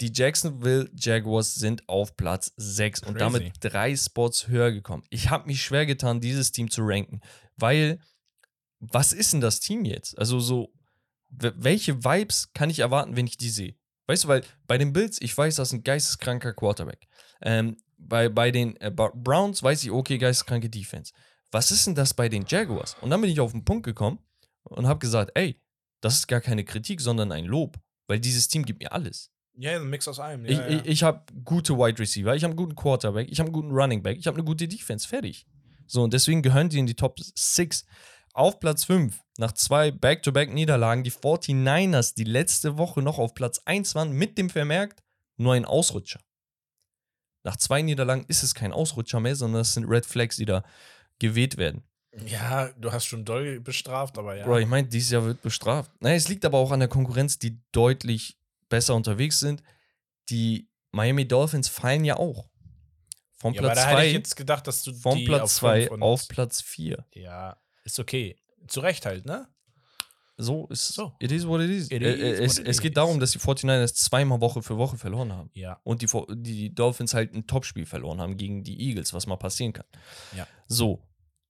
Die Jacksonville Jaguars sind auf Platz 6 und damit drei Spots höher gekommen. Ich habe mich schwer getan, dieses Team zu ranken, weil was ist denn das Team jetzt? Also so, welche Vibes kann ich erwarten, wenn ich die sehe? Weißt du, weil bei den Bills, ich weiß, das ist ein geisteskranker Quarterback. Ähm, bei, bei den äh, Browns weiß ich, okay, geisteskranke Defense. Was ist denn das bei den Jaguars? Und dann bin ich auf den Punkt gekommen und habe gesagt, ey, das ist gar keine Kritik, sondern ein Lob, weil dieses Team gibt mir alles. Ja, ein Mix aus allem. Ja, ich ja. ich, ich habe gute Wide Receiver, ich habe einen guten Quarterback, ich habe einen guten Running Back, ich habe eine gute Defense, fertig. So, und deswegen gehören die in die Top 6. Auf Platz 5, nach zwei Back-to-Back-Niederlagen, die 49ers, die letzte Woche noch auf Platz 1 waren, mit dem Vermerkt, nur ein Ausrutscher. Nach zwei Niederlagen ist es kein Ausrutscher mehr, sondern es sind Red Flags, die da geweht werden. Ja, du hast schon doll bestraft, aber ja. Bro, ich meine, dieses Jahr wird bestraft. Naja, es liegt aber auch an der Konkurrenz, die deutlich besser unterwegs sind. Die Miami Dolphins fallen ja auch. Von ja, Platz da hätte ich 2 jetzt gedacht, dass du die Platz auf 2 fünf und- auf Platz 4. Ja, ist okay. Zu Recht halt, ne? So ist So. It is what it is. It Äh, is äh, es, it es geht is. darum, dass die 49ers zweimal Woche für Woche verloren haben. Ja. Und die, die Dolphins halt ein Topspiel verloren haben gegen die Eagles, was mal passieren kann. Ja. So,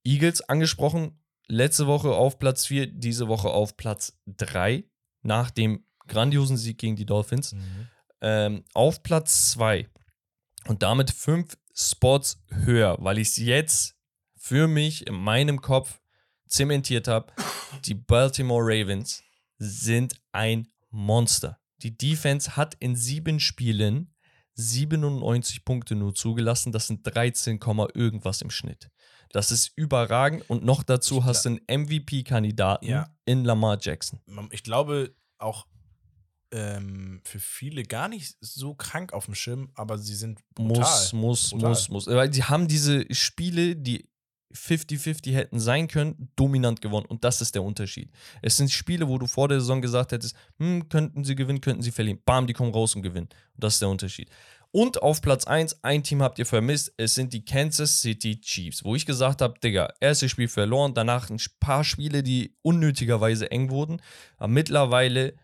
Eagles angesprochen, letzte Woche auf Platz 4, diese Woche auf Platz 3, nach dem grandiosen Sieg gegen die Dolphins. Mhm. Ähm, auf Platz 2 und damit fünf Spots höher, weil ich es jetzt für mich in meinem Kopf zementiert habe. Die Baltimore Ravens sind ein Monster. Die Defense hat in sieben Spielen 97 Punkte nur zugelassen. Das sind 13, Komma irgendwas im Schnitt. Das ist überragend und noch dazu hast du einen MVP-Kandidaten Ja. in Lamar Jackson. Ich glaube auch ähm, für viele gar nicht so krank auf dem Schirm, aber sie sind brutal. Muss, muss, Brutal. muss, muss. Weil die haben diese Spiele, die 50-50 hätten sein können, dominant gewonnen. Und das ist der Unterschied. Es sind Spiele, wo du vor der Saison gesagt hättest, hm, könnten sie gewinnen, könnten sie verlieren. Bam, die kommen raus und gewinnen. Und das ist der Unterschied. Und auf Platz 1, ein Team habt ihr vermisst, es sind die Kansas City Chiefs, wo ich gesagt habe, Digga, erstes Spiel verloren, danach ein paar Spiele, die unnötigerweise eng wurden. Aber mittlerweile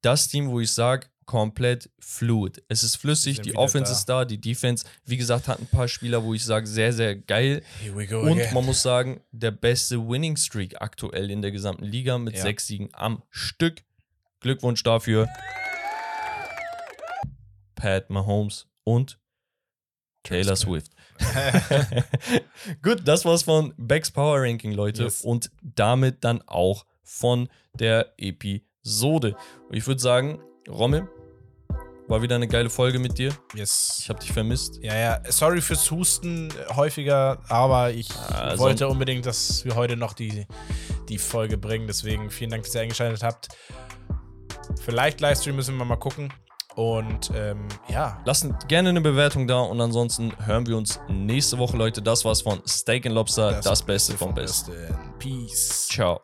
das Team, wo ich sage, komplett fluid. Es ist flüssig, die Offense da. ist da, die Defense, wie gesagt, hat ein paar Spieler, wo ich sage, sehr, sehr geil. Und again. man muss sagen, der beste Winning Streak aktuell in der gesamten Liga mit Ja. sechs Siegen am Stück. Glückwunsch dafür. Pat Mahomes und Taylor Swift. Gut, das war's von Becks Power Ranking, Leute. Yes. Und damit dann auch von der Episode. Ich würde sagen, Rommel, war wieder eine geile Folge mit dir. yes. Ich habe dich vermisst. Ja, ja, sorry fürs Husten äh, häufiger, aber ich Ah, wollte unbedingt, dass wir heute noch die, die Folge bringen. Deswegen vielen Dank, dass ihr eingeschaltet habt. Vielleicht Livestream müssen wir mal gucken. Und ähm, ja, Lasst gerne eine Bewertung da und ansonsten hören wir uns nächste Woche, Leute. Das war's von Steak and Lobster, das, Beste vom Besten. Besten. Peace. Ciao.